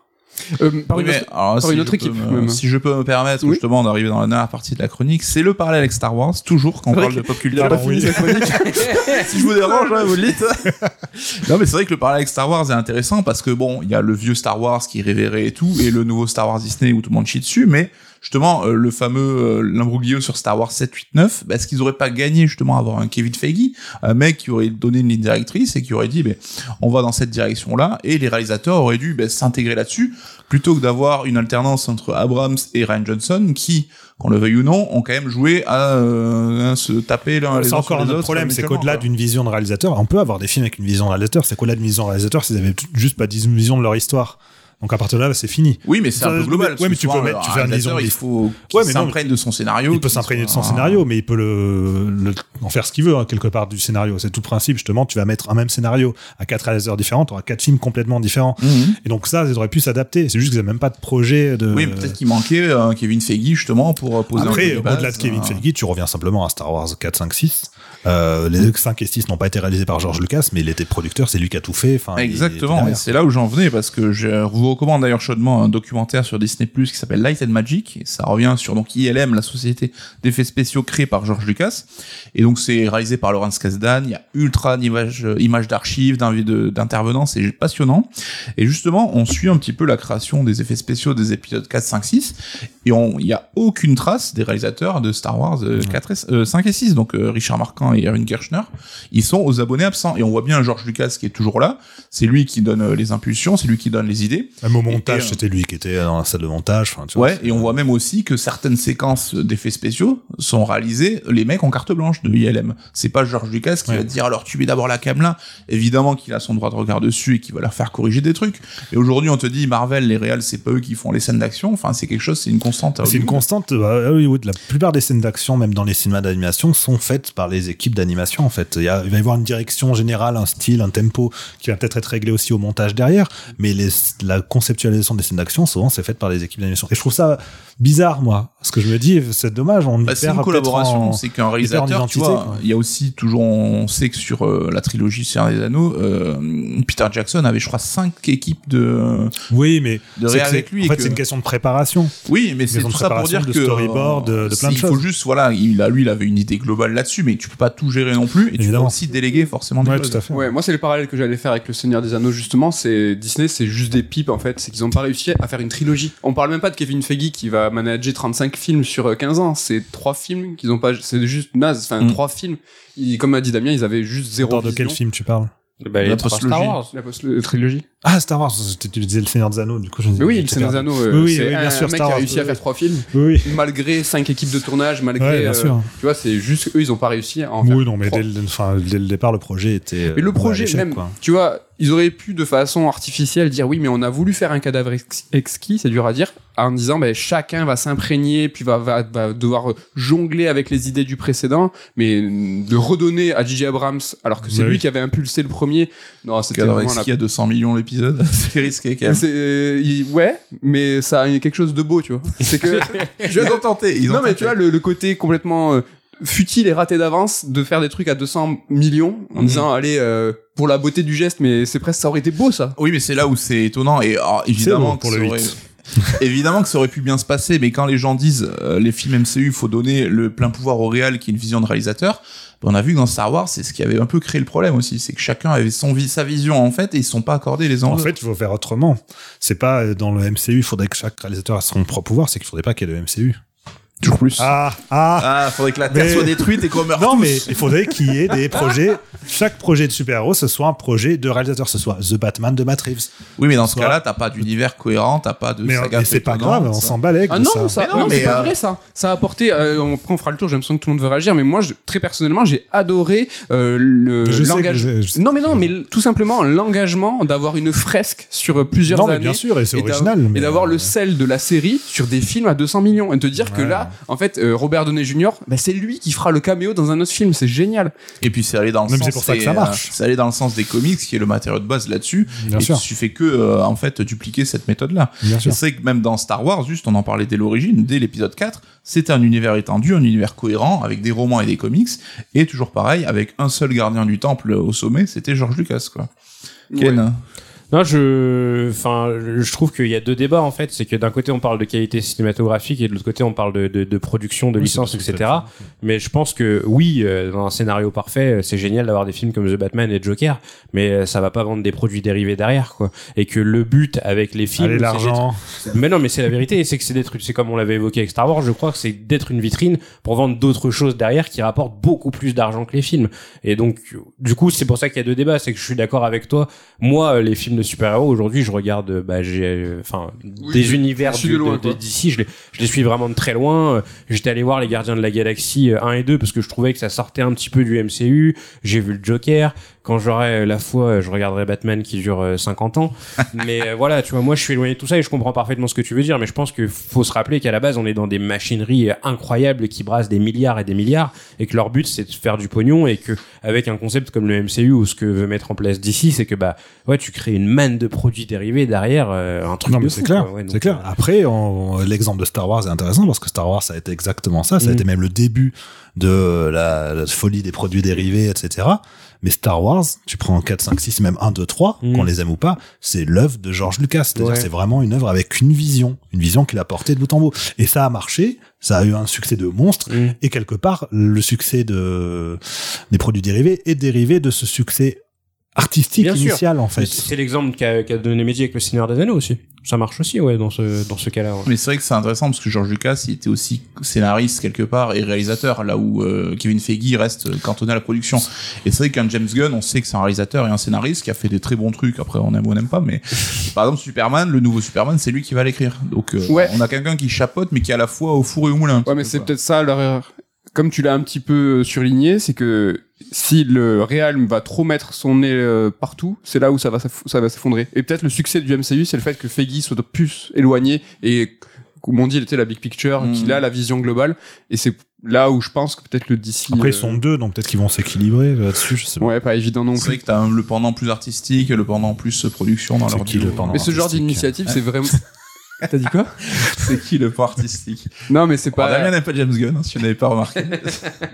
Euh, par Oui, une mais autre- alors, par si une autre peux équipe, me- même. si je peux me permettre Oui. justement d'arriver dans la dernière partie de la chronique, c'est le parallèle avec Star Wars, toujours quand on parle de pop culture. [LAUGHS] [LAUGHS] si je vous dérange, hein, vous le dites. [LAUGHS] non, mais c'est vrai que le parallèle avec Star Wars est intéressant parce que bon, il y a le vieux Star Wars qui est révéré et tout, et le nouveau Star Wars Disney où tout le monde chie dessus, mais justement, euh, le fameux euh, l'imbroglio sur Star Wars 7, 8, 9, bah, est-ce qu'ils auraient pas gagné justement à avoir un Kevin Feige, un mec qui aurait donné une ligne directrice et qui aurait dit, ben, on va dans cette direction-là, et les réalisateurs auraient dû ben, s'intégrer là-dessus, plutôt que d'avoir une alternance entre Abrams et Ryan Johnson, qui, qu'on le veuille ou non, ont quand même joué à, euh, se taper l'un les C'est encore un autre problème, c'est qu'au-delà d'une vision de réalisateur, on peut avoir des films avec une vision de réalisateur, c'est qu'au-delà d'une vision de réalisateur, s'ils avaient juste pas dit une vision de leur histoire. Donc à partir de là, c'est fini. Oui, mais c'est un peu global. ouais, parce mais tu peux mettre- tu fais une réalisateur, vision Il faut qu'il s'imprègne de son scénario. Il peut s'imprégner de son scénario, mais il peut le, le- en faire ce qu'il veut, hein, quelque part, du scénario. C'est tout le principe, justement. Tu vas mettre un même scénario à quatre réalisateurs différents, tu auras quatre films complètement différents. Mhm. Et donc, ça, ils auraient pu s'adapter. C'est juste qu'ils n'avaient même pas de projet de. Oui, peut-être qu'il manquait euh, Kevin Feige justement pour euh, poser un Après, au-delà de Kevin euh, Feige, tu reviens simplement à Star Wars 4, 5, 6. Euh, les 5 et 6 n'ont pas été réalisés par George Lucas, mais il était producteur, c'est lui qui a tout fait. Exactement, et c'est là où j'en venais parce que je vous recommande d'ailleurs chaudement un documentaire sur Disney Plus qui s'appelle Light and Magic. Et ça revient sur donc ILM, la société d'effets spéciaux créée par George Lucas. Et donc c'est réalisé par Laurence Kasdan. Il y a ultra d'images, images d'archives, d'intervenants, c'est passionnant. Et justement, on suit un petit peu la création des effets spéciaux des épisodes 4, 5, 6. Et il y a aucune trace des réalisateurs de Star Wars euh, 4 et, euh, 5 et 6. Donc euh, Richard Marquand et Erwin Kirchner, ils sont aux abonnés absents. Et on voit bien George Lucas qui est toujours là. C'est lui qui donne euh, les impulsions, c'est lui qui donne les idées. Même au montage, euh, c'était lui qui était dans la salle de montage. Tu vois, Ouais, et on voit même aussi que certaines séquences d'effets spéciaux sont réalisées, les mecs en carte blanche de ILM. C'est pas George Lucas qui Ouais. va te dire alors tu mets d'abord la cam là. Évidemment qu'il a son droit de regard dessus et qu'il va leur faire corriger des trucs. Et aujourd'hui on te dit Marvel, les réals, c'est pas eux qui font les scènes d'action. Enfin c'est quelque chose, c'est une constante. C'est une Hollywood. constante à Hollywood. La plupart des scènes d'action, même dans les cinémas d'animation, sont faites par les équipes d'animation. En fait, il, y a- il va y avoir une direction générale, un style, un tempo qui va peut-être être réglé aussi au montage derrière. Mais les, la conceptualisation des scènes d'action, souvent, c'est faite par les équipes d'animation. Et je trouve ça bizarre, moi, parce que je me dis, c'est dommage, on Bah, c'est une collaboration, en- c'est qu'un réalisateur, tu identité, vois, il y a aussi toujours, on sait que sur euh, la trilogie Seigneur des Anneaux, euh, Peter Jackson avait, je crois, cinq équipes de, Oui, mais de avec lui. En fait, que- c'est une question de préparation. Oui, mais c'est Maison tout ça pour dire de que storyboard, de- de euh, plein de il faut juste, voilà, il a lui, il avait une idée globale là-dessus, mais tu peux pas tout gérer non plus, et tu peux aussi déléguer forcément des Ouais, tout à fait. Ouais, moi c'est le parallèle que j'allais faire avec le Seigneur des Anneaux justement, c'est Disney c'est juste des pipes en fait, c'est qu'ils ont pas réussi à faire une trilogie. On parle même pas de Kevin Feige qui va manager 35 films sur euh, 15 ans, c'est trois films qu'ils ont pas c'est juste naze, enfin Mm. trois films. Ils- comme a dit Damien, ils avaient juste zéro parles de quel film tu parles? Bah, La trois postlogie. Star Wars. La post- la trilogie. Ah, Star Wars, tu disais le Seigneur des Anneaux, du coup, je me disais, Mais oui, le Seigneur des. Anneaux, euh, Oui, oui, bien un sûr, mec Star qui a réussi à faire oui. trois films, Oui, oui. malgré cinq équipes de tournage, malgré. Ouais, bien euh, sûr. Tu vois, c'est juste eux, ils ont pas réussi à en faire Oui, non, mais dès le, enfin, dès le départ, le projet était. Mais le euh, projet même, quoi. tu vois, ils auraient pu de façon artificielle dire oui, mais on a voulu faire un cadavre ex- exquis, c'est dur à dire, en disant ben chacun va s'imprégner, puis va, va, va devoir jongler avec les idées du précédent, mais de redonner à J.J. Abrams, alors que c'est lui qui avait impulsé le premier, non, c'était vraiment Exquis la... à 200 millions l'épisode, [LAUGHS] c'est risqué quand même. C'est, euh, il- ouais, mais ça a quelque chose de beau, tu vois. C'est que Ils ont tenté, ils ont non mais tenté. tu vois le, le côté complètement euh, futile et raté d'avance de faire des trucs à 200 millions en Mhm. disant allez euh, pour la beauté du geste mais c'est presque ça aurait été beau ça Oui, mais c'est là où c'est étonant et alors, évidemment pour le aurait- [LAUGHS] évidemment que ça aurait pu bien se passer, mais quand les gens disent euh, les films MCU, il faut donner le plein pouvoir au réal qui est une vision de réalisateur, ben, on a vu que dans Star Wars, c'est ce qui avait un peu créé le problème aussi, c'est que chacun avait son sa vision en fait et ils se sont pas accordés les uns En fait, il faut faire autrement. C'est pas euh, dans le MCU, il faudrait que chaque réalisateur ait son propre pouvoir, c'est qu'il faudrait pas qu'il y ait de MCU. Toujours plus Ah, ah, Ah, faudrait que la Terre Mais- soit détruite et qu'on meure Non, tous. mais il faudrait qu'il y ait des [LAUGHS] projets. Chaque projet de super-héros, ce soit un projet de réalisateur, ce soit The Batman de Matt Reeves. Oui, mais dans ce Soit- cas-là, t'as pas d'univers cohérent, t'as pas de Mais, saga mais c'est pas grave, on s'en balègue. Ah non, ça. ça, Mais non, mais, c'est pas euh, vrai ça. Ça a apporté. euh, on, après on fera le tour. J'ai l'impression que tout le monde veut réagir, mais moi, je, très personnellement, j'ai adoré euh, le l'engagement. Non, mais non, mais tout simplement l'engagement d'avoir une fresque sur euh, plusieurs Non, mais années. bien sûr, et c'est original. et d'avoir euh, le sel de la série sur des films à 200 millions et de te dire que là, en fait, euh, Robert Downey Jr., bah, c'est lui qui fera le caméo dans un autre film. C'est génial. Et puis c'est allé dans le Même sens c'est pour ça que des, ça marche. euh, c'est allé dans le sens des comics qui est le matériau de base là-dessus. Bien et sûr. tu fais que euh, en fait dupliquer cette méthode-là. Bien Et sûr. C'est que même dans Star Wars, juste on en parlait dès l'origine, dès l'épisode 4, c'était un univers étendu, un univers cohérent avec des romans et des comics et toujours pareil avec un seul gardien du temple au sommet, c'était George Lucas quoi. Ken, Non, je, enfin, je trouve qu'il y a deux débats en fait. C'est que d'un côté on parle de qualité cinématographique et de l'autre côté on parle de, de, de production, de Oui, licence, etc. Mais je pense que oui, euh, dans un scénario parfait, euh, c'est génial d'avoir des films comme The Batman et Joker, mais euh, ça va pas vendre des produits dérivés derrière, quoi. Et que le but avec les films, l'argent. Mais non, mais c'est la vérité. C'est que c'est d'être, c'est comme on l'avait évoqué avec Star Wars. Je crois que c'est d'être une vitrine pour vendre d'autres choses derrière qui rapportent beaucoup plus d'argent que les films. Et donc, du coup, c'est pour ça qu'il y a deux débats. C'est que je suis d'accord avec toi. Moi, les films de super-héros aujourd'hui, je regarde, euh, bah, j'ai, euh, enfin, Oui, des univers du- de loin, de- d'ici. Je les, je les suis vraiment de très loin. Euh, J'étais allé voir les Gardiens de la Galaxie euh, 1 et 2 parce que je trouvais que ça sortait un petit peu du MCU. J'ai vu le Joker. Quand j'aurai euh, la foi, euh, je regarderai Batman qui dure euh, 50 ans. [LAUGHS] mais euh, voilà, tu vois, moi, je suis éloigné de tout ça et je comprends parfaitement ce que tu veux dire. Mais je pense qu'il faut se rappeler qu'à la base, on est dans des machineries euh, incroyables qui brassent des milliards et des milliards et que leur but, c'est de faire du pognon et que avec un concept comme le MCU ou ce que veut mettre en place d'ici, c'est que bah ouais, tu crées une manne de produits dérivés derrière euh, un truc Non, mais c'est clair. Ouais, c'est clair. euh, Après, l'exemple de Star Wars est intéressant parce que Star Wars, ça a été exactement ça. Ça a Mm. été même le début de la, la folie des produits dérivés, etc. Mais Star Wars, tu prends 4, 5, 6, même 1, 2, 3, Mm. qu'on les aime ou pas, c'est l'œuvre de George Lucas. C'est-à-dire Ouais. c'est vraiment une œuvre avec une vision. Une vision qu'il a portée de bout en bout. Et ça a marché. Ça a eu un succès de monstre. mm. Et quelque part, le succès de, des produits dérivés est dérivé de ce succès artistique Bien sûr. initial en fait. C'est l'exemple qu'a qu'a donné Mehdi avec le Seigneur des Anneaux aussi. Ça marche aussi, ouais, dans ce, dans ce cas-là. ouais. Mais c'est vrai que c'est intéressant parce que George Lucas, il était aussi scénariste quelque part et réalisateur, là où euh, Kevin Feige reste cantonné à la production. Et c'est vrai qu'un James Gunn, on sait que c'est un réalisateur et un scénariste qui a fait des très bons trucs. Après, on aime ou on n'aime pas, mais [LAUGHS] par exemple Superman, le nouveau Superman, c'est lui qui va l'écrire. Donc, euh, Ouais. on a quelqu'un qui chapote, mais qui est à la fois au four et au moulin. Ouais, mais c'est peut-être ça leur erreur. Comme tu l'as un petit peu surligné, c'est que si le Real va trop mettre son nez euh, partout, c'est là où ça va s'aff- ça va s'effondrer. Et peut-être le succès du MCU, c'est le fait que Feige soit plus éloigné et comme on dit, il était la big picture, qu'il a la vision globale. Et c'est là où je pense que peut-être le DC. Après, euh, ils sont deux, donc peut-être qu'ils vont s'équilibrer là-dessus. Je sais pas. Ouais, pas évident non C'est vrai plus. que t'as le pendant plus artistique et le pendant plus production dans leur qui, le pendant Mais ce genre d'initiative, c'est vraiment. [LAUGHS] T'as dit quoi C'est qui le pas artistique Non, mais c'est Pas... Damien n'aime pas James Gunn, hein, si vous n'avez pas remarqué.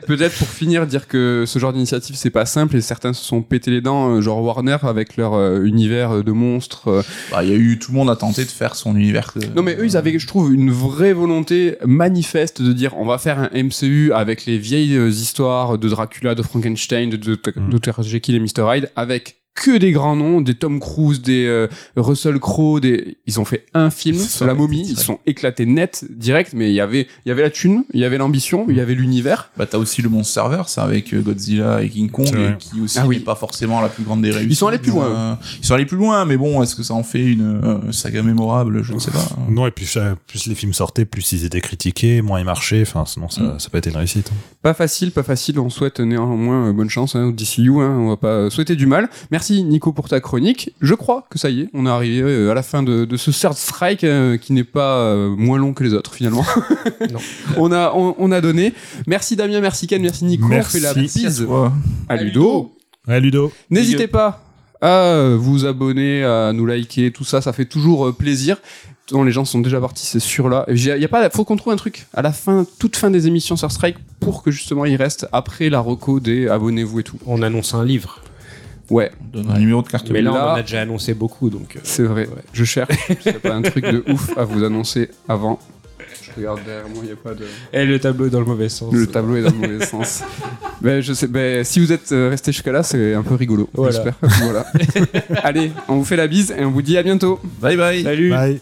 Peut-être pour finir, dire que ce genre d'initiative, c'est pas simple et certains se sont pété les dents, euh, genre Warner avec leur euh, univers de monstres. euh. Bah, il y a eu tout le monde a tenté de faire son univers. euh, Non, mais eux, ils avaient, je trouve, une vraie volonté manifeste de dire on va faire un MCU avec les vieilles euh, histoires de Dracula, de Frankenstein, de, de, de Dr. Jekyll et Mr. Hyde, avec que des grands noms, des Tom Cruise, des euh, Russell Crowe, des ils ont fait un film Ça la momie, ils sont éclatés net direct mais il y avait il y avait la thune, il y avait l'ambition, il y avait l'univers. Bah t'as aussi le Monsterverse avec euh, Godzilla et King Kong et qui aussi Ah oui. n'est pas forcément la plus grande des réussites. sont allés plus loin, Euh, ils sont allés plus loin, mais bon, est-ce que ça en fait une euh, saga mémorable? Je ne sais pas. Non, et puis plus les films sortaient, plus ils étaient critiqués, moins ils marchaient. Enfin, sinon, ça, Mm. ça peut être une réussite. hein. Pas facile, pas facile. On souhaite néanmoins bonne chance hein, au DCU. Hein, on va pas souhaiter du mal. Merci Nico pour ta chronique. Je crois que ça y est, on est arrivé euh, à la fin de, de ce third strike euh, qui n'est pas euh, moins long que les autres finalement. [LAUGHS] [LAUGHS] On a on, on a donné. Merci Damien, merci Ken, merci Nico. Merci. On fait la Merci bise à Ludo. Ouais, Ludo. N'hésitez pas à vous abonner, à nous liker, tout ça, ça fait toujours plaisir. Non, les gens sont déjà partis, c'est sûr là. Il y a pas, faut qu'on trouve un truc à la fin, toute fin des émissions sur Strike pour que justement il reste après la reco des abonnez-vous et tout. On annonce un livre. Ouais, On donne un numéro de carte Mais là, là- on en a déjà annoncé beaucoup, donc. euh, c'est vrai. Je cherche. [LAUGHS] C'est pas un truc de ouf à vous annoncer avant. Je regarde derrière moi, il y a pas de. Et le tableau est dans le mauvais sens. Le tableau est dans le mauvais sens. [LAUGHS] Ben, je sais, ben, si vous êtes euh, resté jusqu'à là, c'est un peu rigolo. Voilà. J'espère. [LAUGHS] voilà. Allez, on vous fait la bise et on vous dit à bientôt. Bye bye. Salut Bye.